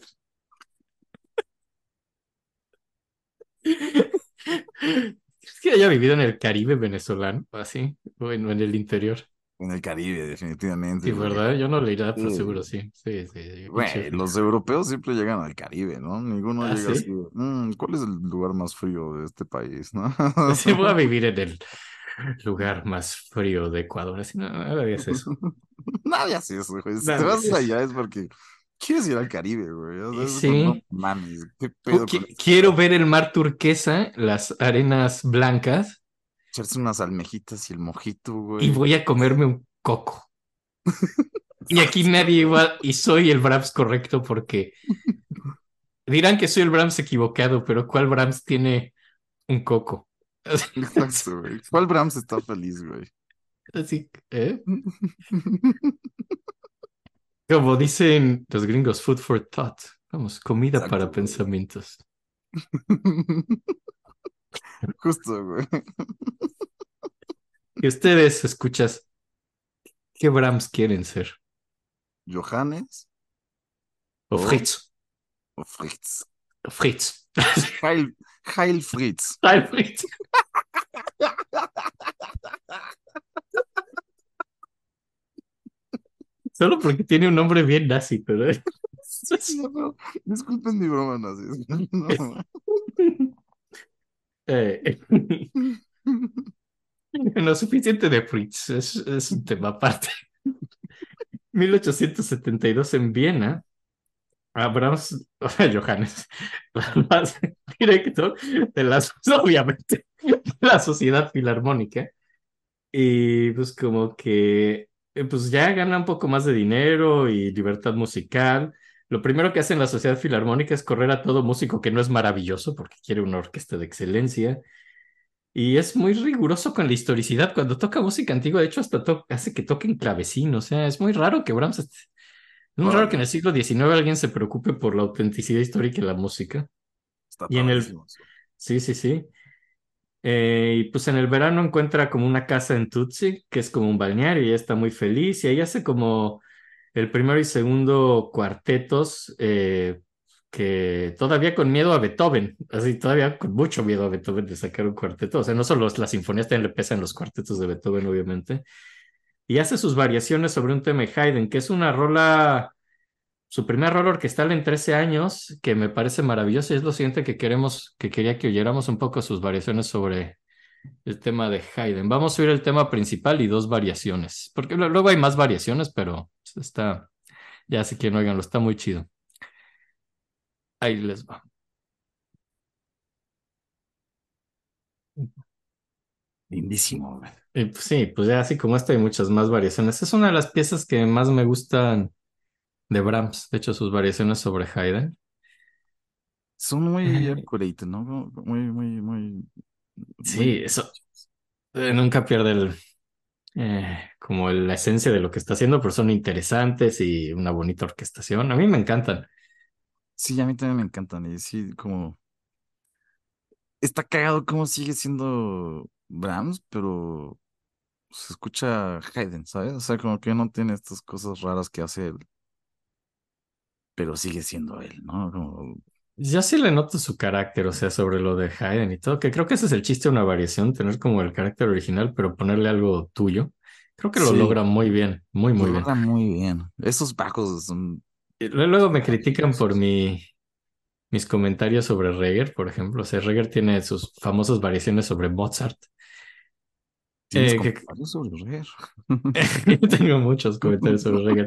¿Crees que haya vivido en el Caribe venezolano? Así, o en, el interior. En el Caribe, definitivamente. Sí. ¿verdad? Yo no le iría, pero Sí. seguro sí. Sí, sí. pinche- los europeos siempre llegan al Caribe, ¿no? Ninguno ¿Ah, llega sí? así, "Mm, ¿cuál es el lugar más frío de este país, no? *laughs* Sí, voy a *laughs* vivir en el lugar más frío de Ecuador. Así, no, no harías eso. *laughs* Nadie hace eso, güey. Si te Nadie vas hace allá es porque quieres ir al Caribe, güey. O sea, es Sí. no mames, qué pedo? Quiero ver el mar turquesa, las arenas blancas, Echarse unas almejitas y el mojito, y güey. voy a comerme un coco. Y aquí *laughs* nadie igual, y soy el Brahms correcto porque dirán que soy el Brahms equivocado, pero ¿cuál Brahms tiene un coco? *laughs* Exacto, güey. ¿Cuál Brahms está feliz, güey? Así, ¿eh? *laughs* Como dicen los gringos, food for thought. Vamos, comida Exacto, para güey. pensamientos. *laughs* Justo, güey. Y ustedes, escuchas, ¿qué Brahms quieren ser? Johannes O. Fritz. o Fritz. O *laughs* Fritz. Heil, Heil Fritz. Ay, Fritz. Solo porque tiene un nombre bien nazi, pero... No, disculpen mi broma, nazis. No. *laughs* *laughs* Eh, *laughs* no suficiente de Fritz, es, es un tema aparte. 1872 en Viena, a Brahms, o sea, Johannes, más directo de la, obviamente, de la sociedad filarmónica. Y pues como que pues ya gana un poco más de dinero y libertad musical. Lo primero que hace en la Sociedad Filarmónica es correr a todo músico que no es maravilloso porque quiere una orquesta de excelencia. Y es muy riguroso con la historicidad. Cuando toca música antigua, de hecho, hasta hace que toquen clavecín. O sea, es muy raro que Brahms... Es muy raro que en el siglo XIX alguien se preocupe por la autenticidad histórica de la música. Está Y en el-. Sí, sí, sí. Eh, y pues en el verano encuentra como una casa en Tutsi, que es como un balneario, y ella está muy feliz, y ahí hace como el primero y segundo cuartetos, eh, que todavía con miedo a Beethoven, así todavía con mucho miedo a Beethoven de sacar un cuarteto, o sea, no solo las sinfonías también le pesan los cuartetos de Beethoven, obviamente, y hace sus variaciones sobre un tema de Haydn, que es una rola su primer rol orquestal en 13 años, que me parece maravilloso, y es lo siguiente que queremos, que quería que oyéramos un poco sus variaciones sobre el tema de Haydn. Vamos a oír el tema principal y dos variaciones, porque luego hay más variaciones, pero está, ya si quieren oiganlo, está muy chido. Ahí les va. Lindísimo. Y, pues, sí, pues ya así como esta hay muchas más variaciones. Es una de las piezas que más me gustan de Brahms, de hecho sus variaciones sobre Haydn. Son muy accurate, ¿no? Muy, muy, muy. Sí, muy- eso. Eh, nunca pierde el, eh, como el- la esencia de lo que está haciendo, pero son interesantes y una bonita orquestación. A mí me encantan. Sí, a mí también me encantan. Y sí, como. Está cagado cómo sigue siendo Brahms, pero se escucha Haydn, ¿sabes? O sea, como que no tiene estas cosas raras que hace él. Pero sigue siendo él, ¿no? Como. Yo sí le noto su carácter, o sea, sobre lo de Haydn y todo, que creo que ese es el chiste de una variación, tener como el carácter original, pero ponerle algo tuyo. Creo que lo Sí. logra muy bien, muy, muy lo bien. logra muy bien. Esos bajos son. Luego me critican por mi, mis comentarios sobre Reger, por ejemplo. O sea, Reger tiene sus famosas variaciones sobre Mozart. Eh, que- sobre Reger. *laughs* Tengo muchos comentarios sobre Reger.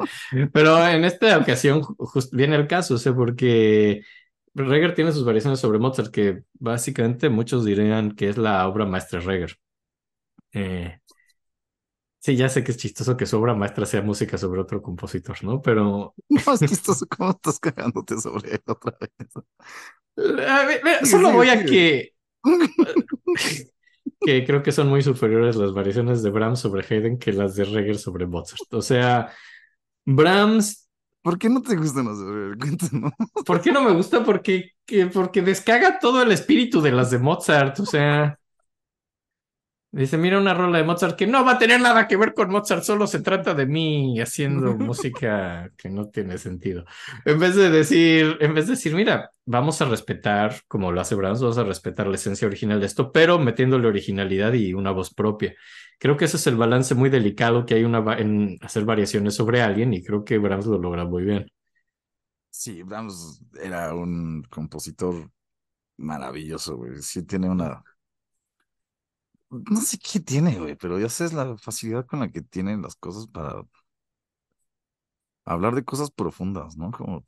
Pero en esta ocasión viene el caso, o sea, porque Reger tiene sus variaciones sobre Mozart, que básicamente muchos dirían que es la obra maestra de Reger. Eh, sí, ya sé que es chistoso que su obra maestra sea música sobre otro compositor, ¿no? Pero *laughs* No, es estás, ¿cómo estás cagándote sobre él otra vez? *laughs* a ver, solo voy a que que creo que son muy superiores las variaciones de Brahms sobre Haydn que las de Reger sobre Mozart. O sea, Brahms ¿Por qué no te gustan los de? *laughs* Cuéntanos. ¿Por qué no me gusta? Porque, que- porque descaga todo el espíritu de las de Mozart. O sea, dice, mira una rola de Mozart que no va a tener nada que ver con Mozart, solo se trata de mí haciendo *laughs* música que no tiene sentido. En vez de decir, en vez de decir, mira, vamos a respetar, como lo hace Brahms, vamos a respetar la esencia original de esto, pero metiéndole originalidad y una voz propia. Creo que ese es el balance muy delicado que hay una va- en hacer variaciones sobre alguien y creo que Brahms lo logra muy bien. Sí, Brahms era un compositor maravilloso, güey. Sí tiene una... No sé qué tiene, güey, pero ya sabes la facilidad con la que tienen las cosas para hablar de cosas profundas, ¿no? Como...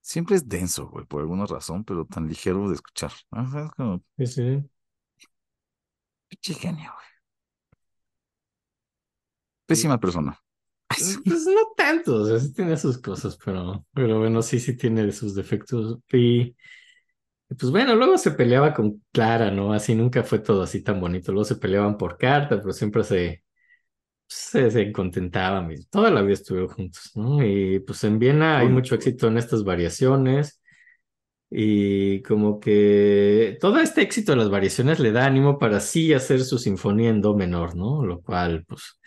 Siempre es denso, güey, por alguna razón, pero tan ligero de escuchar. Es como, Sí, sí. pinche genio, güey. Pésima persona. Pues no tanto, o sea, sí tiene sus cosas, pero, pero bueno, sí, sí tiene sus defectos. Y pues bueno, luego se peleaba con Clara, ¿no? Así nunca fue todo así tan bonito. Luego se peleaban por carta, pero siempre se, se, se contentaban. Toda la vida estuvieron juntos, ¿no? Y pues en Viena hay mucho éxito en estas variaciones. Y como que todo este éxito de las variaciones le da ánimo para sí hacer su sinfonía en do menor, ¿no? Lo cual, pues,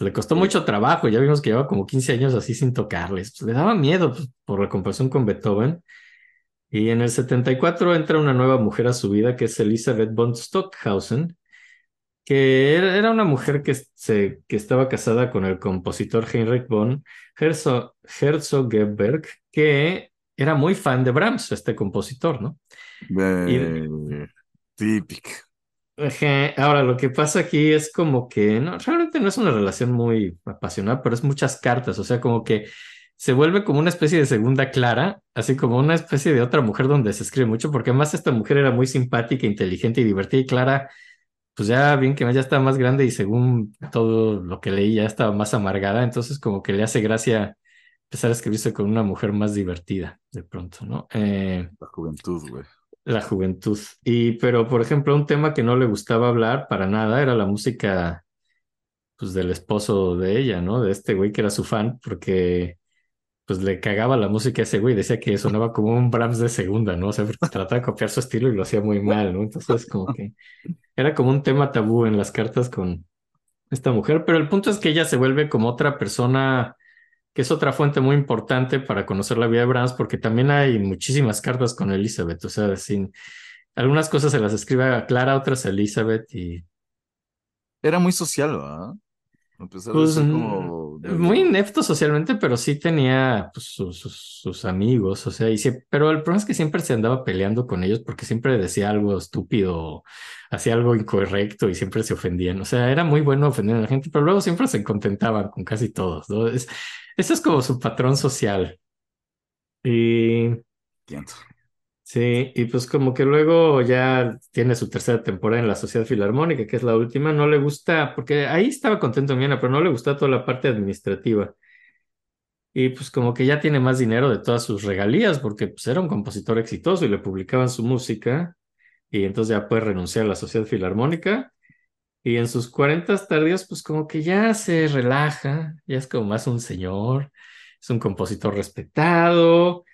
le costó mucho trabajo. Ya vimos que llevaba como 15 años así sin tocarles. Pues, le daba miedo pues, por la comparación con Beethoven. Y en el 74 entra una nueva mujer a su vida que es Elizabeth von Stockhausen, que era una mujer que, se, que estaba casada con el compositor Heinrich von Herzo- Herzogenberg, que era muy fan de Brahms, este compositor, ¿no? Eh, típico. Ejé, Ahora, lo que pasa aquí es como que no, realmente no es una relación muy apasionada, pero es muchas cartas, o sea, como que se vuelve como una especie de segunda Clara, así como una especie de otra mujer donde se escribe mucho, porque además esta mujer era muy simpática, inteligente y divertida y Clara, pues ya bien que ya estaba más grande y según todo lo que leí ya estaba más amargada, entonces como que le hace gracia empezar a escribirse con una mujer más divertida de pronto, ¿no? Eh, La juventud, güey. la juventud. Y, pero, por ejemplo, un tema que no le gustaba hablar para nada era la música, pues, del esposo de ella, ¿no? De este güey que era su fan, porque, pues, le cagaba la música a ese güey. Decía que sonaba como un Brahms de segunda, ¿no? O sea, porque trataba de copiar su estilo y lo hacía muy mal, ¿no? Entonces, como que era como un tema tabú en las cartas con esta mujer. Pero el punto es que ella se vuelve como otra persona que es otra fuente muy importante para conocer la vida de Brahms, porque también hay muchísimas cartas con Elizabeth, o sea, sin, algunas cosas se las escribe a Clara, otras a Elizabeth, y Era muy social, ¿verdad? A pesar de pues ser mm, como muy inepto socialmente, pero sí tenía pues, sus, sus- sus amigos, o sea, y sí- pero el problema es que siempre se andaba peleando con ellos porque siempre decía algo estúpido, hacía algo incorrecto y siempre se ofendían, o sea, era muy bueno ofender a la gente, pero luego siempre se contentaban con casi todos, ¿no? Es, ese es como su patrón social. Y Entiendo. Sí, y pues como que luego ya tiene su tercera temporada en la Sociedad Filarmónica, que es la última, no le gusta, porque ahí estaba contento Miena, pero no le gusta toda la parte administrativa. Y pues como que ya tiene más dinero de todas sus regalías, porque pues era un compositor exitoso y le publicaban su música, y entonces ya puede renunciar a la Sociedad Filarmónica. Y en sus 40 tardíos, pues como que ya se relaja, ya es como más un señor, es un compositor respetado.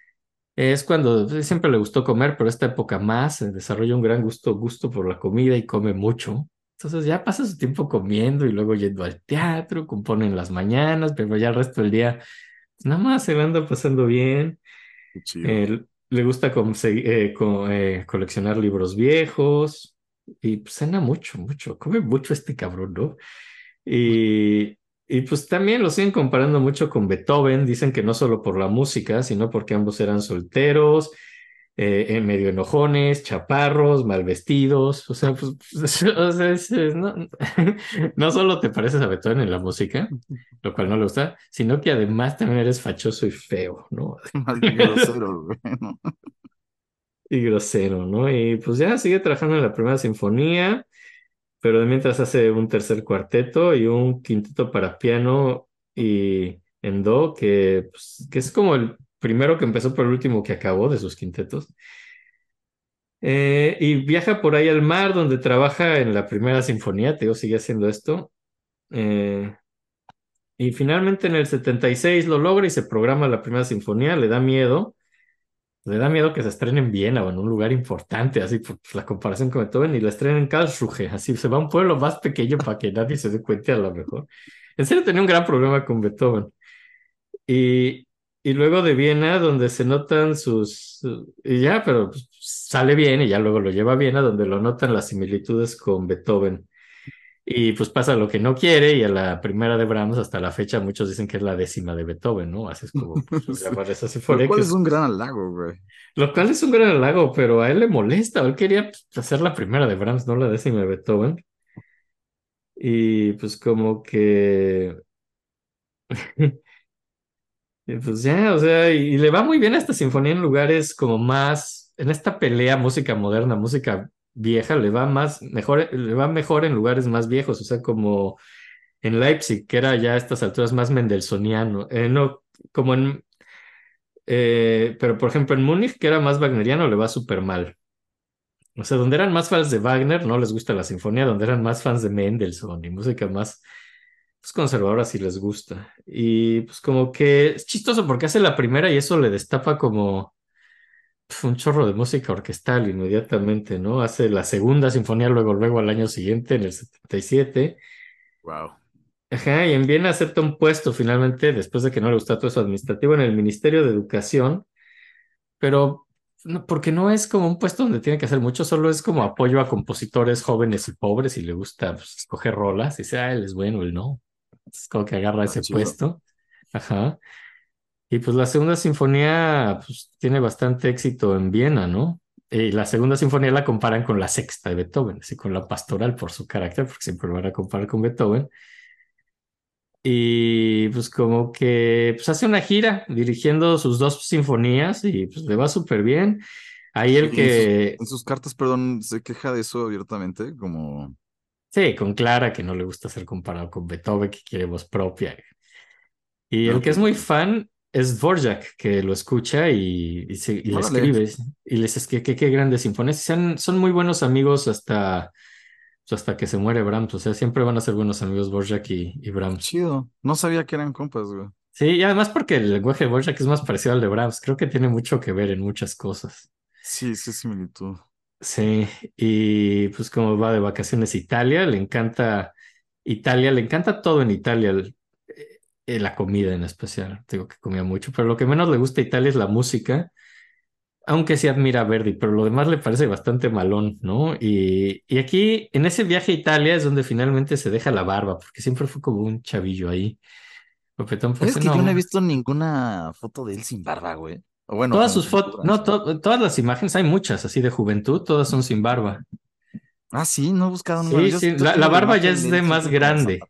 Es cuando siempre le gustó comer, pero esta época más, eh, desarrolla un gran gusto, gusto por la comida y come mucho. Entonces ya pasa su tiempo comiendo y luego yendo al teatro, compone en las mañanas, pero ya el resto del día, pues, nada más se la anda pasando bien. Eh, le gusta eh, co- eh, coleccionar libros viejos y pues, cena mucho, mucho, come mucho este cabrón, ¿no? Y, y pues también lo siguen comparando mucho con Beethoven, dicen que no solo por la música, sino porque ambos eran solteros, eh, eh, medio enojones, chaparros, mal vestidos, o sea, pues, *laughs* o sea, es- es- no, *laughs* no solo te pareces a Beethoven en la música, lo cual no le gusta, sino que además también eres fachoso y feo, ¿no? *laughs* Grosero, güey, ¿no? y grosero, ¿no? Y pues ya sigue trabajando en la primera sinfonía, pero mientras hace un tercer cuarteto y un quinteto para piano y en do, que, pues, que es como el primero que empezó por el último que acabó de sus quintetos. Eh, y viaja por ahí al mar, donde trabaja en la primera sinfonía, te digo, sigue haciendo esto. Eh, y finalmente en el 76 lo logra y se programa la primera sinfonía, le da miedo. Le da miedo que se estrene en Viena o en un lugar importante, así por la comparación con Beethoven, y la estrena en Karlsruhe, así se va a un pueblo más pequeño para que nadie se dé cuenta a lo mejor. En serio tenía un gran problema con Beethoven. Y, y luego de Viena, donde se notan sus... Y ya, pero pues, sale bien y ya luego lo lleva a Viena, donde lo notan las similitudes con Beethoven. Y pues pasa lo que no quiere, y a la primera de Brahms, hasta la fecha, muchos dicen que es la décima de Beethoven, ¿no? Así es como *laughs* pues, llamar esa Lo sinfonía. cual que es un gran halago, güey. lo cual es un gran halago, pero a él le molesta. Él quería pues, hacer la primera de Brahms, no la décima de Beethoven. Y pues como que... *laughs* y, pues ya, o sea, y, y le va muy bien a esta sinfonía en lugares como más... En esta pelea música moderna, música vieja, le va más, mejor, le va mejor en lugares más viejos, o sea, como en Leipzig, que era ya a estas alturas más mendelssohniano. Eh, no, como en... Eh, pero por ejemplo en Múnich, que era más wagneriano, le va súper mal. O sea, donde eran más fans de Wagner, no les gusta la sinfonía, donde eran más fans de Mendelssohn y música más pues, conservadora, sí les gusta. Y pues como que es chistoso porque hace la primera y eso le destapa como un chorro de música orquestal inmediatamente, ¿no? Hace la segunda sinfonía luego, luego al año siguiente, en el 77. Wow. Ajá, y en Viena acepta un puesto finalmente, después de que no le gustó todo eso administrativo, en el Ministerio de Educación, pero no, porque no es como un puesto donde tiene que hacer mucho, solo es como apoyo a compositores jóvenes y pobres y le gusta pues, escoger rolas y dice, ah, él es bueno, él no. Es como que agarra Ah, ese chido. puesto. Ajá. Y pues la segunda sinfonía pues, tiene bastante éxito en Viena, ¿no? Y la segunda sinfonía la comparan con la sexta de Beethoven, así con la pastoral por su carácter, porque siempre lo van a comparar con Beethoven. y pues como que pues hace una gira dirigiendo sus dos sinfonías y pues le va súper bien. Ahí el Y en sus, que, en sus cartas, perdón, se queja de eso abiertamente, como... sí, con Clara, que no le gusta ser comparado con Beethoven, que quiere voz propia. Y el que es muy fan es Dvorak, que lo escucha y, y, se- y le escribe. Y le dices que qué grandes sinfonías. Y Son, son muy buenos amigos hasta, hasta que se muere Brahms. O sea, siempre van a ser buenos amigos Dvorak y, y Brahms. chido. No sabía que eran compas, güey. Sí, y además porque el lenguaje de Dvorak es más parecido al de Brahms. Creo que tiene mucho que ver en muchas cosas. Sí, sí, es similitud. Sí, y pues como va de vacaciones a Italia, le encanta Italia, le encanta todo en Italia, eh, la comida en especial. Digo que comía mucho, pero lo que menos le gusta a Italia es la música, aunque sí admira a Verdi, pero lo demás le parece bastante malón, ¿no? Y, y aquí, en ese viaje a Italia, es donde finalmente se deja la barba, porque siempre fue como un chavillo ahí. Pues ¿Sabes que yo no he no. visto ninguna foto de él sin barba, güey? O bueno, Todas sus fotos, no, to- todas las imágenes, hay muchas así de juventud, todas son sin barba. Ah, sí, no he buscado Sí, sí, la, barba ya es de más grande.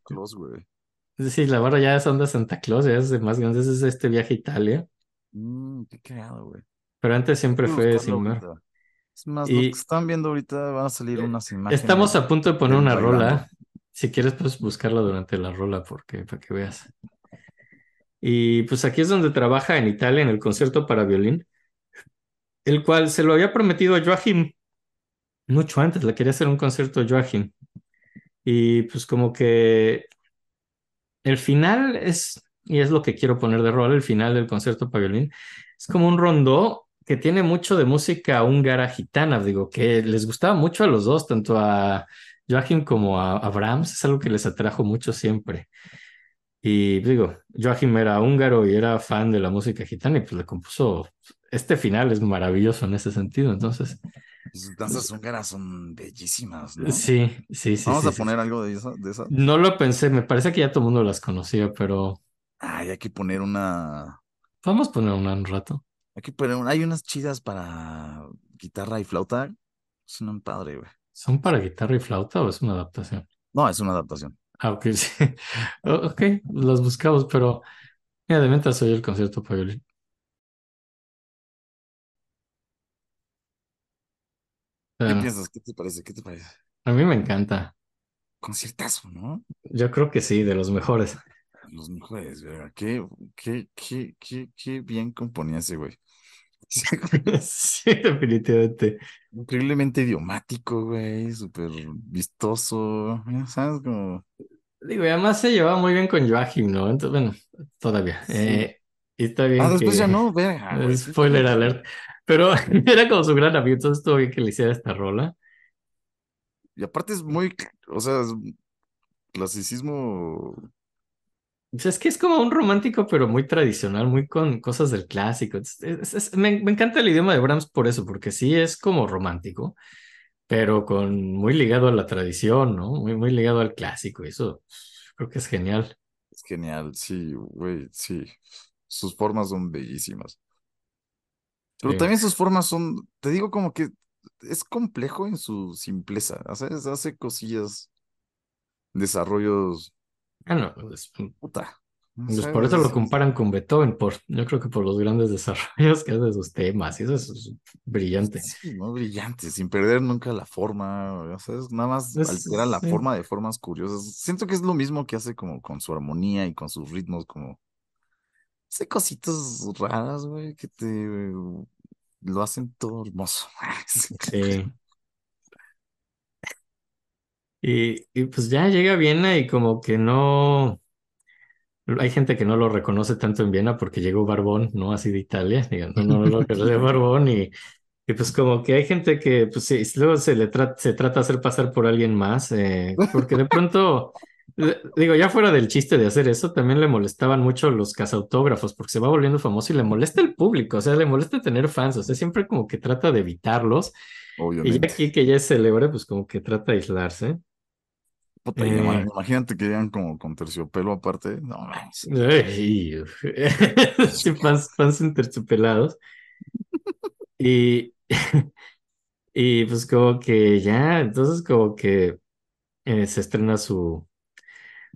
Güey. Sí, la barba ya es onda Santa Claus, ya es de más grande, ese es este viaje a Italia, Mm, qué cagado, güey. pero antes siempre fue sin ahorita. Es más, los que Y están viendo ahorita van a salir eh, unas estamos imágenes a punto de poner una bailando. rola. Si quieres, puedes buscarla durante la rola porque, para que veas. Y pues aquí es donde trabaja en Italia en el concierto para violín, el cual se lo había prometido a Joachim mucho antes, le quería hacer un concierto a Joachim. Y pues como que el final es, y es lo que quiero poner de rol, el final del concierto para violín, es como un rondó que tiene mucho de música húngara gitana, digo, que les gustaba mucho a los dos, tanto a Joachim como a, a Brahms, es algo que les atrajo mucho siempre. Y digo, Joachim era húngaro y era fan de la música gitana y pues le compuso, este final es maravilloso en ese sentido, entonces, sus danzas húngaras son bellísimas, ¿no? sí, sí, sí, Vamos sí, a sí. poner algo de esa, de esa. No lo pensé, me parece que ya todo el mundo las conocía, pero Ay, hay que poner una. vamos a poner una un rato. Hay que poner una. Hay unas chidas para guitarra y flauta. Suenan padre, güey. ¿Son para guitarra y flauta o es una adaptación? No, es una adaptación. Ah, ok, *laughs* sí. Ok, las buscamos, pero mira, de mientras oye el concierto para violín. ¿Qué Bueno, piensas? ¿Qué te parece? ¿Qué te parece? a mí me encanta. Conciertazo, ¿no? Yo creo que sí, de los mejores. Los mejores, güey. Qué, qué, qué, qué, qué bien componía ese güey. *laughs* Sí, definitivamente. Increíblemente idiomático, güey. Súper vistoso. ¿Sabes? Como. Digo, y además se llevaba muy bien con Joachim, ¿no? Entonces, bueno, todavía. Sí. Eh, y está Ah, bien *laughs* después ya no, verga, Spoiler alert. Pero *laughs* era como su gran amigo, entonces estuvo bien que le hiciera esta rola. Y aparte es muy, o sea, es clasicismo. Pues es que es como un romántico, pero muy tradicional, muy con cosas del clásico. Es- es- es- me, me encanta el idioma de Brahms por eso, porque sí es como romántico, pero con muy ligado a la tradición, ¿no? Muy, muy ligado al clásico. y Eso creo que es genial. Es genial, sí, güey, sí. Sus formas son bellísimas. Pero Sí. también sus formas son, te digo como que es complejo en su simpleza, ¿sabes? Hace cosillas, desarrollos, Ah, no, es- puta. pues por eso lo comparan con Beethoven, por, yo creo que por los grandes *laughs* desarrollos que hace de sus temas, y eso es, brillante. Sí, no brillante, sin perder nunca la forma, ¿sabes? Nada más Es- altera la sí. forma de formas curiosas. Siento que es lo mismo que hace como con su armonía y con sus ritmos, como hace cositas raras, güey, que te lo hacen todo hermoso. *laughs* Sí. Y, y pues ya llega a Viena y como que no, hay gente que no lo reconoce tanto en Viena porque llegó Barbón, ¿no? Así de Italia, digo, no, no lo reconoce *laughs* Barbón y, y pues como que hay gente que pues sí, luego se le trata, se trata de hacer pasar por alguien más, eh, porque de pronto, digo, ya fuera del chiste de hacer eso, también le molestaban mucho los cazautógrafos porque se va volviendo famoso y le molesta el público, o sea, le molesta tener fans, o sea, siempre como que trata de evitarlos. Y Obviamente. aquí que ya es célebre, pues como que trata de aislarse. Puta, y Eh, imagínate que llegan como con terciopelo aparte. No, ay, uf. *laughs* Sí, fans, fans interpelados. Y, *laughs* y pues como que ya, entonces como que eh, se estrena su,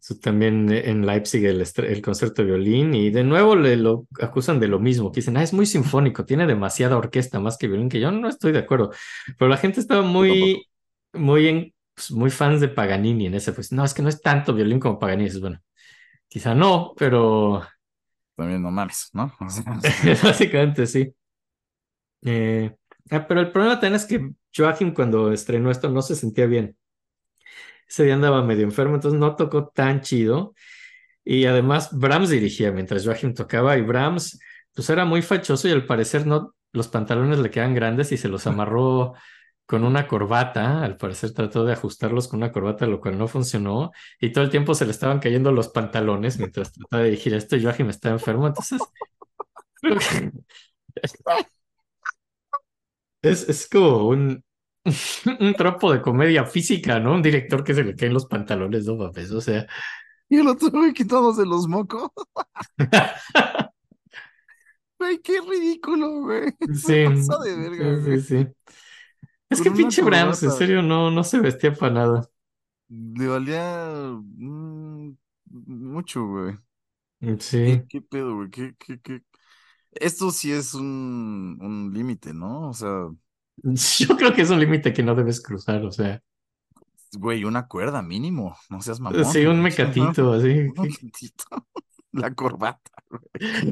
Eso también en Leipzig el, el concierto de violín y de nuevo le lo acusan de lo mismo, que dicen, ah, es muy sinfónico, tiene demasiada orquesta más que violín, que yo no estoy de acuerdo, pero la gente estaba muy, muy, en, pues, muy fans de Paganini en ese, pues no, es que no es tanto violín como Paganini, Dices, bueno, quizá no, pero También no mames, ¿no? *laughs* *laughs* Básicamente sí. Eh, ah, pero el problema también es que Joachim cuando estrenó esto no se sentía bien. Ese día andaba medio enfermo, entonces no tocó tan chido. Y además Brahms dirigía mientras Joachim tocaba y Brahms pues era muy fachoso y al parecer no, los pantalones le quedan grandes y se los amarró con una corbata. Al parecer trató de ajustarlos con una corbata, lo cual no funcionó. Y todo el tiempo se le estaban cayendo los pantalones mientras trataba de dirigir esto y Joachim estaba enfermo. Entonces, *laughs* *laughs* es, es como un, *laughs* un tropo de comedia física, ¿no? Un director que se le caen los pantalones, no mames, o sea. Y el otro güey quitándose los mocos. *laughs* Güey, qué ridículo, güey. Sí, *laughs* pasa de verga, sí, sí, sí. Es que pinche Brahms, en serio, no, no se vestía para nada. Le valía mm, mucho, güey. Sí, ¿Qué, qué pedo, güey? ¿Qué, qué, qué? Esto sí es un, un límite, ¿no? O sea, *laughs* yo creo que es un límite que no debes cruzar, o sea, güey, una cuerda mínimo. No seas mamón. sí, un güey. mecatito, así, Un mecatito. *laughs* La corbata.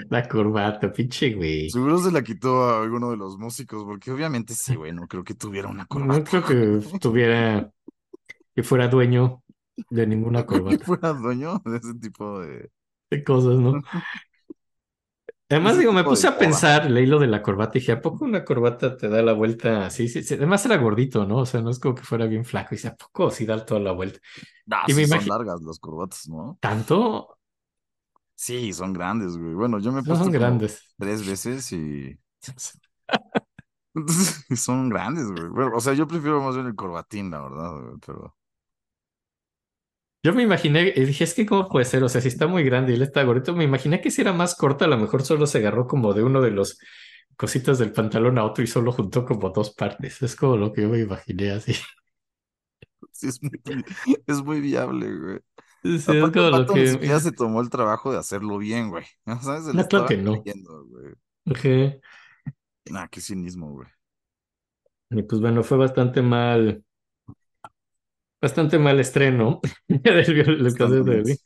la corbata, pinche güey. Seguro se la quitó a alguno de los músicos, porque obviamente sí, güey, no creo que tuviera una No corbata. creo que tuviera, que fuera dueño de ninguna *laughs* que corbata, fuera dueño de ese tipo de, de cosas, ¿no? Además, digo, me puse a pensar, leí lo de la corbata y dije, ¿a poco una corbata te da la vuelta así? Sí, sí. Además era gordito, ¿no? O sea, no es como que fuera bien flaco. Y dice, ¿a poco sí da toda la vuelta? Ah, Y me sí son largas las corbatas, ¿no? ¿Tanto? Sí, son grandes, güey. Bueno, yo me No puesto son grandes. tres veces y y *laughs* *laughs* son grandes, güey. Bueno, o sea, yo prefiero más bien el corbatín, la verdad, güey, pero Yo me imaginé, y dije, es que cómo puede ser, o sea, si está muy grande y él está gordito, me imaginé que si era más corta, a lo mejor solo se agarró como de uno de los cositas del pantalón a otro y solo juntó como dos partes. Es como lo que yo me imaginé así. sí es muy, es muy viable, güey. Sí, es como el lo vato ni que... siquiera se tomó el trabajo de hacerlo bien, güey. *laughs* ¿Sabes? Se No, claro que no. cayendo, güey. Ajá. Nah, qué cinismo, güey. Y pues bueno, fue bastante mal, bastante mal estreno *laughs* del, de.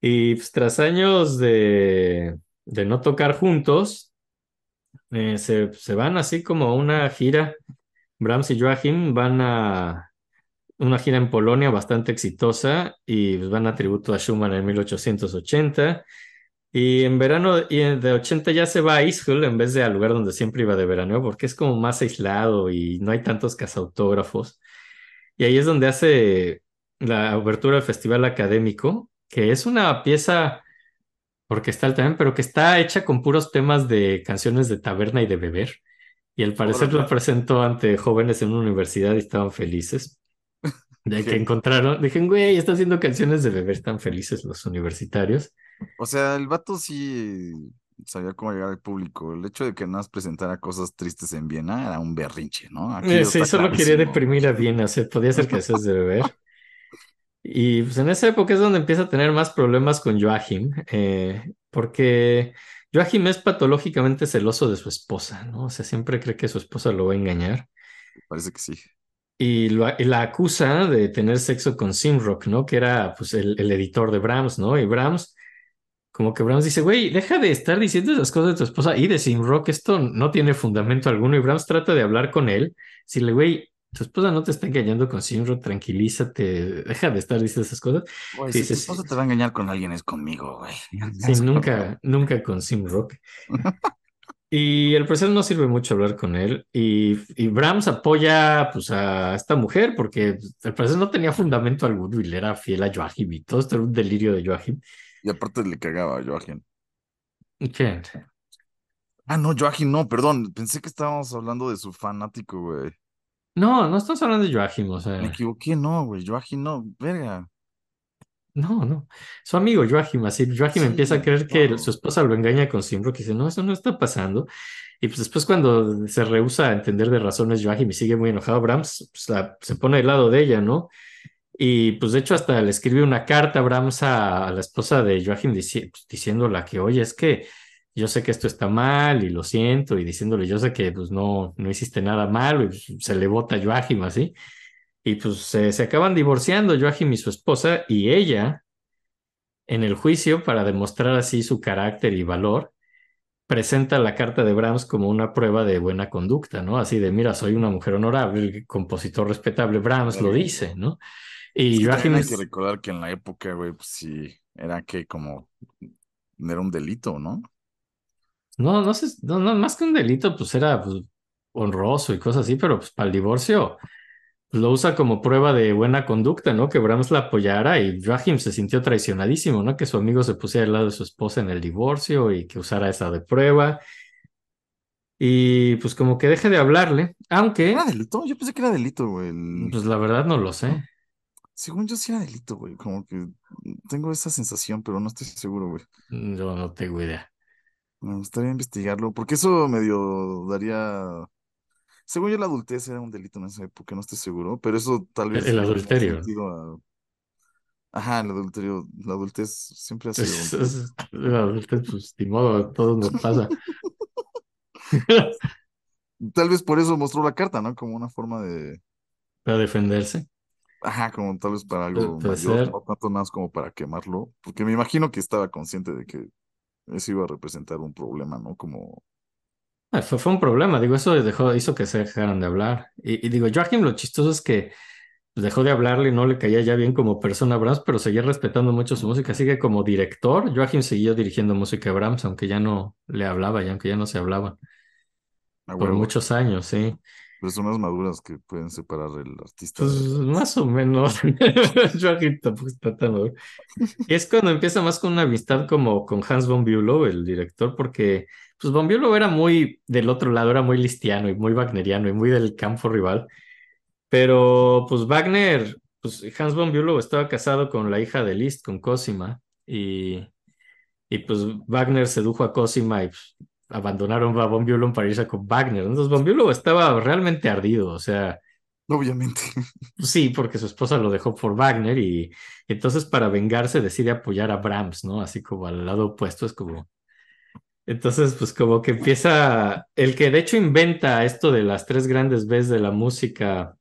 Y pues, tras años de, de no tocar juntos, eh, se, se van así como a una gira. Brahms y Joachim van a una gira en Polonia bastante exitosa y pues, van a tributo a Schumann en 1880. Y en verano y en- de 80 ya se va a Ischgl en vez de al lugar donde siempre iba de verano, porque es como más aislado y no hay tantos cazautógrafos. Y ahí es donde hace la abertura del Festival Académico, que es una pieza orquestal también, pero que está hecha con puros temas de canciones de taberna y de beber. Y al parecer Órale. lo presentó ante jóvenes en una universidad y estaban felices. *laughs* De que encontraron, dijeron, güey, está haciendo canciones de beber, están felices los universitarios. O sea, el vato sí sabía cómo llegar al público. El hecho de que más presentara cosas tristes en Viena era un berrinche, ¿no? Aquí Eh, sí, está solo quería deprimir a Viena, o sea, podía ser canciones de beber. Y pues en esa época es donde empieza a tener más problemas con Joachim, eh, porque Joachim es patológicamente celoso de su esposa, ¿no? O sea, siempre cree que su esposa lo va a engañar. Parece que sí. Y, lo- y la acusa de tener sexo con Simrock, ¿no? Que era pues el, el editor de Brahms, ¿no? Y Brahms, como que Brahms dice, güey, deja de estar diciendo esas cosas de tu esposa y de Simrock, esto no tiene fundamento alguno. Y Brahms trata de hablar con él, decirle, güey, tu esposa no te está engañando con Simrock, tranquilízate, deja de estar diciendo esas cosas. Si tu esposa te va a engañar con alguien es conmigo, güey. Sí, Es nunca, nunca con Simrock. *laughs* Y el profesor no sirve mucho hablar con él. Y, y Brahms apoya pues, a esta mujer porque pues, el profesor no tenía fundamento alguno y le era fiel a Joachim y todo esto era un delirio de Joachim. Y aparte le cagaba a Joachim. ¿Qué? Ah, no, Joachim, no, perdón. Pensé que estábamos hablando de su fanático, güey. No, no estamos hablando de Joachim, o Me sea, equivoqué, no, güey. Joachim, no, verga. no, no. Su amigo Joachim, así Joachim Sí, empieza a creer que claro. su esposa lo engaña con Simrock y dice, no, eso no está pasando. Y pues después cuando se rehúsa a entender de razones Joachim y sigue muy enojado, Brahms pues, la- se pone del lado de ella, ¿no? Y pues de hecho hasta le escribe una carta a Brahms a, a la esposa de Joachim dici- pues, diciéndola que, oye, es que yo sé que esto está mal y lo siento, y diciéndole, yo sé que pues no, no hiciste nada malo, y pues, se le bota a Joachim así. Y pues se, se acaban divorciando Joachim y su esposa, y ella, en el juicio, para demostrar así su carácter y valor, presenta la carta de Brahms como una prueba de buena conducta, ¿no? Así de, mira, soy una mujer honorable, el compositor respetable, Brahms lo dice, ¿no? Es Y que Joachim también hay es- que recordar que en la época, güey, pues sí, era que como, era un delito, ¿no? no, no sé, no, no, más que un delito, pues era pues, honroso y cosas así, pero pues para el divorcio pues, lo usa como prueba de buena conducta, ¿no? Que Brahms la apoyara y Joachim se sintió traicionadísimo, ¿no? Que su amigo se pusiera al lado de su esposa en el divorcio y que usara esa de prueba. Y pues como que deje de hablarle, aunque, ¿Era delito? Yo pensé que era delito, güey. pues la verdad no lo sé. Según yo sí era delito, güey. Como que tengo esa sensación, pero no estoy seguro, güey. Yo no tengo idea. Me gustaría investigarlo, porque eso medio daría... Según yo la adultez era un delito en esa época, no estoy seguro, pero eso tal vez... El adulterio. a- Ajá, el adulterio, la adultez siempre ha sido... La adultez, pues ni modo, a todos nos pasa. *laughs* Tal vez por eso mostró la carta, ¿no? Como una forma de... Para defenderse. Ajá, como tal vez para algo mayor, ser. no tanto más como para quemarlo, porque me imagino que estaba consciente de que eso iba a representar un problema, ¿no? Como... Ah, Fue, fue un problema, digo, eso dejó, hizo que se dejaran de hablar. Y, y digo, Joachim, lo chistoso es que dejó de hablarle y no le caía ya bien como persona a Brahms, pero seguía respetando mucho su música. Así que como director, Joachim siguió dirigiendo música de Brahms, aunque ya no le hablaba y aunque ya no se hablaba. a Por muchos años, sí. Personas maduras que pueden separar el artista. Pues más o menos. *laughs* Joachim tampoco está tan maduro. Es cuando empieza más con una amistad como con Hans von Bülow, el director, porque pues von Bülow era muy del otro lado, era muy listiano y muy wagneriano y muy del campo rival. Pero pues Wagner, pues Hans von Bülow estaba casado con la hija de Liszt, con Cosima, y, y pues Wagner sedujo a Cosima y pues, abandonaron a von Bülow para irse con Wagner. Entonces von Bülow estaba realmente ardido, o sea... Obviamente. Sí, porque su esposa lo dejó por Wagner y, entonces para vengarse decide apoyar a Brahms, ¿no? Así como al lado opuesto es como... Entonces, pues como que empieza, el que de hecho inventa esto de las tres grandes Bs de la música,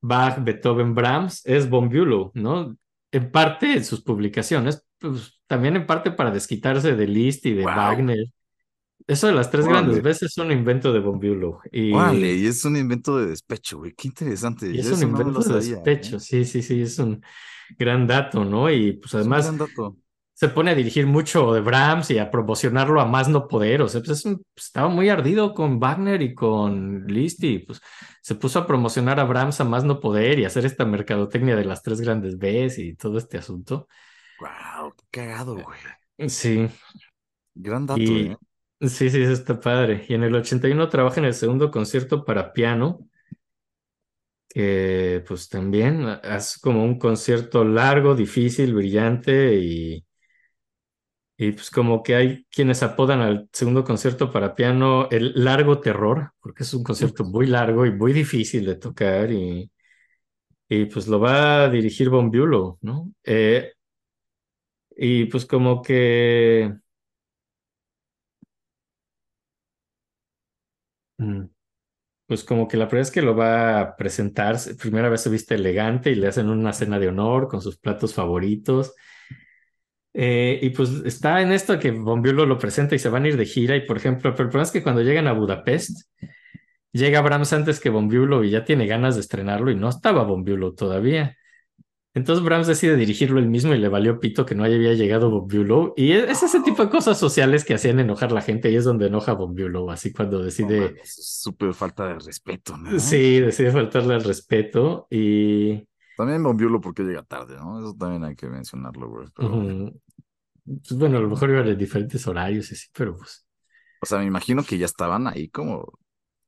Bach, Beethoven, Brahms, es von Bülow, ¿no? En parte en sus publicaciones, pues también en parte para desquitarse de Liszt y de Wow. Wagner. Eso de las tres Órale. grandes Bs es un invento de von Bülow. Y... Órale, y es un invento de despecho, güey. Qué interesante. Y es Yo un no invento de sabía, despecho, ¿eh? sí, sí, sí, es un gran dato, ¿no? Y pues además se pone a dirigir mucho de Brahms y a promocionarlo a más no poder, o sea, pues es un- estaba muy ardido con Wagner y con Liszt y pues se puso a promocionar a Brahms a más no poder y hacer esta mercadotecnia de las tres grandes Bs y todo este asunto. Wow, qué cagado, güey. Sí, Gran dato, y ¿eh? Sí, sí, eso está padre. Y en el 81 trabaja en el segundo concierto para piano que pues también es como un concierto largo, difícil, brillante y, y pues como que hay quienes apodan al segundo concierto para piano el largo terror, porque es un concierto muy largo y muy difícil de tocar y, y pues lo va a dirigir Von ¿no? Eh, y pues como que... Pues como que la primera vez que lo va a presentar, se- primera vez se viste elegante y le hacen una cena de honor con sus platos favoritos. Eh, y pues está en esto que Bülow lo presenta y se van a ir de gira. Y por ejemplo, pero el problema es que cuando llegan a Budapest, llega Brahms antes que Bülow y ya tiene ganas de estrenarlo y no estaba Bülow todavía. Entonces Brahms decide dirigirlo él mismo y le valió pito que no había llegado Von Bülow. Y es, es ese tipo de cosas sociales que hacían enojar a la gente y es donde enoja Bülow, así cuando No decide... es súper falta de respeto, ¿no? Sí, decide faltarle al respeto y También Bombiolo porque llega tarde, ¿no? Eso también hay que mencionarlo, güey. Pero, pues bueno, a lo mejor iban en diferentes horarios y así, pero pues O sea, me imagino que ya estaban ahí como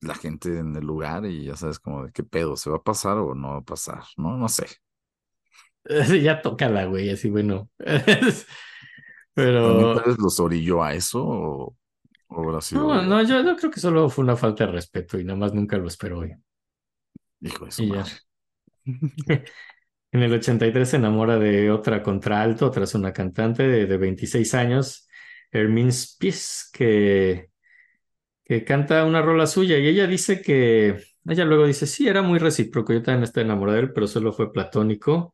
la gente en el lugar y ya sabes como de qué pedo, ¿se va a pasar o no va a pasar? No, no sé. *laughs* ya toca la güey, así bueno. *laughs* Pero tal vez los orilló a eso o, o habrá sido, no, no, yo, yo creo que solo fue una falta de respeto y nada más nunca lo esperó. güey. hijo de su madre. *laughs* En el 83 se enamora de otra contralto, otra es una cantante de, de 26 años, Hermine Spies, que, que canta una rola suya y ella dice que, ella luego dice, sí, era muy recíproco, yo también estaba enamorada de él, pero solo fue platónico.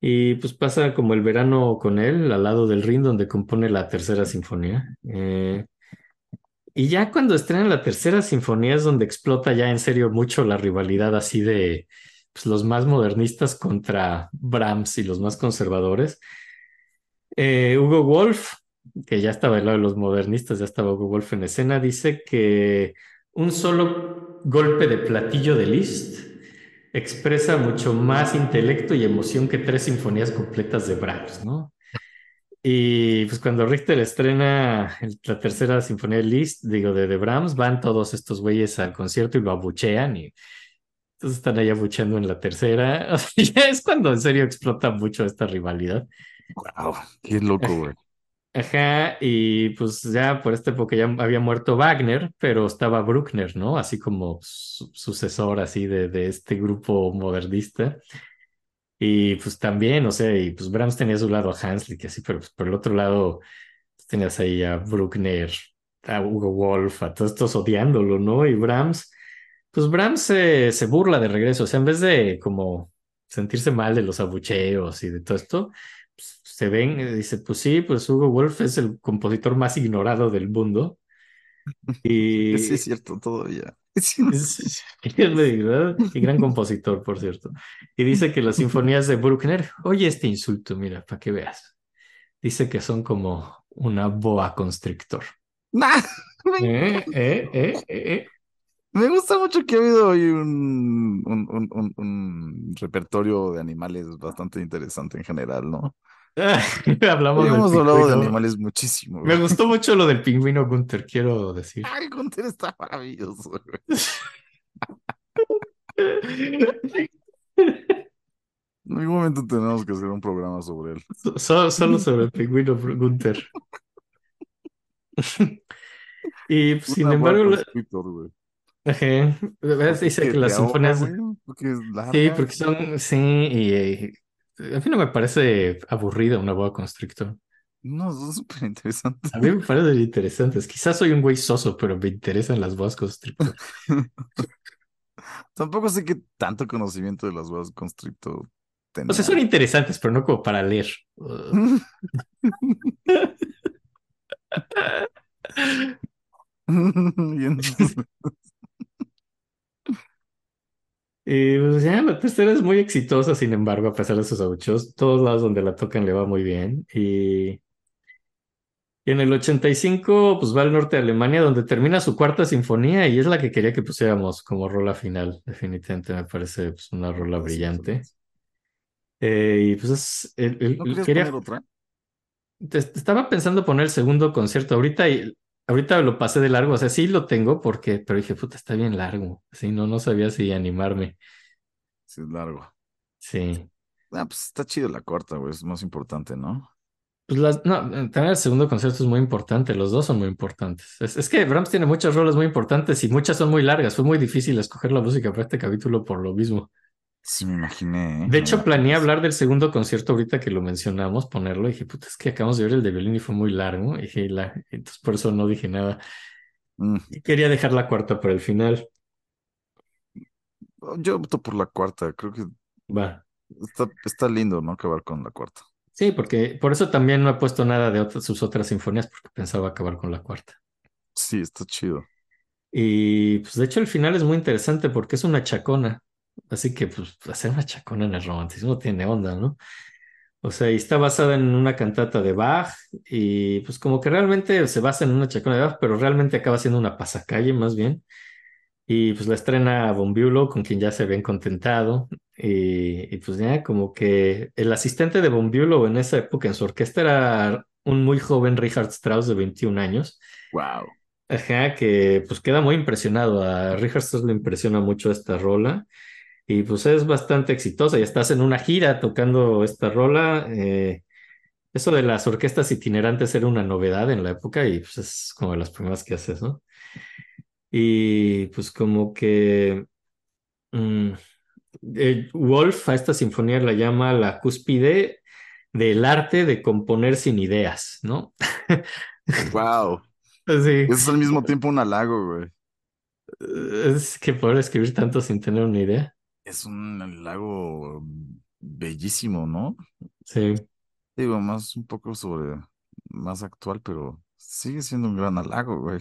Y pues pasa como el verano con él al lado del Rin, donde compone la tercera sinfonía. Eh, y ya cuando estrena la tercera sinfonía es donde explota ya en serio mucho la rivalidad así de pues, los más modernistas contra Brahms y los más conservadores. Eh, Hugo Wolf, que ya estaba del lado de los modernistas, ya estaba Hugo Wolf en escena, dice que un solo golpe de platillo de Liszt expresa mucho más intelecto y emoción que tres sinfonías completas de Brahms, ¿no? Y pues cuando Richter estrena la tercera sinfonía de Liszt, digo, de, de Brahms, van todos estos güeyes al concierto y lo abuchean y entonces están ahí abucheando en la tercera. *laughs* Ya es cuando en serio explota mucho esta rivalidad. Wow, qué loco, güey. Ajá, y pues ya por esta época ya había muerto Wagner, pero estaba Bruckner, ¿no? Así como su- sucesor así de, de este grupo modernista. Y pues también, o sea, y pues Brahms tenía a su lado a Hanslick, así, pero pues, por el otro lado tenías ahí a Bruckner, a Hugo Wolf, a todos estos odiándolo, ¿no? Y Brahms, pues Brahms se, se burla de regreso, o sea, en vez de como sentirse mal de los abucheos y de todo esto, se ven, dice, pues sí, pues Hugo Wolf es el compositor más ignorado del mundo. Y *laughs* Sí, es cierto, todavía. *laughs* es, y *laughs* gran compositor, por cierto. Y dice que las sinfonías de Bruckner, oye este insulto, mira, para que veas. Dice que son como una boa constrictor. Nah, me, Eh, eh, eh, me gusta mucho que ha habido hoy un, un, un, un- un repertorio de animales bastante interesante en general, ¿no? *laughs* Hablamos del Hemos hablado de animales muchísimo. Me gustó mucho lo del pingüino Gunther, quiero decir. Ay, Gunter está maravilloso, güey. En algún momento tenemos que hacer un programa sobre él. So- solo sobre el pingüino Gunther. *laughs* Y pues, sin embargo, la- ajá, dice ¿Qué, que las sinfonías. Porque. Sí, porque son, sí, y eh, a mí no me parece aburrida una boa constrictor. No, *laughs* son súper interesantes. A mí me parecen interesantes. Quizás soy un güey soso, pero me interesan las boas constrictor. *laughs* Tampoco sé qué tanto conocimiento de las boas constrictor O sea, son interesantes, pero no como para leer. *laughs* Y Y pues ya, la tercera es muy exitosa, sin embargo, a pesar de sus abucheos, todos lados donde la tocan le va muy bien. Y, y en el 85, pues va al norte de Alemania, donde termina su cuarta sinfonía y es la que quería que pusiéramos como rola final. Definitivamente me parece pues, una rola brillante. Eh, y pues es, el- el- ¿No el- querías quería, poner otra? estaba pensando poner el segundo concierto ahorita y ahorita lo pasé de largo, o sea, sí lo tengo porque, pero dije, puta, está bien largo. Sí, no, no sabía si animarme. Sí, es largo. Sí. Ah, pues está chido la cuarta, güey. Es más importante, ¿no? Pues las, no, también el segundo concierto es muy importante, los dos son muy importantes. Es, es que Brahms tiene muchas rolas muy importantes y muchas son muy largas. Fue muy difícil escoger la música para este capítulo por lo mismo. Sí, me imaginé, ¿eh? De hecho, planeé hablar del segundo concierto ahorita que lo mencionamos, ponerlo. Y dije, puta, es que acabamos de ver el de violín y fue muy largo. Y dije, la... entonces por eso no dije nada. Mm, Y quería dejar la cuarta para el final. Yo opto por la cuarta. Creo que Va. está, está lindo, ¿no? Acabar con la cuarta. Sí, porque por eso también no he puesto nada de otras, sus otras sinfonías, porque pensaba acabar con la cuarta. Sí, está chido. Y pues de hecho el final es muy interesante porque es una chacona. Así que pues hacer una chacona en el romanticismo tiene onda, ¿no? O sea, y está basada en una cantata de Bach y pues como que realmente se basa en una chacona de Bach, pero realmente acaba siendo una pasacalle más bien. Y pues la estrena Bülow, con quien ya se habían contentado. Y, y, pues ya como que el asistente de Bülow en esa época en su orquesta era un muy joven Richard Strauss de 21 años. Wow. Ajá, que pues queda muy impresionado. A Richard Strauss le impresiona mucho esta rola y pues es bastante exitosa. Y estás en una gira tocando esta rola. eh, eso de las orquestas itinerantes era una novedad en la época y pues es como de las primeras que haces, ¿no? Y pues como que mm, eh, Wolf a esta sinfonía la llama la cúspide del arte de componer sin ideas, ¿no? *laughs* Wow. Sí, Es al mismo tiempo un halago, güey. es que poder escribir tanto sin tener una idea. Es un halago bellísimo, ¿no? Sí. Digo, más un poco sobre, más actual, pero sigue siendo un gran halago, güey.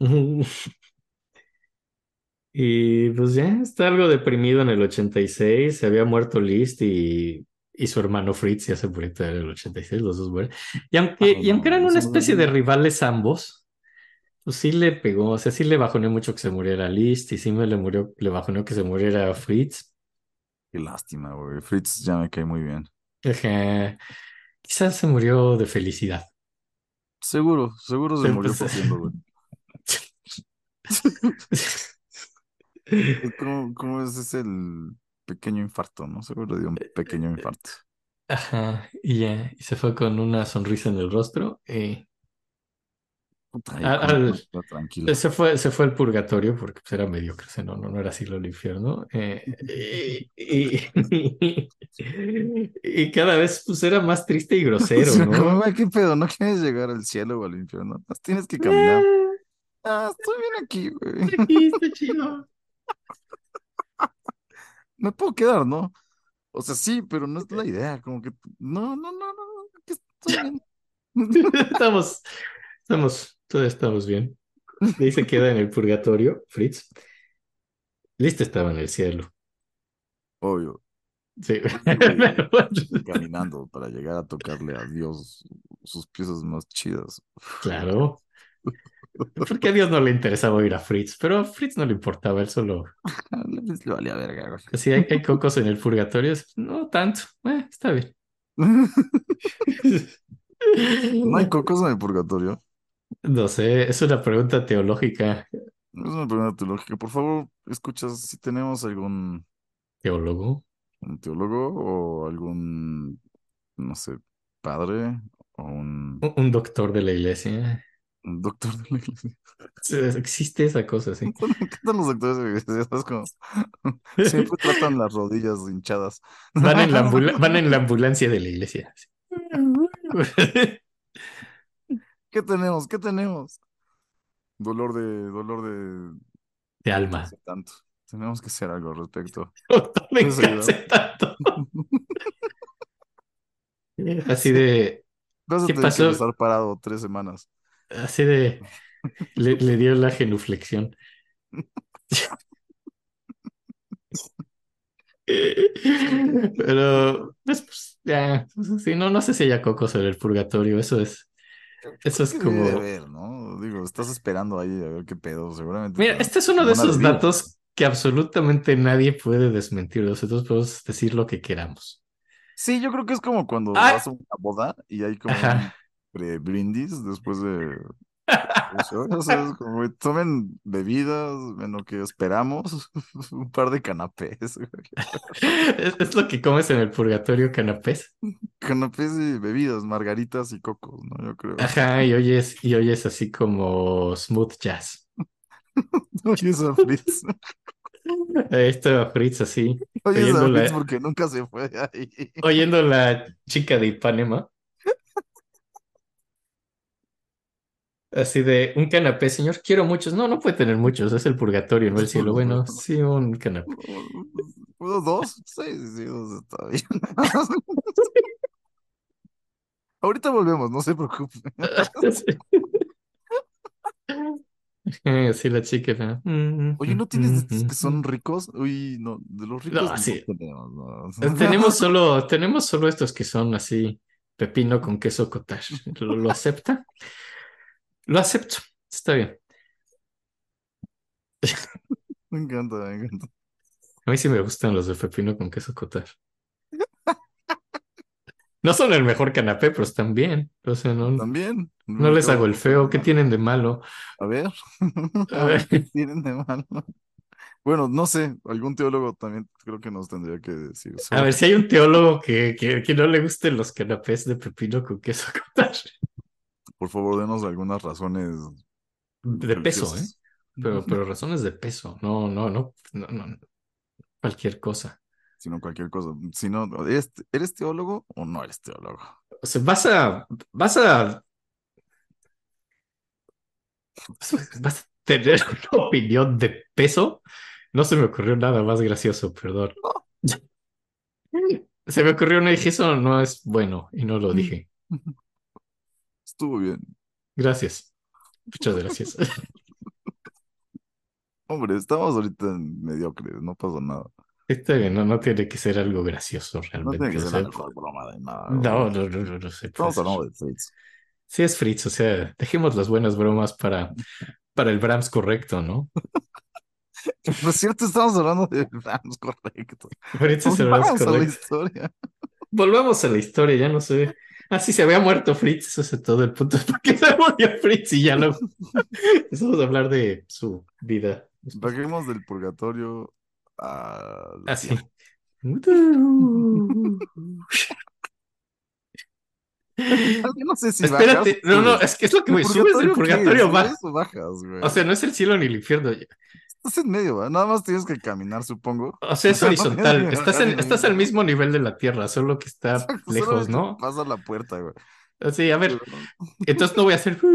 *laughs* Y pues ya está algo deprimido en el 86, se había muerto Liszt y, y su hermano Fritz ya se murió en el 86, los dos mueren. Y aunque, Ah, y aunque eran una especie de rivales ambos, pues sí le pegó, o sea, sí le bajoneó mucho que se muriera Liszt y sí me le murió, le bajoneó que se muriera Fritz. Qué lástima, güey. Fritz ya me cae muy bien. Ajá. Quizás se murió de felicidad. Seguro, seguro se Sí, murió cogiendo, güey. ¿Cómo, *laughs* cómo es ese el pequeño infarto, no? Seguro dio un pequeño infarto. Ajá, y ya, y se fue con una sonrisa en el rostro. Y Puta, ahí Al- con- al- con- tranquilo. se fue, se fue al purgatorio porque pues, era mediocre, no, no, no era siglo del infierno. eh, y, y- y cada vez pues era más triste y *laughs* grosero, como, ¿no? ¿qué pedo? ¿No quieres llegar al cielo o al infierno? Tienes que caminar. Eh, Ah, estoy bien aquí, güey. aquí está chido. *laughs* Me puedo quedar, ¿no? O sea, sí, pero no es la *laughs* idea. Como que, no, no, no, no, aquí estoy bien. Estamos, estamos, todos estamos bien. Y ahí se queda en el purgatorio, Fritz. Listo estaba en el cielo. Obvio, Sí. *laughs* caminando para llegar a tocarle a Dios sus piezas más chidas. Claro. Porque a Dios no le interesaba oír a Fritz, pero a Fritz no le importaba, él solo. Le, le valía verga, güey. Si hay, hay cocos en el purgatorio, es, no tanto, eh, está bien. *laughs* ¿No hay cocos en el purgatorio? No sé, es una pregunta teológica. Es una pregunta teológica. Por favor, escuchas si tenemos algún ¿Teólogo? un teólogo o algún, no sé, padre o un, Un doctor de la iglesia. un doctor de la iglesia. Sí, Existe esa cosa, sí. *laughs* Me encantan los doctores de la iglesia, ¿sabes? Como, *laughs* siempre tratan las rodillas hinchadas. Van en la, *laughs* van en la ambulancia de la iglesia. ¿Qué tenemos? ¿Qué tenemos? Dolor de, dolor de, De alma. tanto. Tenemos que hacer algo al respecto. *laughs* Tanto. *laughs* Así de, Vas a ¿Qué tener pasó? que estar parado tres semanas. así de, le, le dio la genuflexión. *laughs* Pero, pues, pues, ya, sí, no, no sé si haya cocos en el purgatorio, eso es, eso es ¿Qué debe de como... haber, no? Digo, estás esperando ahí a ver qué pedo, seguramente. Mira, te- este es uno de a esos datos que absolutamente nadie puede desmentir. Nosotros podemos decir lo que queramos. Sí, yo creo que es como cuando Ay. vas a una boda y hay como un pre-brindis después de. O sea, como, tomen bebidas en lo que esperamos, *laughs* un par de canapés. Es, es lo que comes en el purgatorio, canapés. Canapés y bebidas, margaritas y cocos, ¿no? Yo creo. Ajá, y oyes, y oyes así como smooth jazz. *laughs* Oye, esa Fritz. Ahí está Fritz así, Oye, esa Oyéndola- Fritz porque nunca se fue de ahí. oyendo la chica de Ipanema. Así de un canapé, señor, quiero muchos. No, no puede tener muchos, es el purgatorio, no el cielo. Bueno, sí, un canapé. ¿Puedo dos? Sí, sí, dos está bien. *laughs* Ahorita volvemos, no se preocupe. *laughs* *laughs* Sí, la chica. ¿no? Oye, ¿no tienes estos que son ricos? Uy, no, de los ricos No, no, sí. tenemos, no. mm. Tenemos solo, tenemos solo estos que son así, pepino con queso cottage. ¿Lo, lo acepta? Lo acepto, está bien. *laughs* Me encanta, me encanta. A mí sí me gustan los de pepino con queso cottage. No son el mejor canapé, pero están bien. O sea, no, También. no les hago el feo. ¿Qué tienen de malo? A ver. *laughs* A ver. *laughs* ¿qué tienen de malo? Bueno, no sé, algún teólogo también creo que nos tendría que decir. A ver si hay un teólogo que, que, que no le gusten los canapés de pepino con queso cottage. Por favor, denos algunas razones. De peso, ¿eh? Pero, pero razones de peso. No, no, no, no, no. cualquier cosa. Sino cualquier cosa. Si no, ¿eres, ¿eres teólogo o no eres teólogo? O sea, vas a, vas a, vas a tener una *laughs* opinión de peso. No se me ocurrió nada más gracioso, perdón. *laughs* Se me ocurrió una y dije, eso no es bueno, y no lo dije. *laughs* Estuvo bien. Gracias. Muchas gracias. *laughs* Hombre, estamos ahorita en mediocres, no pasa nada. Está bien, no, no tiene que ser algo gracioso No realmente. tiene que o sea, broma de nada. no, no, no, no, no sé. Estamos pues, hablando de Fritz. Sí es Fritz, o sea, dejemos las buenas bromas para, para el Brahms correcto, ¿no? *laughs* Por cierto, estamos hablando de Rams, correcto. Fritz es el Brahms Vamos a la correcto. historia. Volvamos a la historia, ya no sé. *laughs* Ah, sí, se había muerto Fritz, eso es todo el punto. *laughs* ¿Por qué se murió Fritz? Y ya no. *laughs* Empezamos a hablar de su vida. Bajemos del purgatorio a Así. no sé si Espérate, bajas, no, no, es que es lo que ¿El voy. Subes del qué purgatorio, bajas. ¿Subes o bajas, güey? O sea, no es el cielo ni el infierno. Estás en medio. Nada más tienes que caminar, supongo. O sea, es *laughs* horizontal. Estás, en, estás al mismo nivel de la Tierra, solo que está Exacto, lejos, ¿no? Pasa la puerta, güey. Así, a ver, entonces no voy a hacer. *laughs*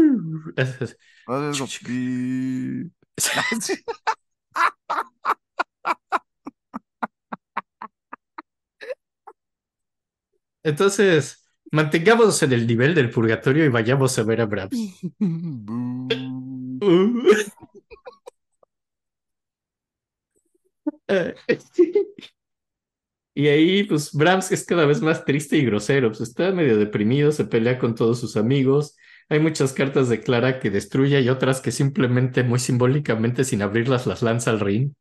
Sí. *laughs* Entonces, mantengámonos en el nivel del purgatorio y vayamos a ver a Brahms. Bu. Uh. Eh, *laughs* Y ahí, pues, Brahms es cada vez más triste y grosero. Pues está medio deprimido, se pelea con todos sus amigos. Hay muchas cartas de Clara que destruye y otras que simplemente, muy simbólicamente, sin abrirlas, las lanza al ring.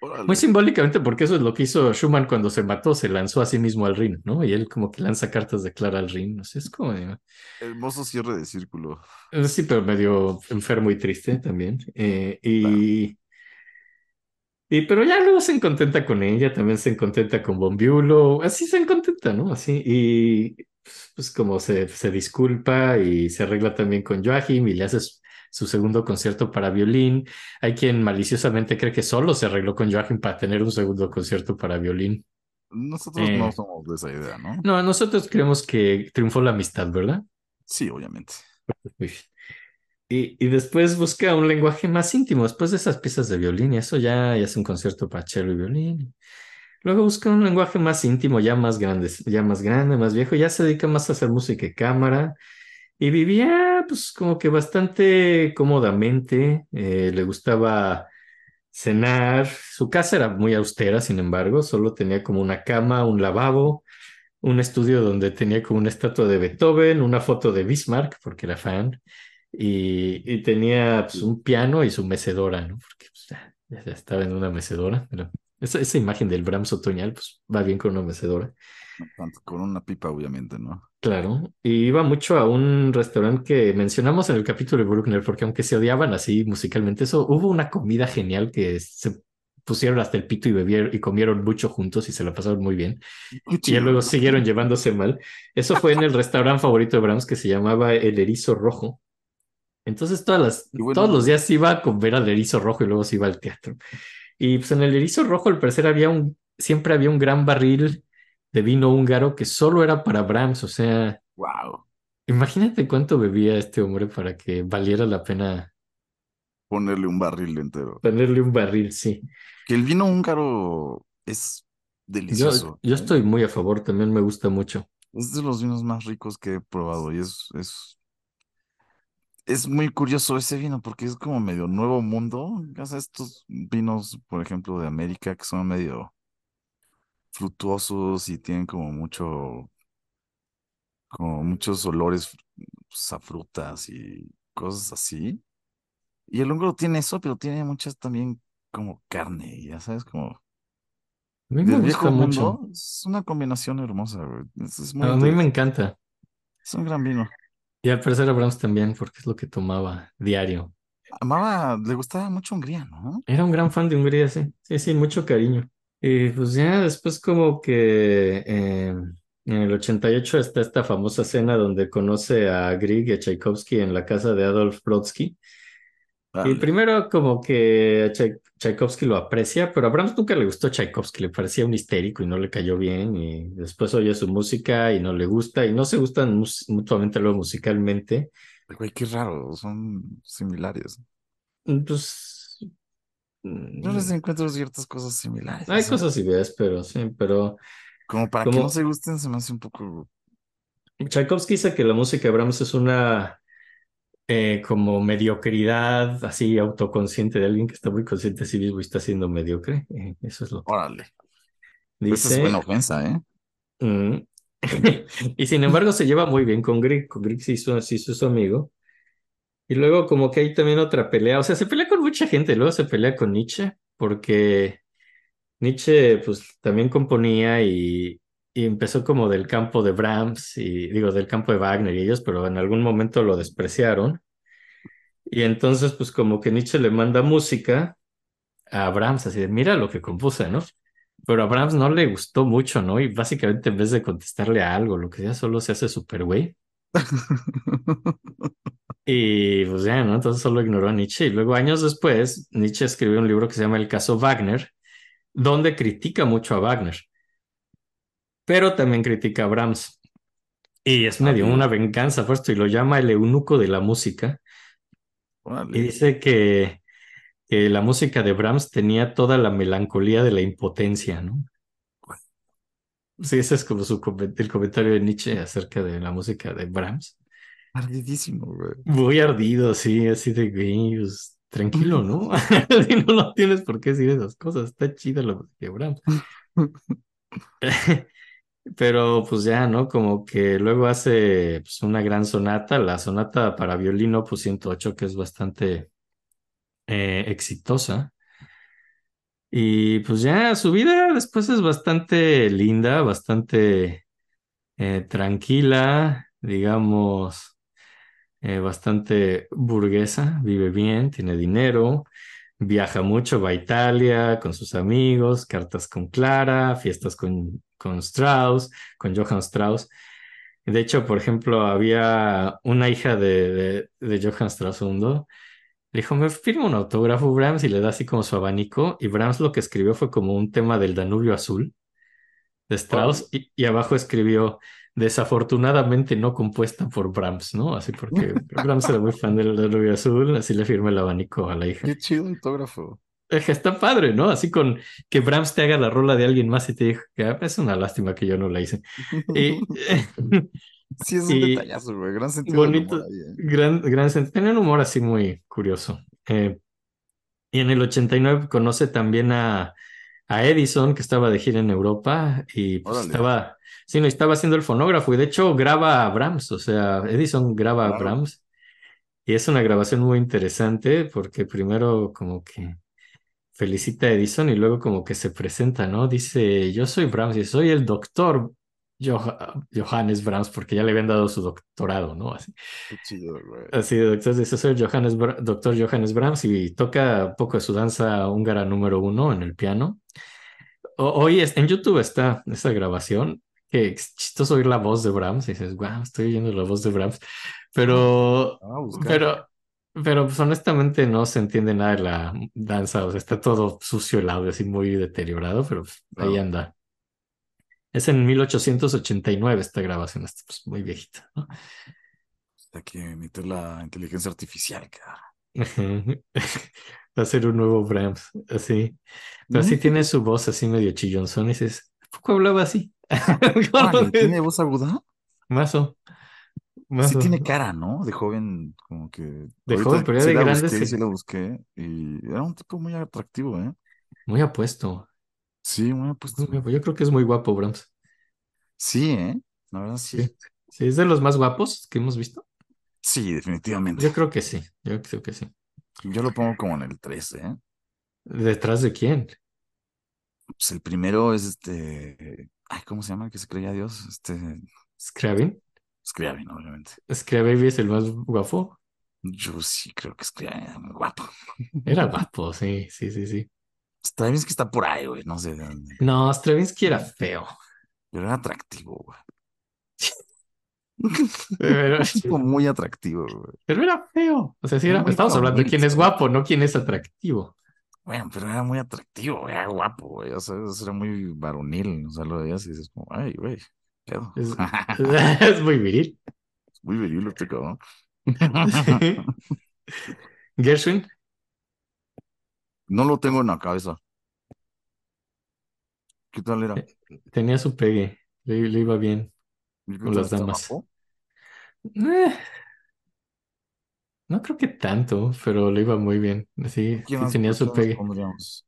Órale. Muy simbólicamente, porque eso es lo que hizo Schumann cuando se mató, se lanzó a sí mismo al ring, ¿no? Y él como que lanza cartas de Clara al ring. No sé, es como... eh, Hermoso cierre de círculo. Sí, pero medio enfermo y triste también. Eh, y, y pero ya luego se contenta con ella, también se contenta con Bombiulo, así se contenta, ¿no? Así, y pues como se, se disculpa y se arregla también con Joachim y le hace su, su segundo concierto para violín. Hay quien maliciosamente cree que solo se arregló con Joachim para tener un segundo concierto para violín. Nosotros Eh. no somos de esa idea, ¿no? No, nosotros creemos que triunfó la amistad, ¿verdad? Sí, obviamente. Uy. Y, después busca un lenguaje más íntimo, después de esas piezas de violín, y eso ya, ya es un concierto para cello y violín. Luego busca un lenguaje más íntimo, ya más grande, ya más grande, más viejo, ya se dedica más a hacer música y cámara. Y vivía, pues, como que bastante cómodamente, eh, le gustaba cenar. Su casa era muy austera, sin embargo, solo tenía como una cama, un lavabo, un estudio donde tenía como una estatua de Beethoven, una foto de Bismarck, porque era fan, y, y tenía pues, un piano y su mecedora, ¿no? Porque pues, ya, estaba en una mecedora, pero esa, esa imagen del Brahms otoñal, pues va bien con una mecedora. Con una pipa, obviamente, ¿no? Claro, y iba mucho a un restaurante que mencionamos en el capítulo de Bruckner, porque aunque se odiaban así musicalmente, eso hubo una comida genial que se pusieron hasta el pito y bebieron y comieron mucho juntos y se la pasaron muy bien. Y ya luego siguieron llevándose mal. Eso fue en el restaurante favorito de Brahms que se llamaba El Erizo Rojo. Entonces todas las, bueno, todos los días iba a comer al Erizo Rojo y luego se iba al teatro. Y pues en el Erizo Rojo al parecer había un, siempre había un gran barril de vino húngaro que solo era para Brahms. O sea, Wow. imagínate cuánto bebía este hombre para que valiera la pena Ponerle un barril entero. ponerle un barril, sí. Que el vino húngaro es delicioso. yo ¿eh? estoy muy a favor, también me gusta mucho. Es de los vinos más ricos que he probado y es, es, es muy curioso ese vino porque es como medio nuevo mundo. Estos vinos, por ejemplo, de América que son medio frutuosos y tienen como mucho, como muchos olores pues, a frutas y cosas así. Y el húngaro tiene eso, pero tiene muchas también como carne, ya sabes, como A mí me del gusta viejo mucho. mundo. Es una combinación hermosa, güey. Es, es muy A mí me encanta. Es un gran vino. Y al parecer a Brahms también, porque es lo que tomaba diario. Amaba, le gustaba mucho Hungría, ¿no? Era un gran fan de Hungría, sí. Sí, sí, mucho cariño. Y pues ya después como que eh, en el 88 está esta famosa escena donde conoce a Grieg y a Tchaikovsky en la casa de Adolf Brodsky. Y primero como que Tchaikovsky lo aprecia, pero a Brahms nunca le gustó Tchaikovsky, le parecía un histérico y no le cayó bien. Y después oye su música y no le gusta y no se gustan mutuamente luego musicalmente. Güey, qué raro, son similares. Pues Yo les mm, encuentro ciertas cosas similares. hay así. cosas y ves, pero sí, pero Como para que como- no se gusten, se me hace un poco. Tchaikovsky dice que la música de Brahms es una eh, como mediocridad así autoconsciente de alguien que está muy consciente de sí mismo y está siendo mediocre. Eh, eso es lo que Órale. Esa es dice. buena ofensa, ¿eh? Mm. *laughs* Y sin embargo se lleva muy bien con Grieg. Con Grieg sí hizo, sí hizo su amigo. Y luego como que hay también otra pelea. O sea, se pelea con mucha gente. Luego se pelea con Nietzsche porque Nietzsche pues también componía y, y empezó como del campo de Brahms y digo del campo de Wagner y ellos, pero en algún momento lo despreciaron. Y entonces pues como que Nietzsche le manda música a Brahms, así de mira lo que compuse, ¿no? Pero a Brahms no le gustó mucho, ¿no? Y básicamente en vez de contestarle a algo, lo que sea, solo se hace súper güey. *laughs* Y pues ya, ¿no? Entonces solo ignoró a Nietzsche. Y luego años después, Nietzsche escribió un libro que se llama El caso Wagner, donde critica mucho a Wagner, pero también critica a Brahms. Y es medio Ok. una venganza por esto y lo llama el eunuco de la música. Y dice que, que la música de Brahms tenía toda la melancolía de la impotencia, ¿no? Sí, ese es como su el comentario de Nietzsche acerca de la música de Brahms. Ardidísimo, güey. Muy ardido, sí, así de güey, pues, tranquilo, ¿no? *laughs* *laughs* Si no, no tienes por qué decir esas cosas, está chida la música de Brahms. *laughs* Pero pues ya, ¿no? Como que luego hace pues, una gran sonata, la sonata para violín opus 108, que es bastante eh, exitosa. Y pues ya su vida después es bastante linda, bastante eh, tranquila, digamos, eh, bastante burguesa, vive bien, tiene dinero, viaja mucho, va a Italia con sus amigos, cartas con Clara, fiestas con, con Strauss, con Johann Strauss. De hecho, por ejemplo, había una hija de, de, de Johann Strauss II. Le dijo, me firma un autógrafo, Brahms, y le da así como su abanico. Y Brahms lo que escribió fue como un tema del Danubio Azul de Strauss, y, y abajo escribió, desafortunadamente no compuesta por Brahms, ¿no? Así porque *laughs* Brahms era muy fan del Danubio Azul, así le firma el abanico a la hija. Qué chido autógrafo. Está padre, ¿no? Así con que Brahms te haga la rola de alguien más y te dijo que "Ah, es una lástima que yo no la hice. Y, *laughs* Sí, es un detallazo, güey. Gran sentido del bonito, humor ahí, ¿eh? gran, gran, tenía un humor así muy curioso. Eh, y en el 89 conoce también a, a Edison, que estaba de gira en Europa y pues estaba, sí, no, estaba haciendo el fonógrafo y de hecho graba a Brahms, o sea, Edison graba a. Brahms y es una grabación muy interesante porque primero como que felicita a Edison y luego como que se presenta, ¿no? Dice, yo soy Brahms y soy el doctor Joh- Johannes Brahms porque ya le habían dado su doctorado, ¿no? Así. Chido. Así, doctor, dice, soy Johannes doctor Johannes Brahms y toca un poco de su danza húngara número uno en el piano. O- hoy es- en YouTube está esa grabación, que es chistoso oír la voz de Brahms y dices, wow, estoy oyendo la voz de Brahms, pero, Ah, pero, pero pues honestamente no se entiende nada de la danza, o sea, está todo sucio el audio, así muy deteriorado, pero pues, ahí anda. Es en 1889 esta grabación, está pues, muy viejita, ¿no? Hay que meter la inteligencia artificial, cara. *laughs* Va a ser un nuevo Brahms, así. Pero sí tiene su voz así medio chillonzón y dices, ¿a poco hablaba así? *laughs* ¿Tiene voz aguda? Mazo, Sí mazo. tiene cara, ¿no? De joven, como que... De joven, pero ya sí de grande busqué, sí. sí la busqué. Y era un tipo muy atractivo, ¿eh? Muy apuesto. Sí, muy apuesto. Yo creo que es muy guapo, Brahms. Sí, ¿eh? La verdad sí. Sí. Sí, es de los más guapos que hemos visto. Sí, definitivamente. Yo creo que sí. Yo creo que sí. Yo lo pongo como en el 3, ¿eh? ¿Detrás de quién? Pues el primero es este... Ay, ¿cómo se llama el que se creía Dios? Este... ¿Scriabin? Scriabin, obviamente. ¿Scriabin es el más guapo? Yo sí creo que Scriabin era muy guapo. Era guapo, sí, sí, sí, sí. Stravinsky está por ahí, güey, no sé de dónde. No, Stravinsky era feo. Pero era atractivo, güey. *laughs* Pero, *laughs* muy atractivo, güey. pero era feo. O sea, sí era, Muy estamos hablando de quién es guapo, no quién es atractivo. Bueno, pero era muy atractivo, era guapo, güey. O sea, era muy varonil. O sea, lo veías y dices como, ay, güey, Es, *laughs* *laughs* es muy viril. muy viril este cabrón. *laughs* Gershwin, No lo tengo en la cabeza. ¿Qué tal era? tenía su pegue, le, le iba bien. Con las damas. Eh, no creo que tanto, pero le iba muy bien. Sí, ¿Quién sí más- tenía su pegue. pondríamos?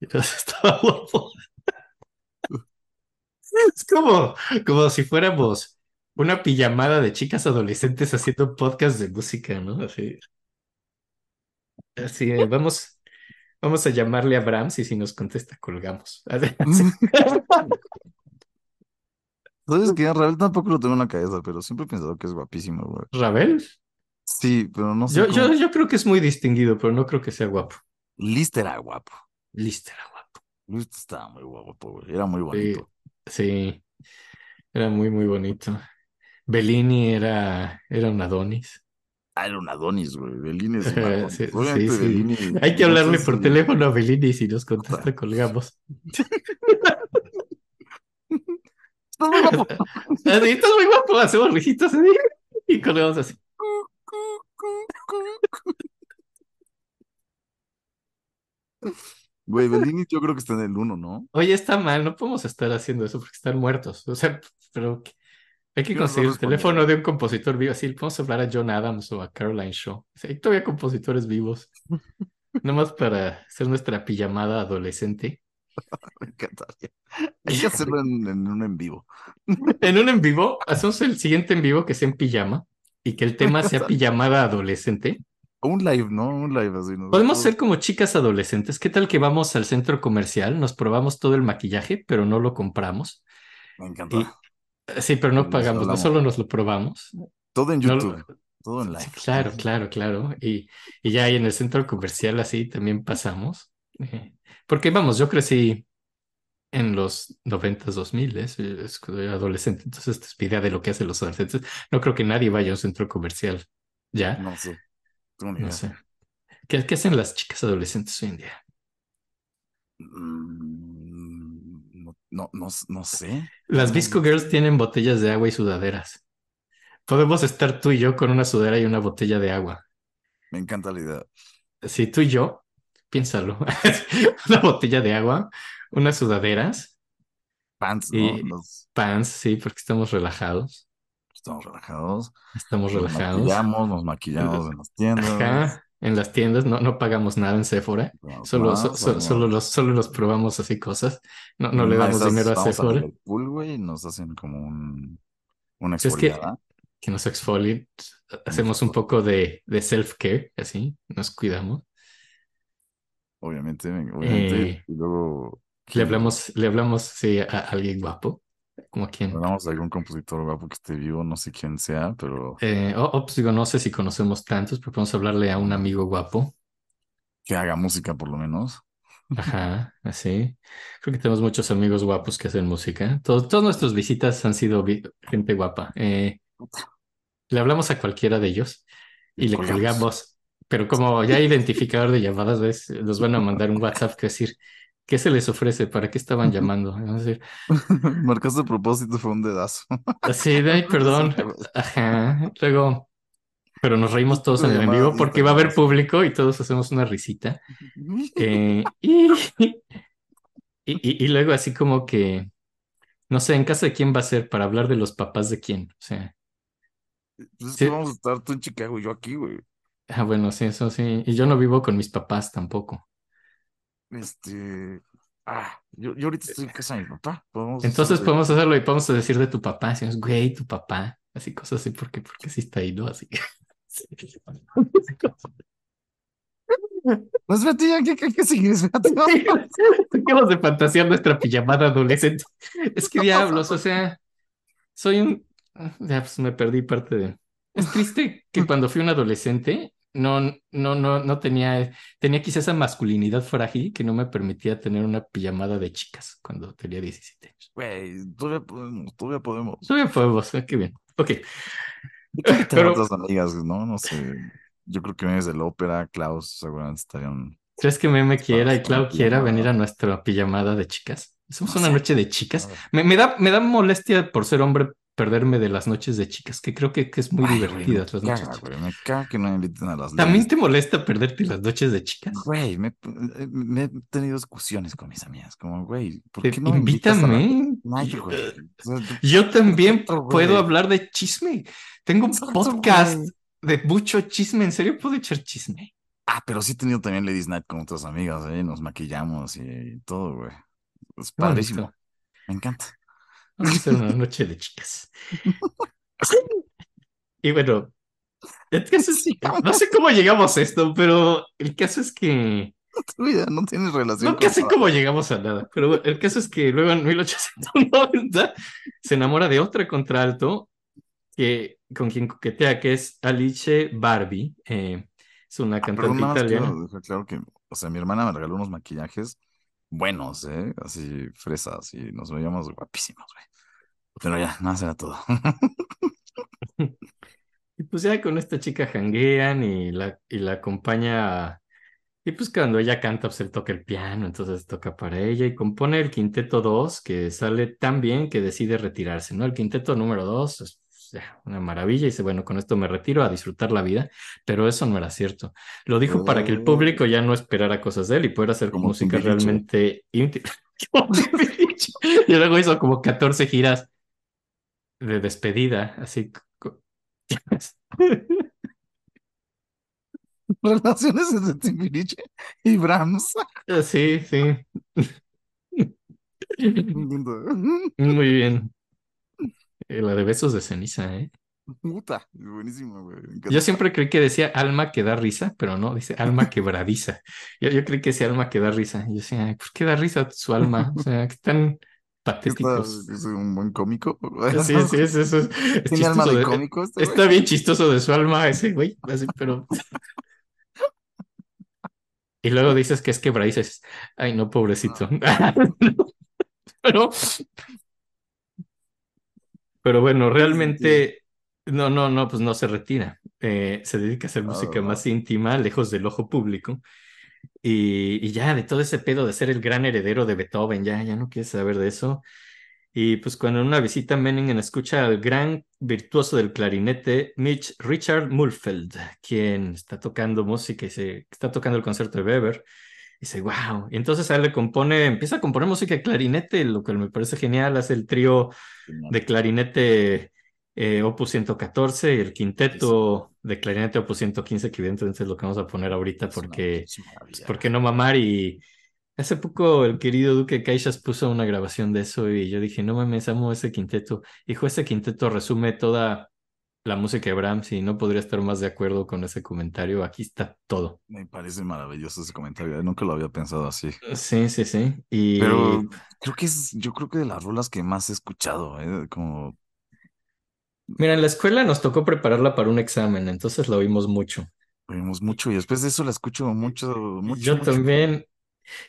Estaba guapo. *laughs* Es como, como si fuéramos una pijamada de chicas adolescentes haciendo podcast de música, ¿no? Así. Así, eh, vamos, vamos a llamarle a Brahms y si nos contesta, colgamos. *laughs* ¿Sabes qué? Raúl tampoco lo tengo en la cabeza, pero siempre he pensado que es guapísimo, güey. ¿Rabel? Sí, pero no sé Yo, cómo. yo, yo creo que es muy distinguido, pero no creo que sea guapo. Liszt era guapo. Listo, era guapo. Liszt estaba muy guapo, güey. Era muy bonito. sí, era muy, muy bonito. Bellini era, era un Adonis. Ah, era un Adonis, güey. Bellini es un *laughs* Adonis. sí, sí, sí. Bellini. Hay que no hablarle por si- teléfono a Bellini y si nos contesta, colgamos. Muy guapo. *laughs* Así, estás muy guapo, hacemos rijitos así y colgamos así. *laughs* Güey, Bellini yo creo que está en el 1, ¿no? Oye, está mal, no podemos estar haciendo eso porque están muertos. O sea, pero hay que no conseguir el teléfono de un compositor vivo. Así, podemos hablar a John Adams o a Caroline Shaw. O sea, hay todavía compositores vivos. *laughs* Nomás para hacer nuestra pijamada adolescente. *laughs* Me encantaría. Hay que hacerlo en, en un en vivo. *laughs* En un en vivo, hacemos el siguiente en vivo que sea en pijama y que el tema sea pijamada adolescente. Un live, ¿no? Un live así. ¿no? Podemos ser como chicas adolescentes. ¿Qué tal que vamos al centro comercial, nos probamos todo el maquillaje, pero no lo compramos? Me encanta. Y- Sí, pero no Nos pagamos, no solo nos lo probamos. Todo en No lo- YouTube. Todo en live. Claro, claro, claro. Y, y ya ahí en el centro comercial así también pasamos. Eh, *laughs* Porque vamos, yo crecí en los 90s, 2000 es, es cuando era adolescente, entonces esta es idea de lo que hacen los adolescentes. No creo que nadie vaya a un centro comercial. ¿Ya? No sé. Tengo ni No sé. ¿Qué, qué hacen las chicas adolescentes hoy en día? Mm, No, no, no, no sé. Las Visco no Girls tienen botellas de agua y sudaderas. Podemos estar tú y yo con una sudadera y una botella de agua. Me encanta la idea. Si tú y yo, piénsalo. *laughs* Una botella de agua, unas sudaderas, Pants, ¿no? Pants, sí, porque estamos relajados. Estamos relajados. Estamos Nos relajados. maquillamos, nos maquillamos en las *laughs* tiendas. Ajá, en las tiendas no, no pagamos nada en Sephora. Vamos Solo, más, so- so- vamos. solo, los, solo los probamos así cosas. No, no le damos esas dinero a Sephora. Güey, y nos hacen como un, una Es que- exfoliada. Que nos exfolien. Hacemos un poco de, de self-care, así, nos cuidamos. Obviamente, obviamente. Eh, y luego Le hablamos, le hablamos sí, a, a alguien guapo, como a quien. hablamos de algún compositor guapo que esté vivo, no sé quién sea, pero Eh, o, o, pues digo, no sé si conocemos tantos, pero podemos hablarle a un amigo guapo. que haga música por lo menos. Ajá, así. Creo que tenemos muchos amigos guapos que hacen música. Todos, todas nuestras visitas han sido vi- gente guapa. Eh, le hablamos a cualquiera de ellos y le colgamos. Pero como ya identificador de llamadas, ¿ves? Nos van a mandar un WhatsApp que decir, ¿qué se les ofrece? ¿Para qué estaban llamando? A decir, *laughs* Marcaste propósito, fue un dedazo. así, de, *laughs* perdón. Ajá. Luego, pero nos reímos todos en el en vivo porque va a haber público y todos hacemos una risita. Eh, y, *laughs* y, y- y luego así como que, no sé, en casa de quién va a ser para hablar de los papás de quién. O sea, Pues es sí. vamos a estar tú en Chicago y yo aquí, güey. ah, bueno, sí, eso sí. Y yo no vivo con mis papás tampoco. Este. Ah, yo, yo ahorita estoy en casa de mi papá. Podemos Entonces hacer- podemos hacerlo y podemos decir de tu papá. Decimos, güey, tu papá. Así cosas así, porque, porque sí está ahí, ¿no? Así. *laughs* Sí. No, espérate, ya, ¿qué, qué, qué sigue? Espérate, *laughs* de fantasear nuestra pijamada adolescente. Es que diablos, o sea, soy un. Ya, pues me perdí parte de. Es triste que cuando fui un adolescente no, no, no, no tenía, tenía quizá esa masculinidad frágil que no me permitía tener una pijamada de chicas cuando tenía 17 años. Güey, todavía podemos, todavía podemos. Todavía podemos, eh, qué bien. Ok. Tengo Pero- otras amigas, ¿no? No sé. Yo creo que vienes del ópera, Klaus, seguramente estarían. ¿Crees que Meme quiera y Clau quiera venir a nuestra pijamada de chicas? Hacemos No una noche de chicas. A ver. Me, me da, me da molestia por ser hombre perderme de las noches de chicas, que creo que, que es muy Ay, divertidas las noches caga, chicas. güey, me caga que no inviten a las ¿También te molesta perderte las noches de chicas? Güey, me, eh, me he tenido discusiones con mis amigas, como, güey, ¿por qué no me invitas a la- Invítame. Ay, Yo- güey. o sea, Yo también puedo güey. hablar de chisme. Tengo un Exacto, podcast de mucho chisme. ¿En serio puedo echar chisme? Ah, pero sí he tenido también Ladies Night con otras amigas, ¿eh? Nos maquillamos y todo, güey. Es padrísimo. bonito. Me encanta. Vamos a hacer una noche de chicas. Y bueno, el caso es- Sí, no sé cómo llegamos a esto, pero el caso es que Tu vida no tienes relación nunca con sé cómo llegamos a nada. Pero el caso es que luego en 1890 se enamora de otra contralto que, con quien coquetea, que es Alice Barbie. eh, es una Ah, cantante italiana. claro que, o sea, mi hermana me regaló unos maquillajes buenos, ¿eh? Así fresas y nos veíamos guapísimos, güey. Pero ya, nada será todo. *laughs* Y pues ya con esta chica janguean y la, y la acompaña. a- Y pues cuando ella canta, pues él toca el piano, entonces toca para ella y compone el quinteto 2, que sale tan bien que decide retirarse, ¿no? El quinteto número 2 es pues, una maravilla y dice, bueno, con esto me retiro a disfrutar la vida, pero eso no era cierto. Lo dijo para que el público ya no esperara cosas de él y pudiera hacer Como música realmente íntima. *laughs* Y luego hizo como 14 giras de despedida, así. Relaciones entre Timbiriche y Brahms. Sí, sí. Lindo. Muy bien. Eh, La de besos de ceniza, ¿eh? Puta, buenísimo, güey. Yo siempre creí que decía alma que da risa, pero no, dice alma quebradiza. Yo, yo creí que decía alma que da risa. Yo decía, "Ay, ¿por qué da risa su alma? O sea, tan ¿Qué está- patéticos. es un buen cómico. *laughs* Sí, sí, es, eso es, es Tiene alma de cómico este. Está bien chistoso de su alma ese güey, así, pero... Y luego dices que es quebradiza, y dices, ay, no, pobrecito. *laughs* Pero... Pero bueno, realmente... No, no, no, pues no se retira. Eh, se dedica a hacer Ah, música más íntima, lejos del ojo público. Y, y ya de todo ese pedo de ser el gran heredero de Beethoven, ya, ya no quiere saber de eso. Y pues cuando en una visita Menningen escucha al gran virtuoso del clarinete, Mitch Richard Mulfeld, quien está tocando música y se está tocando el concierto de Weber, dice, wow. Y entonces él le compone, empieza a componer música de clarinete, lo cual me parece genial, hace el trío de clarinete eh, Opus 114 y el quinteto de clarinete Opus 115, que evidentemente es lo que vamos a poner ahorita porque, pinche maravilla, ¿por qué no mamar? Y hace poco el querido Duque Caixas puso una grabación de eso y yo dije, no mames, amo ese quinteto. Hijo, ese quinteto resume toda la música de Brahms y no podría estar más de acuerdo con ese comentario. Aquí está todo. Me parece maravilloso ese comentario. eh, Nunca lo había pensado así. Sí, sí, sí. Y Pero creo que es, yo creo que de las rolas que más he escuchado, ¿eh? Como, mira, en la escuela nos tocó prepararla para un examen, entonces la oímos mucho. oímos mucho y después de eso la escucho mucho, mucho. Yo mucho. también.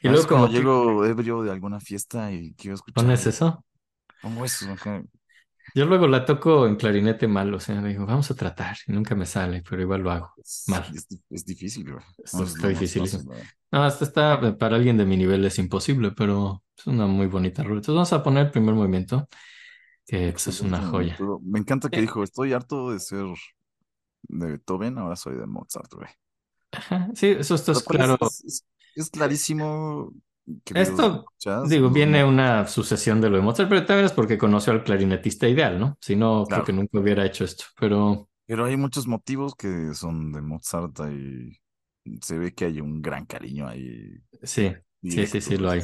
Y luego como llego ebrio de alguna fiesta y quiero escuchar. pones eso. Pongo eso, ajá. Yo luego la toco en clarinete mal, o sea, digo, vamos a tratar, y nunca me sale, pero igual lo hago. Mal. es, es difícil, güey. Esto No es está güey. No, esta está, para alguien de mi nivel es imposible, pero es una muy bonita rola. Entonces vamos a poner el primer movimiento, que pues, es una joya. Me encanta que Eh. dijo, estoy harto de ser de Beethoven, ahora soy de Mozart, güey. Ajá, Sí, eso esto es claro. Es, es- es clarísimo. queridos Esto, escuchas, Digo, no- viene una sucesión de lo de Mozart, pero también es porque conoció al clarinetista ideal, ¿no? Si no, Claro. creo que nunca hubiera hecho esto, pero Pero hay muchos motivos que son de Mozart y se ve que hay un gran cariño ahí. sí, sí, sí, sí, lo hay.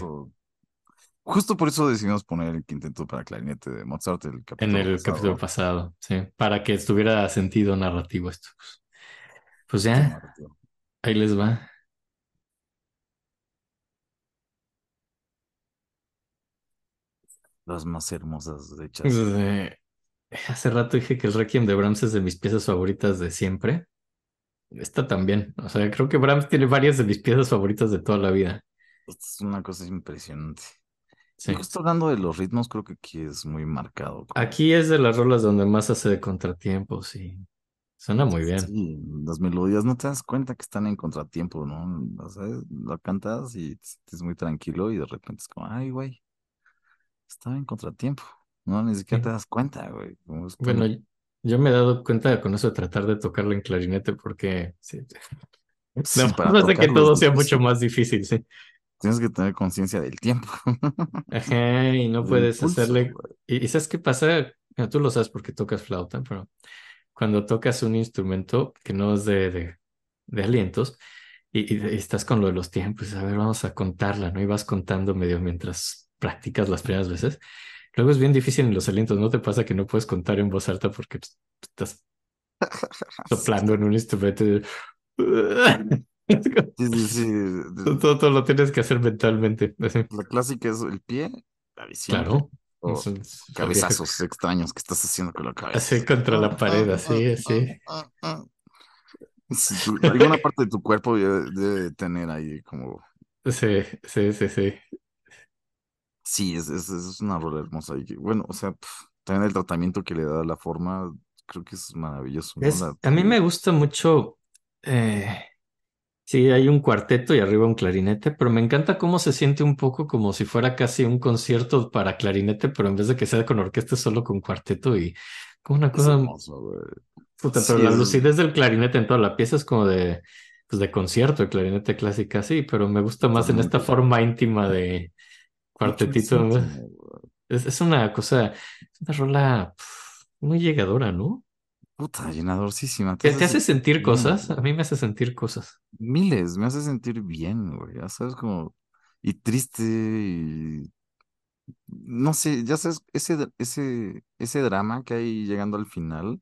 Justo- por eso decidimos poner el quinteto para clarinete de Mozart, el En el pasado. capítulo pasado, sí, para que estuviera sentido narrativo esto. Pues Qué ya, ahí les va. Las más hermosas hechas. Pues, eh, hace rato dije que el Requiem de Brahms es de mis piezas favoritas de siempre. Esta también. O sea, creo que Brahms tiene varias de mis piezas favoritas de toda la vida. Es una cosa impresionante. Sí. Justo hablando de los ritmos, creo que aquí es muy marcado. Aquí es de las rolas donde más hace de contratiempos y suena muy bien. Sí, las melodías no te das cuenta que están en contratiempo, ¿no? O sea, lo cantas y sientes muy tranquilo y de repente es como, ay, güey, estaba en contratiempo, ¿no? Ni siquiera Sí. te das cuenta, güey. como es Bueno, yo me he dado cuenta con eso de tratar de tocarlo en clarinete porque sí, *laughs* sí, más hace que es todo sea mucho más difícil, sí. Tienes que tener conciencia del tiempo. Ajá, y no *laughs* puedes pulso, hacerle. Y, y ¿sabes qué pasa? Bueno, tú lo sabes porque tocas flauta, pero cuando tocas un instrumento que no es de, de, de alientos y, y- y estás con lo de los tiempos, a ver, vamos a contarla, ¿no? Y vas contando medio mientras practicas las primeras veces. Luego es bien difícil en los alientos, ¿no te pasa que no puedes contar en voz alta porque pues, estás *laughs* soplando en un instrumento? y- Sí, sí, sí. Todo, todo lo tienes que hacer mentalmente. así. La clásica es el pie, la visión, Claro. o Es es *laughs* cabezazos extraños que estás haciendo con la cabeza. Así contra la pared, ah, así, ah, así. ah. Sí, tú- alguna parte de tu cuerpo debe, debe tener ahí como... Sí, sí, sí, sí. Sí, es, es, es una rola hermosa. Y que, bueno, o sea, pf, también el tratamiento que le da la forma, creo que es maravilloso, ¿no? Es, La- a mí me gusta mucho. eh, sí, hay un cuarteto y arriba un clarinete, pero me encanta cómo se siente un poco como si fuera casi un concierto para clarinete, pero en vez de que sea con orquesta, es solo con cuarteto y como una es cosa. hermoso, güey. Puta, Sí, pero la lucidez del clarinete en toda la pieza es como de, pues de concierto, de clarinete clásica, sí, pero me gusta más en esta forma íntima de cuartetito. Es, es una cosa, es una rola pf, muy llegadora, ¿no? Puta, llenadorcísima. ¿Te, te hace sentir bien, cosas? A mí me hace sentir cosas. Miles, me hace sentir bien, güey. Ya sabes, como. Y triste y. No sé, ya sabes, ese, ese, ese drama que hay llegando al final.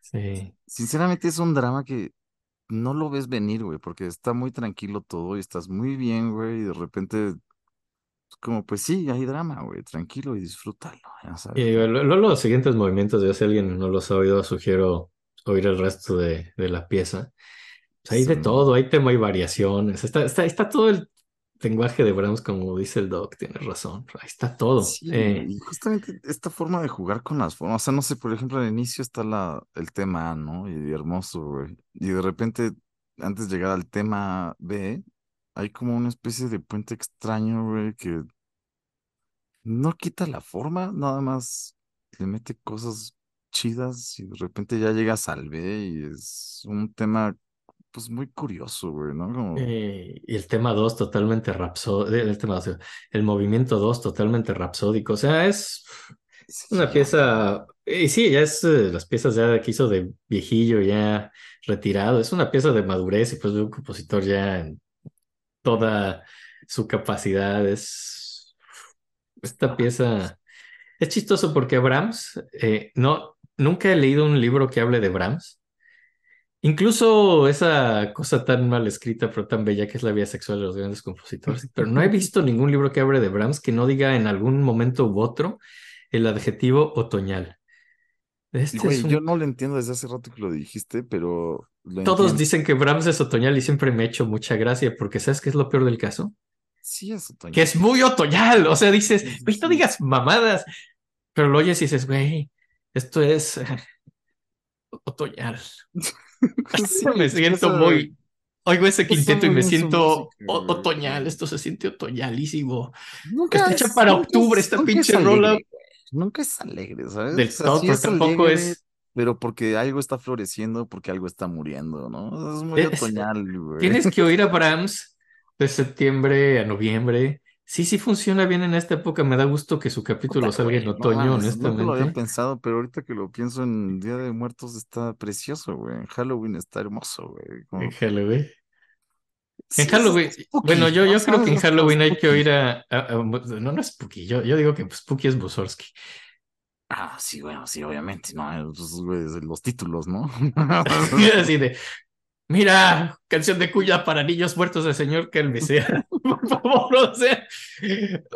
Sí. Sinceramente es un drama que no lo ves venir, güey, porque está muy tranquilo todo y estás muy bien, güey, y de repente, como, pues sí, hay drama, güey, tranquilo y disfrútalo, ya sabes. Y los siguientes movimientos, ya si alguien no los ha oído, sugiero oír el resto de, de la pieza. Pues hay de Son- todo, hay tema y variaciones. Está, está, está todo el lenguaje de Brahms, como dice el doc, tienes razón. Ahí está todo. Sí, Eh, y justamente esta forma de jugar con las formas, o sea, no sé, por ejemplo, al inicio está la, el tema A, ¿no? Y hermoso, güey. Y de repente, antes de llegar al tema B, hay como una especie de puente extraño, güey, que no quita la forma, nada más le mete cosas chidas y de repente ya llegas al B y es un tema, pues, muy curioso, güey, ¿no? Como, eh, y el tema 2 totalmente rapsódico, el tema dos, el movimiento 2 totalmente rapsódico. O sea, es sí, una ya, pieza, y sí, ya es eh, las piezas ya que hizo de viejillo, ya retirado. Es una pieza de madurez y pues de un compositor ya en toda su capacidad. Es esta pieza. Es chistoso porque Brahms, eh, no, nunca he leído un libro que hable de Brahms. Incluso esa cosa tan mal escrita pero tan bella que es la vida sexual de los grandes compositores. Pero no he *laughs* visto ningún libro que hable de Brahms que no diga en algún momento u otro el adjetivo otoñal. Este Güey, es un- yo no lo entiendo desde hace rato que lo dijiste, pero lo Todos entiendo. dicen que Brahms es otoñal y siempre me ha hecho mucha gracia porque ¿sabes qué es lo peor del caso? Sí, es otoñal. Que es muy otoñal. O sea, dices, güey, no digas mamadas. Pero lo oyes y dices, güey, esto es *laughs* otoñal. *laughs* Sí, me siento muy. Oigo ese quinteto y me siento música, otoñal. Esto se siente otoñalísimo. Nunca Está hecha para octubre, es- esta pinche rola. Nunca es alegre, ¿sabes? Del O sea, todo, sí pero es tampoco alegre, es- Pero porque algo está floreciendo, porque algo está muriendo, ¿no? Es muy Es- otoñal, güey. Tienes que oír a *laughs* Brahms de septiembre a noviembre. Sí, sí funciona bien en esta época. Me da gusto que su capítulo Puta, salga en no otoño, mames, Nunca lo había honestamente. pensado, pero ahorita que lo pienso en Día de Muertos está precioso, güey. En Halloween está hermoso, güey. Como- En Halloween. En Halloween, bueno, yo, yo creo que en Halloween hay que oír a, a- a- no, no es Spooky, yo, yo digo que Spooky es Mussorgsky. Ah, sí, bueno, sí, obviamente, ¿no? Esos güeyes, los títulos, ¿no? *laughs* Así de, Mira, canción de cuya para niños muertos de señor sea. *laughs* Por favor, o sea,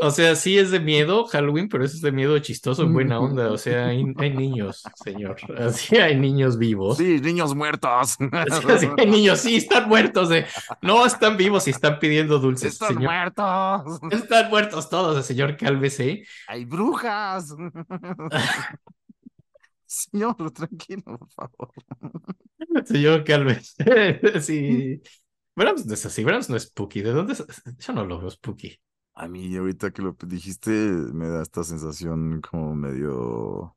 o sea, sí es de miedo Halloween, pero eso es de miedo chistoso, en buena onda. O sea, hay, hay niños, señor. Así hay niños vivos. Sí, niños muertos. *laughs* Así hay niños, sí, están muertos. De... No están vivos y están pidiendo dulces. Están señor. muertos. Están muertos todos, el señor Cálvese. Hay brujas. *laughs* *laughs* Señor, tranquilo, por favor. Señor Calves. sí. *laughs* Brahms no es así, Brahms no es spooky. ¿De dónde es? Yo no lo veo spooky. A mí, ahorita que lo dijiste, me da esta sensación como medio.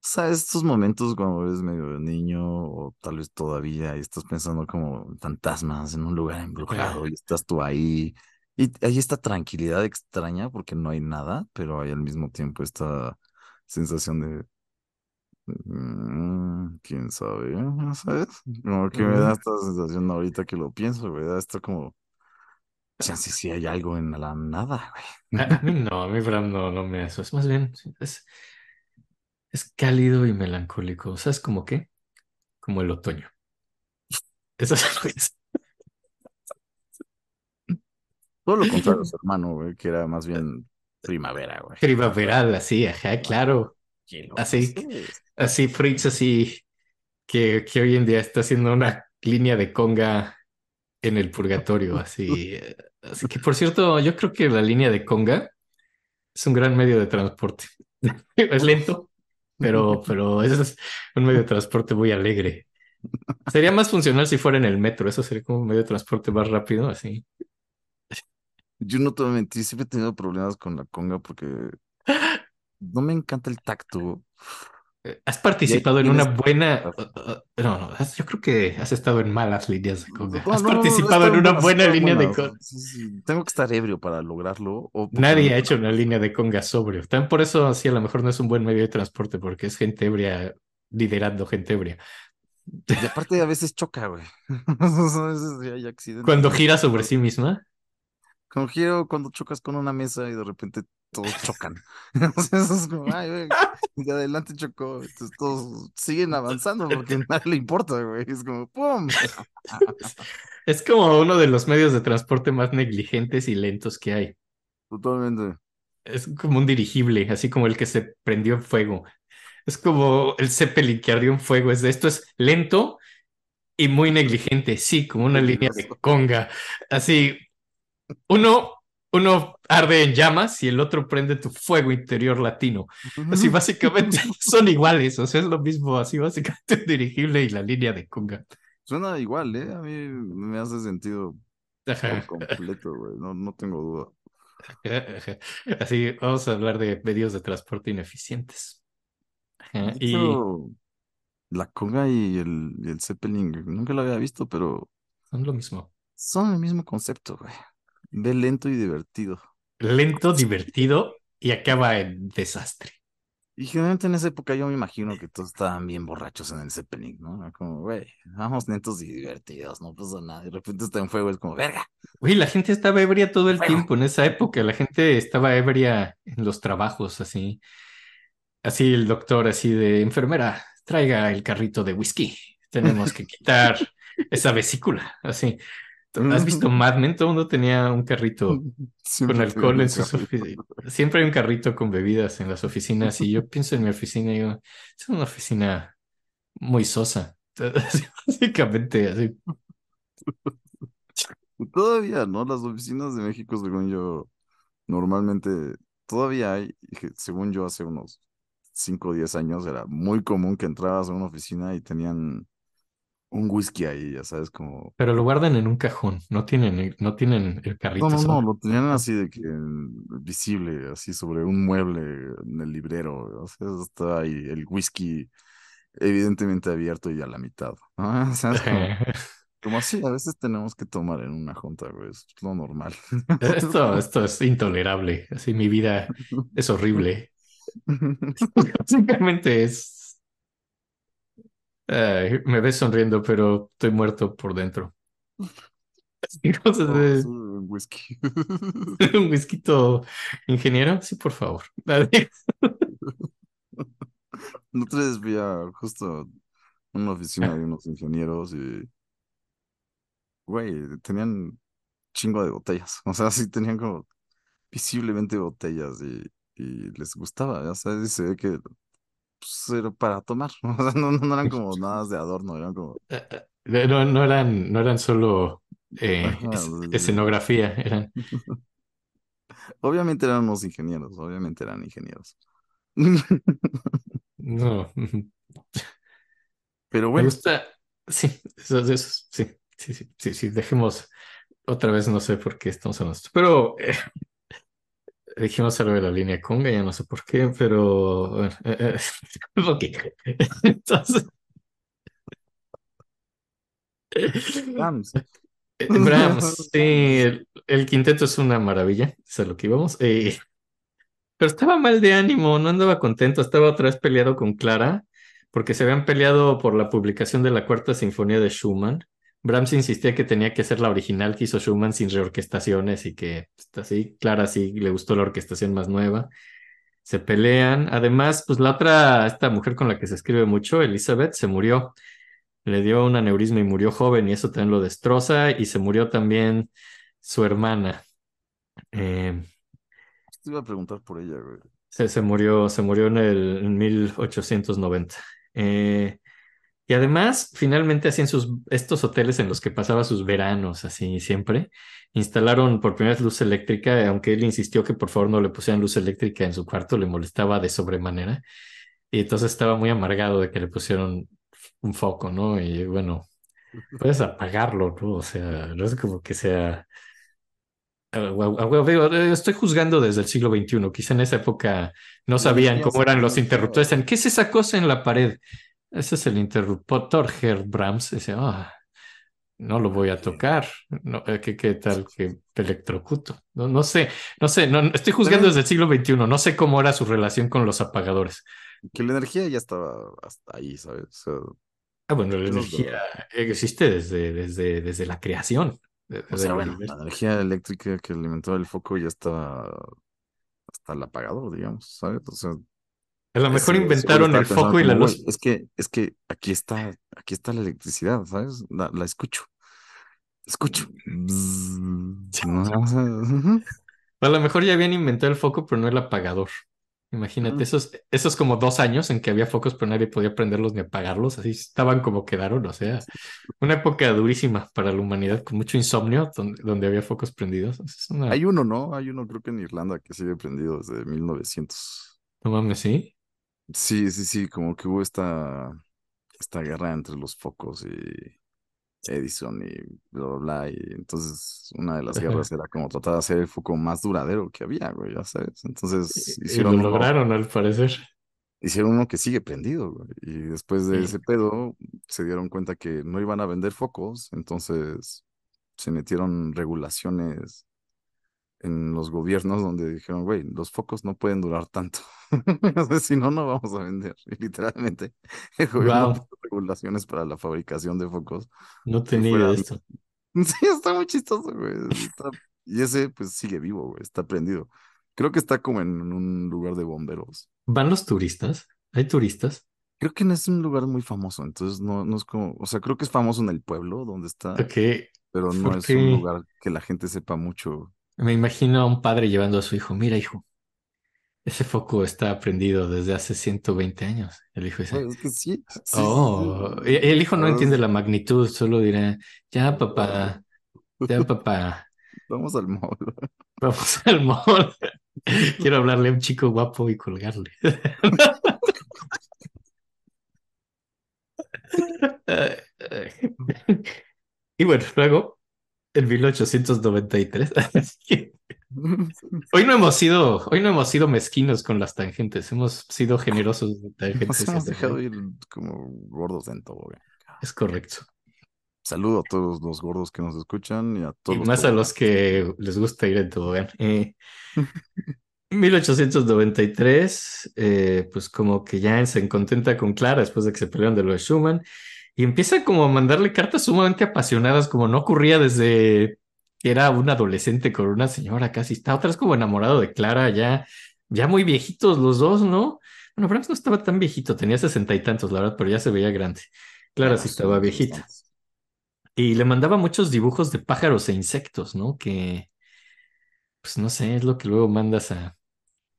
¿Sabes? Estos momentos cuando eres medio niño, o tal vez todavía, y estás pensando como fantasmas en un lugar embrujado, y estás tú ahí. Y hay esta tranquilidad extraña porque no hay nada, pero hay al mismo tiempo esta sensación de Mm, quién sabe, ¿sabes? Como que me da esta sensación ahorita que lo pienso, güey. Da esto como. Chance si hay algo en la nada, güey. A, mí *laughs* no, a mí Bram no, no me eso. Es más bien, es, es cálido y melancólico. ¿Sabes como qué? Como el otoño. *laughs* Eso es lo que es. Todo lo contrario, su *laughs* hermano, güey, que era más bien primavera, güey. Primaveral, así, ajá, claro. Así, así, Fritz, así, que, que hoy en día está haciendo una línea de conga en el purgatorio, así. Así que, por cierto, yo creo que la línea de conga es un gran medio de transporte. *laughs* es lento, pero, pero es un medio de transporte muy alegre. Sería más funcional si fuera en el metro, eso sería como un medio de transporte más rápido, así. Yo no te voy a mentir, siempre he tenido problemas con la conga porque *laughs* no me encanta el tacto. Eh, ¿Has participado en una buena... No, no, yo creo que has estado en malas líneas de conga. ¿Has participado en una buena línea de conga? Tengo que estar ebrio para lograrlo. Nadie ha hecho una línea de conga sobrio. También por eso, así a lo mejor no es un buen medio de transporte, porque es gente ebria liderando gente ebria. Y aparte a veces choca, güey. *laughs* Cuando gira sobre sí misma. Como giro cuando chocas con una mesa y de repente todos chocan. *laughs* eso es como, ay, güey, *laughs* de adelante chocó. Entonces todos siguen avanzando porque a nadie le importa, güey. Es como, ¡pum! Es como uno de los medios de transporte más negligentes y lentos que hay. Totalmente. Es como un dirigible, así como el que se prendió en fuego. Es como el Zeppelin que ardió en fuego. Es de esto es lento y muy negligente. Sí, como una línea de conga. Así, uno, uno arde en llamas y el otro prende tu fuego interior latino. Así básicamente *laughs* son iguales, o sea, es lo mismo, así básicamente el dirigible y la línea de conga. Suena igual, ¿eh? A mí me hace sentido por completo, güey, no, no tengo duda. Así, vamos a hablar de medios de transporte ineficientes. y la conga y el, y el Zeppelin, nunca lo había visto, pero... Son lo mismo. Son el mismo concepto, güey. Ve lento y divertido. Lento, divertido y acaba en desastre. Y generalmente en esa época yo me imagino que todos estaban bien borrachos en el Zeppelin, ¿no? Como, güey, vamos lentos y divertidos, no pasa nada. de repente está en fuego, es como, verga. Güey, la gente estaba ebria todo el tiempo en esa época. La gente estaba ebria en los trabajos, así. Así el doctor, así de enfermera, traiga el carrito de whisky. Tenemos que quitar *laughs* esa vesícula, así. ¿Has visto Mad Men? Todo el mundo tenía un carrito con alcohol en sus oficinas. Siempre hay un carrito con bebidas en las oficinas y yo pienso en mi oficina y digo, es una oficina muy sosa. *laughs* Básicamente así. *laughs* Todavía, ¿no? Las oficinas de México, según yo, normalmente todavía hay, según yo, hace unos 5 o 10 años era muy común que entrabas a una oficina y tenían un whisky ahí, ya sabes, como... Pero lo guardan en un cajón, no tienen, no tienen el carrito. No, no, no, lo tenían así de que visible, así sobre un mueble en el librero, o sea, está ahí el whisky evidentemente abierto y a la mitad. ¿no? *laughs* O sea, *laughs* como, así, a veces tenemos que tomar en una junta, güey, es lo normal. *laughs* Esto, esto es intolerable, así mi vida es horrible. Básicamente es me ves sonriendo, pero estoy muerto por dentro. *laughs* un whisky. *laughs* un whisky ingeniero, sí, por favor. *laughs* No te fui justo una oficina de unos ingenieros y güey, tenían chingo de botellas. O sea, sí tenían como visiblemente botellas y, y les gustaba, ya sabes, se ve que pues, era para tomar. *laughs* O sea, no, no eran como nada de adorno, eran como. Eh, eh, No, no eran, no eran solo eh, Ajá, es- sí, sí. escenografía, eran. *laughs* Obviamente eran unos ingenieros, obviamente eran ingenieros. *laughs* No. Pero Me bueno, gusta. Sí, eso, eso, sí, sí, sí, sí, sí, dejemos otra vez, no sé por qué estamos hablando esto, pero eh, dijimos algo de la línea Conga, ya no sé por qué, pero bueno, eh, eh. *laughs* *laughs* Entonces, Rams. eh, Brahms, sí, el, el quinteto es una maravilla, es a lo que íbamos. eh, pero estaba mal de ánimo, no andaba contento, estaba otra vez peleado con Clara, porque se habían peleado por la publicación de la cuarta sinfonía de Schumann. Brahms insistía que tenía que ser la original que hizo Schumann sin reorquestaciones y que pues, así, Clara sí le gustó la orquestación más nueva. Se pelean. Además, pues la otra, esta mujer con la que se escribe mucho, Elizabeth, se murió. Le dio un aneurisma y murió joven y eso también lo destroza. Y se murió también su hermana. Eh, Te iba a preguntar por ella, güey. se, se murió, se murió en el en 1890. Eh, y además, finalmente, así en sus, estos hoteles en los que pasaba sus veranos, así siempre, instalaron por primera vez luz eléctrica, aunque él insistió que por favor no le pusieran luz eléctrica en su cuarto, le molestaba de sobremanera. Y entonces estaba muy amargado de que le pusieron un foco, ¿no? Y bueno, puedes apagarlo, ¿no? O sea, no es como que sea... Estoy juzgando desde el siglo XXI. Quizá en esa época no sabían cómo eran los interruptores. ¿qué es esa cosa en la pared? Ese es el interruptor Herr Brahms. Dice, "Ah, no lo voy a tocar. No, eh, ¿qué, qué tal que te electrocuto? No, no sé, no sé, no, estoy juzgando desde el siglo XXI. No sé cómo era su relación con los apagadores. Que la energía ya estaba hasta ahí, ¿sabes? O sea, Ah, bueno, la energía existe desde, desde, desde la creación. o sea, bueno, la energía eléctrica que alimentaba el foco ya estaba hasta el apagador, digamos, ¿sabes? O sea, A lo mejor inventaron el foco y la luz. como, "Güey, es que, es que aquí está, aquí está la electricidad, ¿sabes? La, la escucho. Escucho. A lo mejor ya habían inventado el foco, pero no el apagador. Imagínate, Ujú. esos, esos como dos años en que había focos, pero nadie podía prenderlos ni apagarlos, así estaban como quedaron, o sea, una época durísima para la humanidad, con mucho insomnio, donde, donde había focos prendidos. Una, Hay uno, ¿no? Hay uno, creo que en Irlanda, que sigue prendido desde 1900. no mames, sí. Sí, sí, sí, como que hubo esta, esta guerra entre los focos y Edison y bla, bla, bla. Y entonces una de las *laughs* guerras era como tratar de hacer el foco más duradero que había, güey, ya sabes. Entonces Y, y lo hicieron uno, lograron, al parecer. hicieron uno que sigue prendido, güey. Y después de ese pedo se dieron cuenta que no iban a vender focos, entonces se metieron regulaciones en los gobiernos donde dijeron, güey, los focos no pueden durar tanto. *laughs* Si no, no vamos a vender. Y *laughs* literalmente el gobierno Wow, regulaciones para la fabricación de focos no tenía esto. *laughs* Sí, está muy chistoso, güey. Está- Y ese pues sigue vivo, güey, está prendido. Creo que está como en un lugar de bomberos. ¿Van los turistas? ¿Hay turistas? Creo que no es un lugar muy famoso, entonces no, no es como, o sea, creo que es famoso en el pueblo donde está, Ok, pero no es un lugar que la gente sepa mucho. Me imagino a un padre llevando a su hijo, mira, hijo, ese foco está prendido desde hace 120 años. El hijo dice, es que sí, sí, Oh, sí. el hijo no Ah, entiende la magnitud, solo dirá, ya papá, ya *laughs* papá, Vamos al mall. vamos al mall. *laughs* Quiero hablarle a un chico guapo y colgarle. *laughs* Y bueno, luego, en 1893, *laughs* *laughs* hoy no hemos sido, hoy no hemos sido mezquinos con las tangentes, hemos sido generosos de Nos tangentes. hemos esta dejado ir como gordos en todo, güey. Es correcto. Saludo a todos los gordos que nos escuchan y a todos Y los más a los que les gusta ir en tobogán. *laughs* Eh, 1893, eh, pues como que ya se contenta con Clara después de que se pelearon de lo de Schumann y empieza como a mandarle cartas sumamente apasionadas, como no ocurría desde que era un adolescente con una señora casi. Está otra vez como enamorado de Clara, ya, ya muy viejitos los dos, ¿no? Bueno, Brahms no estaba tan viejito, tenía sesenta y tantos, la verdad, pero ya se veía grande. Clara sí estaba viejita. Y le mandaba muchos dibujos de pájaros e insectos, ¿no? Que, pues no sé, es lo que luego mandas a,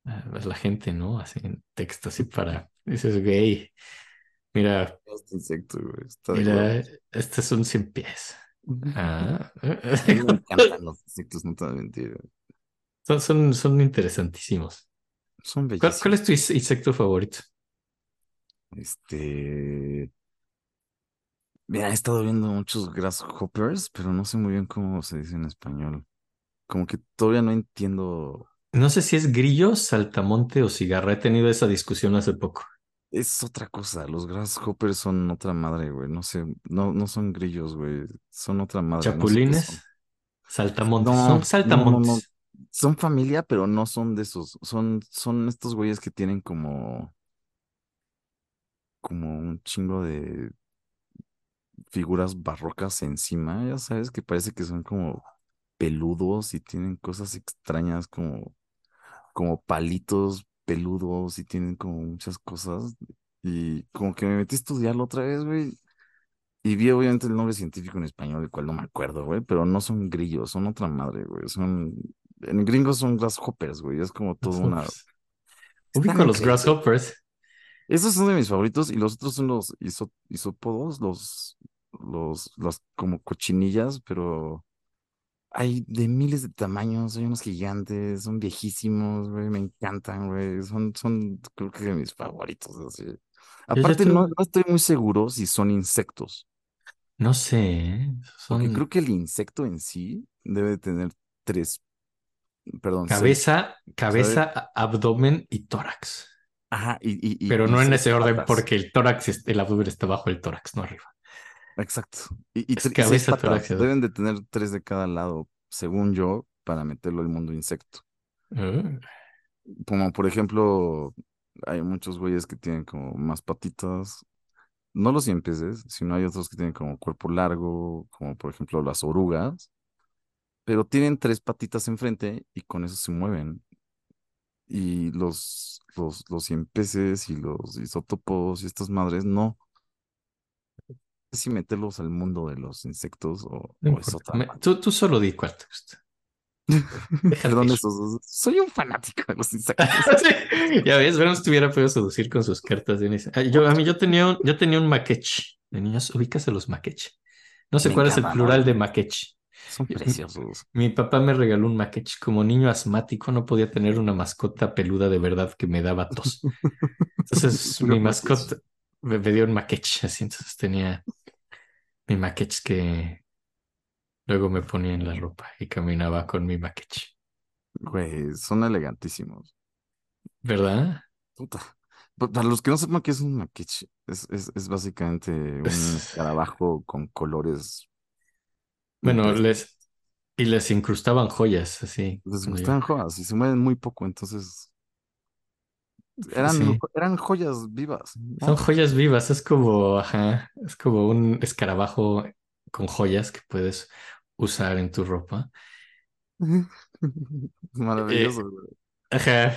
a la gente, ¿no? Así en texto, así para, dices, güey, mira, Este insecto, güey. Está mira, huevos. este es un cien pies. Ah, *laughs* me encantan los insectos, no te voy a mentir. son, son, son interesantísimos. Son ¿Cuál, bellísimos. cuál es tu insecto favorito? Este. Mira, he estado viendo muchos grasshoppers, pero no sé muy bien cómo se dice en español. Como que todavía no entiendo. No sé si es grillo, saltamonte o cigarra. He tenido esa discusión hace poco. Es otra cosa. Los grasshoppers son otra madre, güey. No sé, no, no son grillos, güey. Son otra madre. no sé. Chapulines, saltamontes. No, Son saltamontes. Son familia, pero no son de esos. Son, son estos güeyes que tienen como, como un chingo de figuras barrocas encima, ya sabes, que parece que son como peludos y tienen cosas extrañas como, como palitos peludos y tienen como muchas cosas. Y como que me metí a estudiarlo otra vez, güey. Y vi obviamente el nombre científico en español, el cual no me acuerdo, güey, pero no son grillos, son otra madre, güey. Son, en gringos son grasshoppers, güey. Es como todo *laughs* una... Ubico los grasshoppers. Esos son de mis favoritos y los otros son los isópodos, los, los, las como cochinillas, pero hay de miles de tamaños, hay unos gigantes, son viejísimos, güey, me encantan, güey, son, son, creo que mis favoritos, así. Yo Aparte, no, no estoy muy seguro si son insectos, no sé, ¿eh? porque Son creo que el insecto en sí debe tener tres, perdón, seis, cabeza, ¿sabes? cabeza, abdomen y tórax. Ajá, y, y, Pero y no en ese orden porque el tórax, es- el abdomen está bajo el tórax, no arriba. Exacto. Y, y Es tre- y seis cabeza, patas. Deben de tener tres de cada lado, según yo, para meterlo al mundo insecto. Ah, Como por ejemplo, hay muchos güeyes que tienen como más patitas. No los cien peces, sino hay otros que tienen como cuerpo largo, como por ejemplo las orugas. Pero tienen tres patitas enfrente y con eso se mueven. Y los, los, los cien peces y los isótopos y estas madres, no. Si meterlos al mundo de los insectos o, no o es importa. otra Me- madre. tú, tú solo di cuál te gusta. *laughs* Déjate Perdón, esos, soy un fanático de los *laughs* insectos. Sí, Ya ves, Verón estuviera podido seducir con sus cartas de Yo, a mí yo tenía un, yo tenía un maquech. De niños, ubicas a los maquech. No sé Me cuál es el plural ¿no? de maquech. Son preciosos. *laughs* Mi papá me regaló un maquech. Como niño asmático no podía tener una mascota peluda de verdad que me daba tos. Entonces mi mascota me, me dio un maquech. Así entonces tenía mi maquech que luego me ponía en la ropa y caminaba con mi maquech. Güey, son elegantísimos. ¿Verdad? Puta. Para los que no sepan qué es un maquich, es, es, es básicamente un Es- escarabajo con colores. Bueno, les y les incrustaban joyas así. Les gustaban joyas y se mueven muy poco, entonces eran, Sí. eran joyas vivas. ¿no? Son joyas vivas, es como, ajá, es como un escarabajo con joyas que puedes usar en tu ropa. *laughs* Maravilloso. güey. Ajá,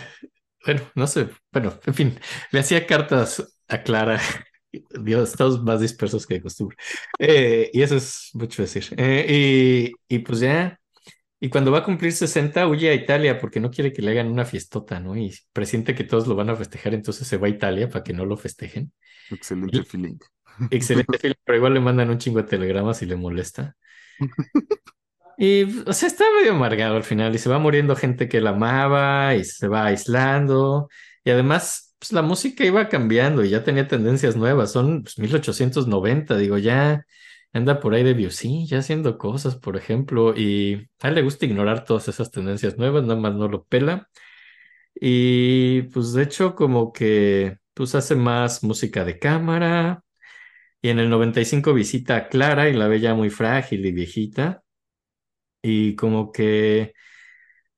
bueno, no sé, bueno, en fin, le hacía cartas a Clara. *laughs* Dios, estamos más dispersos que de costumbre. Eh, y eso es mucho decir. Eh, y, y pues ya, y cuando va a cumplir 60, huye a Italia porque no quiere que le hagan una fiestota, ¿no? Y presiente que todos lo van a festejar, entonces se va a Italia para que no lo festejen. Excelente Y- feeling. Excelente film, pero igual le mandan un chingo de telegramas y le molesta. Y, o sea, está medio amargado al final y se va muriendo gente que la amaba y se va aislando. Y además, pues la música iba cambiando y ya tenía tendencias nuevas. Son pues, 1890, digo, ya anda por ahí Debussy, ya haciendo cosas, por ejemplo. Y a él le gusta ignorar todas esas tendencias nuevas, nada más no lo pela. Y pues de hecho, como que pues hace más música de cámara. Y en el 95 visita a Clara y la ve ya muy frágil y viejita. Y como que,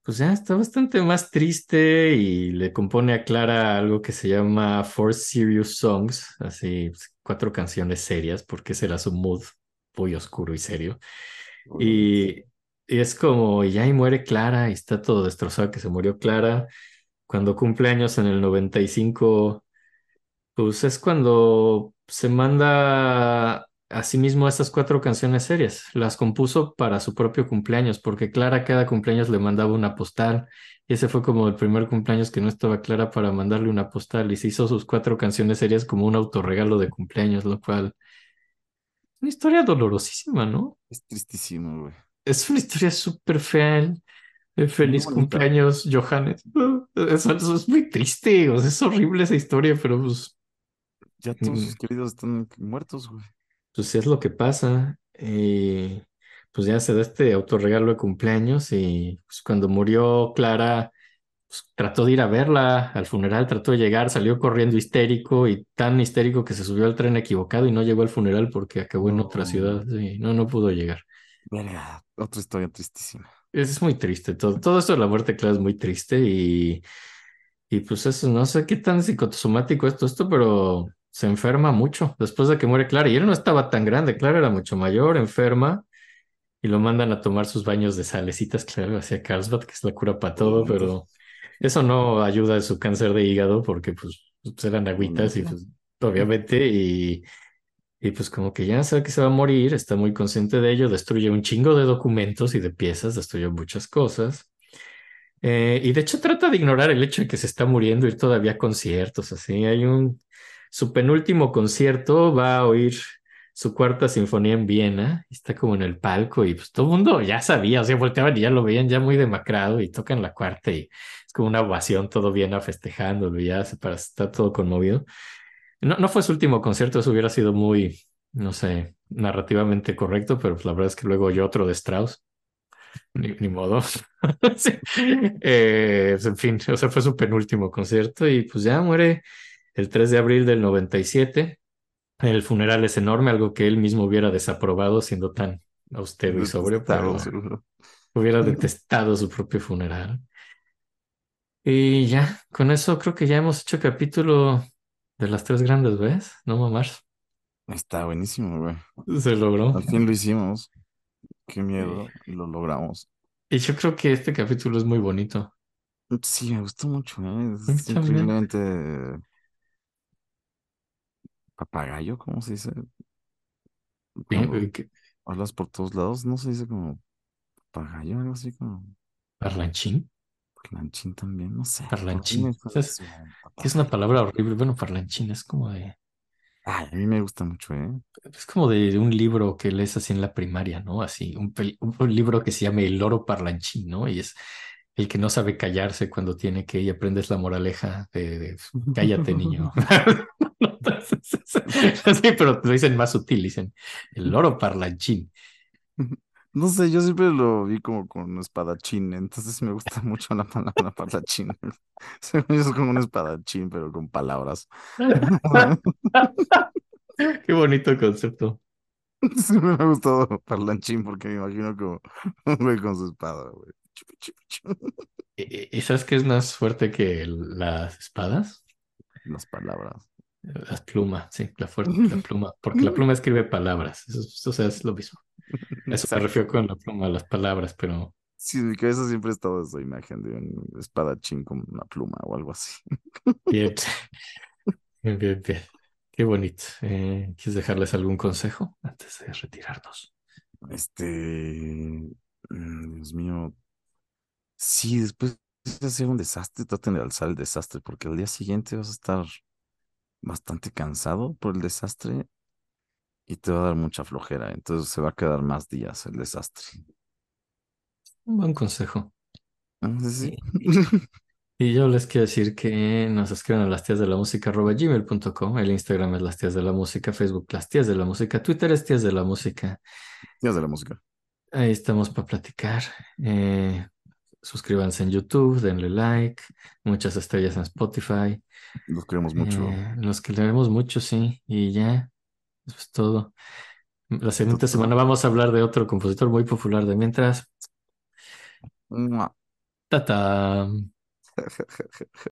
pues ya está bastante más triste y le compone a Clara algo que se llama Four Serious Songs, así pues, cuatro canciones serias, porque ese era su mood muy oscuro y serio. Y, y es como, y ya y muere Clara y está todo destrozado que se murió Clara. Cuando cumple años en el 95, pues es cuando se manda asimismo estas cuatro canciones serias. Las compuso para su propio cumpleaños, porque Clara cada cumpleaños le mandaba una postal. Y ese fue como el primer cumpleaños que no estaba Clara para mandarle una postal. Y se hizo sus cuatro canciones serias como un autorregalo de cumpleaños, lo cual una historia dolorosísima, ¿no? Es tristísimo, güey. Es una historia súper fea. el- el feliz cumpleaños, Johannes. Eso, eso es muy triste, o sea, es horrible esa historia, pero pues Ya todos Mm. sus queridos están muertos, güey. pues es lo que pasa. Y pues ya se da este autorregalo de cumpleaños y pues cuando murió Clara, pues trató de ir a verla al funeral, trató de llegar, salió corriendo histérico y tan histérico que se subió al tren equivocado y no llegó al funeral porque acabó en otra ciudad. Sí, no, no pudo llegar. Verga, otra historia tristísima. Es muy triste, todo, todo esto de la muerte de Clara es muy triste y, y pues eso, no sé qué tan psicosomático es todo esto, pero se enferma mucho después de que muere Clara. Y él no estaba tan grande, Clara era mucho mayor, enferma, y lo mandan a tomar sus baños de salecitas, claro, hacia Carlsbad, que es la cura para todo, pero eso no ayuda a su cáncer de hígado porque pues, eran agüitas y pues obviamente y, y pues como que ya sabe que se va a morir, está muy consciente de ello, destruye un chingo de documentos y de piezas, destruye muchas cosas. Eh, y de hecho trata de ignorar el hecho de que se está muriendo, ir todavía a conciertos, así. Hay un, su penúltimo concierto va a oír su cuarta sinfonía en Viena, está como en el palco y pues todo el mundo ya sabía, o sea, volteaban y ya lo veían ya muy demacrado y tocan la cuarta y como una ovación, todo Viena festejándolo, ya para, está todo conmovido. No, no fue su último concierto, eso hubiera sido muy, no sé, narrativamente correcto, pero pues la verdad es que luego oyó otro de Strauss. Ni, ni modo. *laughs* Sí. Eh, pues, en fin, o sea, fue su penúltimo concierto y pues ya muere el 3 de abril del 97. El funeral es enorme, algo que él mismo hubiera desaprobado siendo tan austero y sobrio, pero hubiera detestado su propio funeral. Y ya, con eso creo que ya hemos hecho capítulo de las tres grandes, ¿ves? No mamás. Está buenísimo, güey. Se logró. Al fin lo hicimos. Qué miedo. Lo logramos. Y yo creo que este capítulo es muy bonito. Sí, me gustó mucho, ¿eh? Es increíblemente papagayo, ¿cómo se dice? Cuando hablas por todos lados, no se dice como papagayo, algo así como Parlanchín. Parlanchín también, no sé. Parlanchín. Que es una palabra horrible. Bueno, parlanchín es como de, Ay, a mí me gusta mucho, ¿eh? es como de un libro que lees así en la primaria, ¿no? Así, un, pel- un- un libro que se llama El loro parlanchín, ¿no? Y es el que no sabe callarse cuando tiene que y aprendes la moraleja de, de, cállate, niño. *laughs* *laughs* Sí, pero lo dicen más sutil, dicen el loro parlanchín. No sé, yo siempre lo vi como con espadachín, entonces me gusta *laughs* mucho la palabra espadachín. Es *laughs* como un espadachín, pero con palabras. *laughs* Qué bonito concepto. Siempre me ha gustado parlanchín porque me imagino como un güey con su espada, güey. ¿Y, y sabes qué es más fuerte que las espadas? Las palabras. Las plumas, sí, la fuerte, la pluma, porque la pluma escribe palabras, eso, es- o sea, es lo mismo. A *laughs* Eso Exacto. refiero con la pluma, las palabras, pero Sí, en mi cabeza siempre ha estado esa imagen de un espadachín con una pluma o algo así. *laughs* bien, *laughs* bien, bien, bien. Qué bonito. Eh, ¿quieres dejarles algún consejo antes de retirarnos? Este, mm, Dios mío, sí, después de hacer un desastre, traten de alzar el desastre, porque al día siguiente vas a estar bastante cansado por el desastre y te va a dar mucha flojera, entonces se va a quedar más días el desastre. Un buen consejo. Ah, sí. *laughs* Y yo les quiero decir que nos escriban a las tías de la música gmail.com. El Instagram es las tías de la música, Facebook las tías de la música, Twitter es tías de la música. Días de la música. Ahí estamos para platicar. Eh, suscríbanse en YouTube, denle like, muchas estrellas en Spotify. Los queremos mucho. Eh, los que leemos mucho, sí. Y ya, eso es todo. La siguiente semana vamos a hablar de otro compositor muy popular de mientras. Tata. *laughs*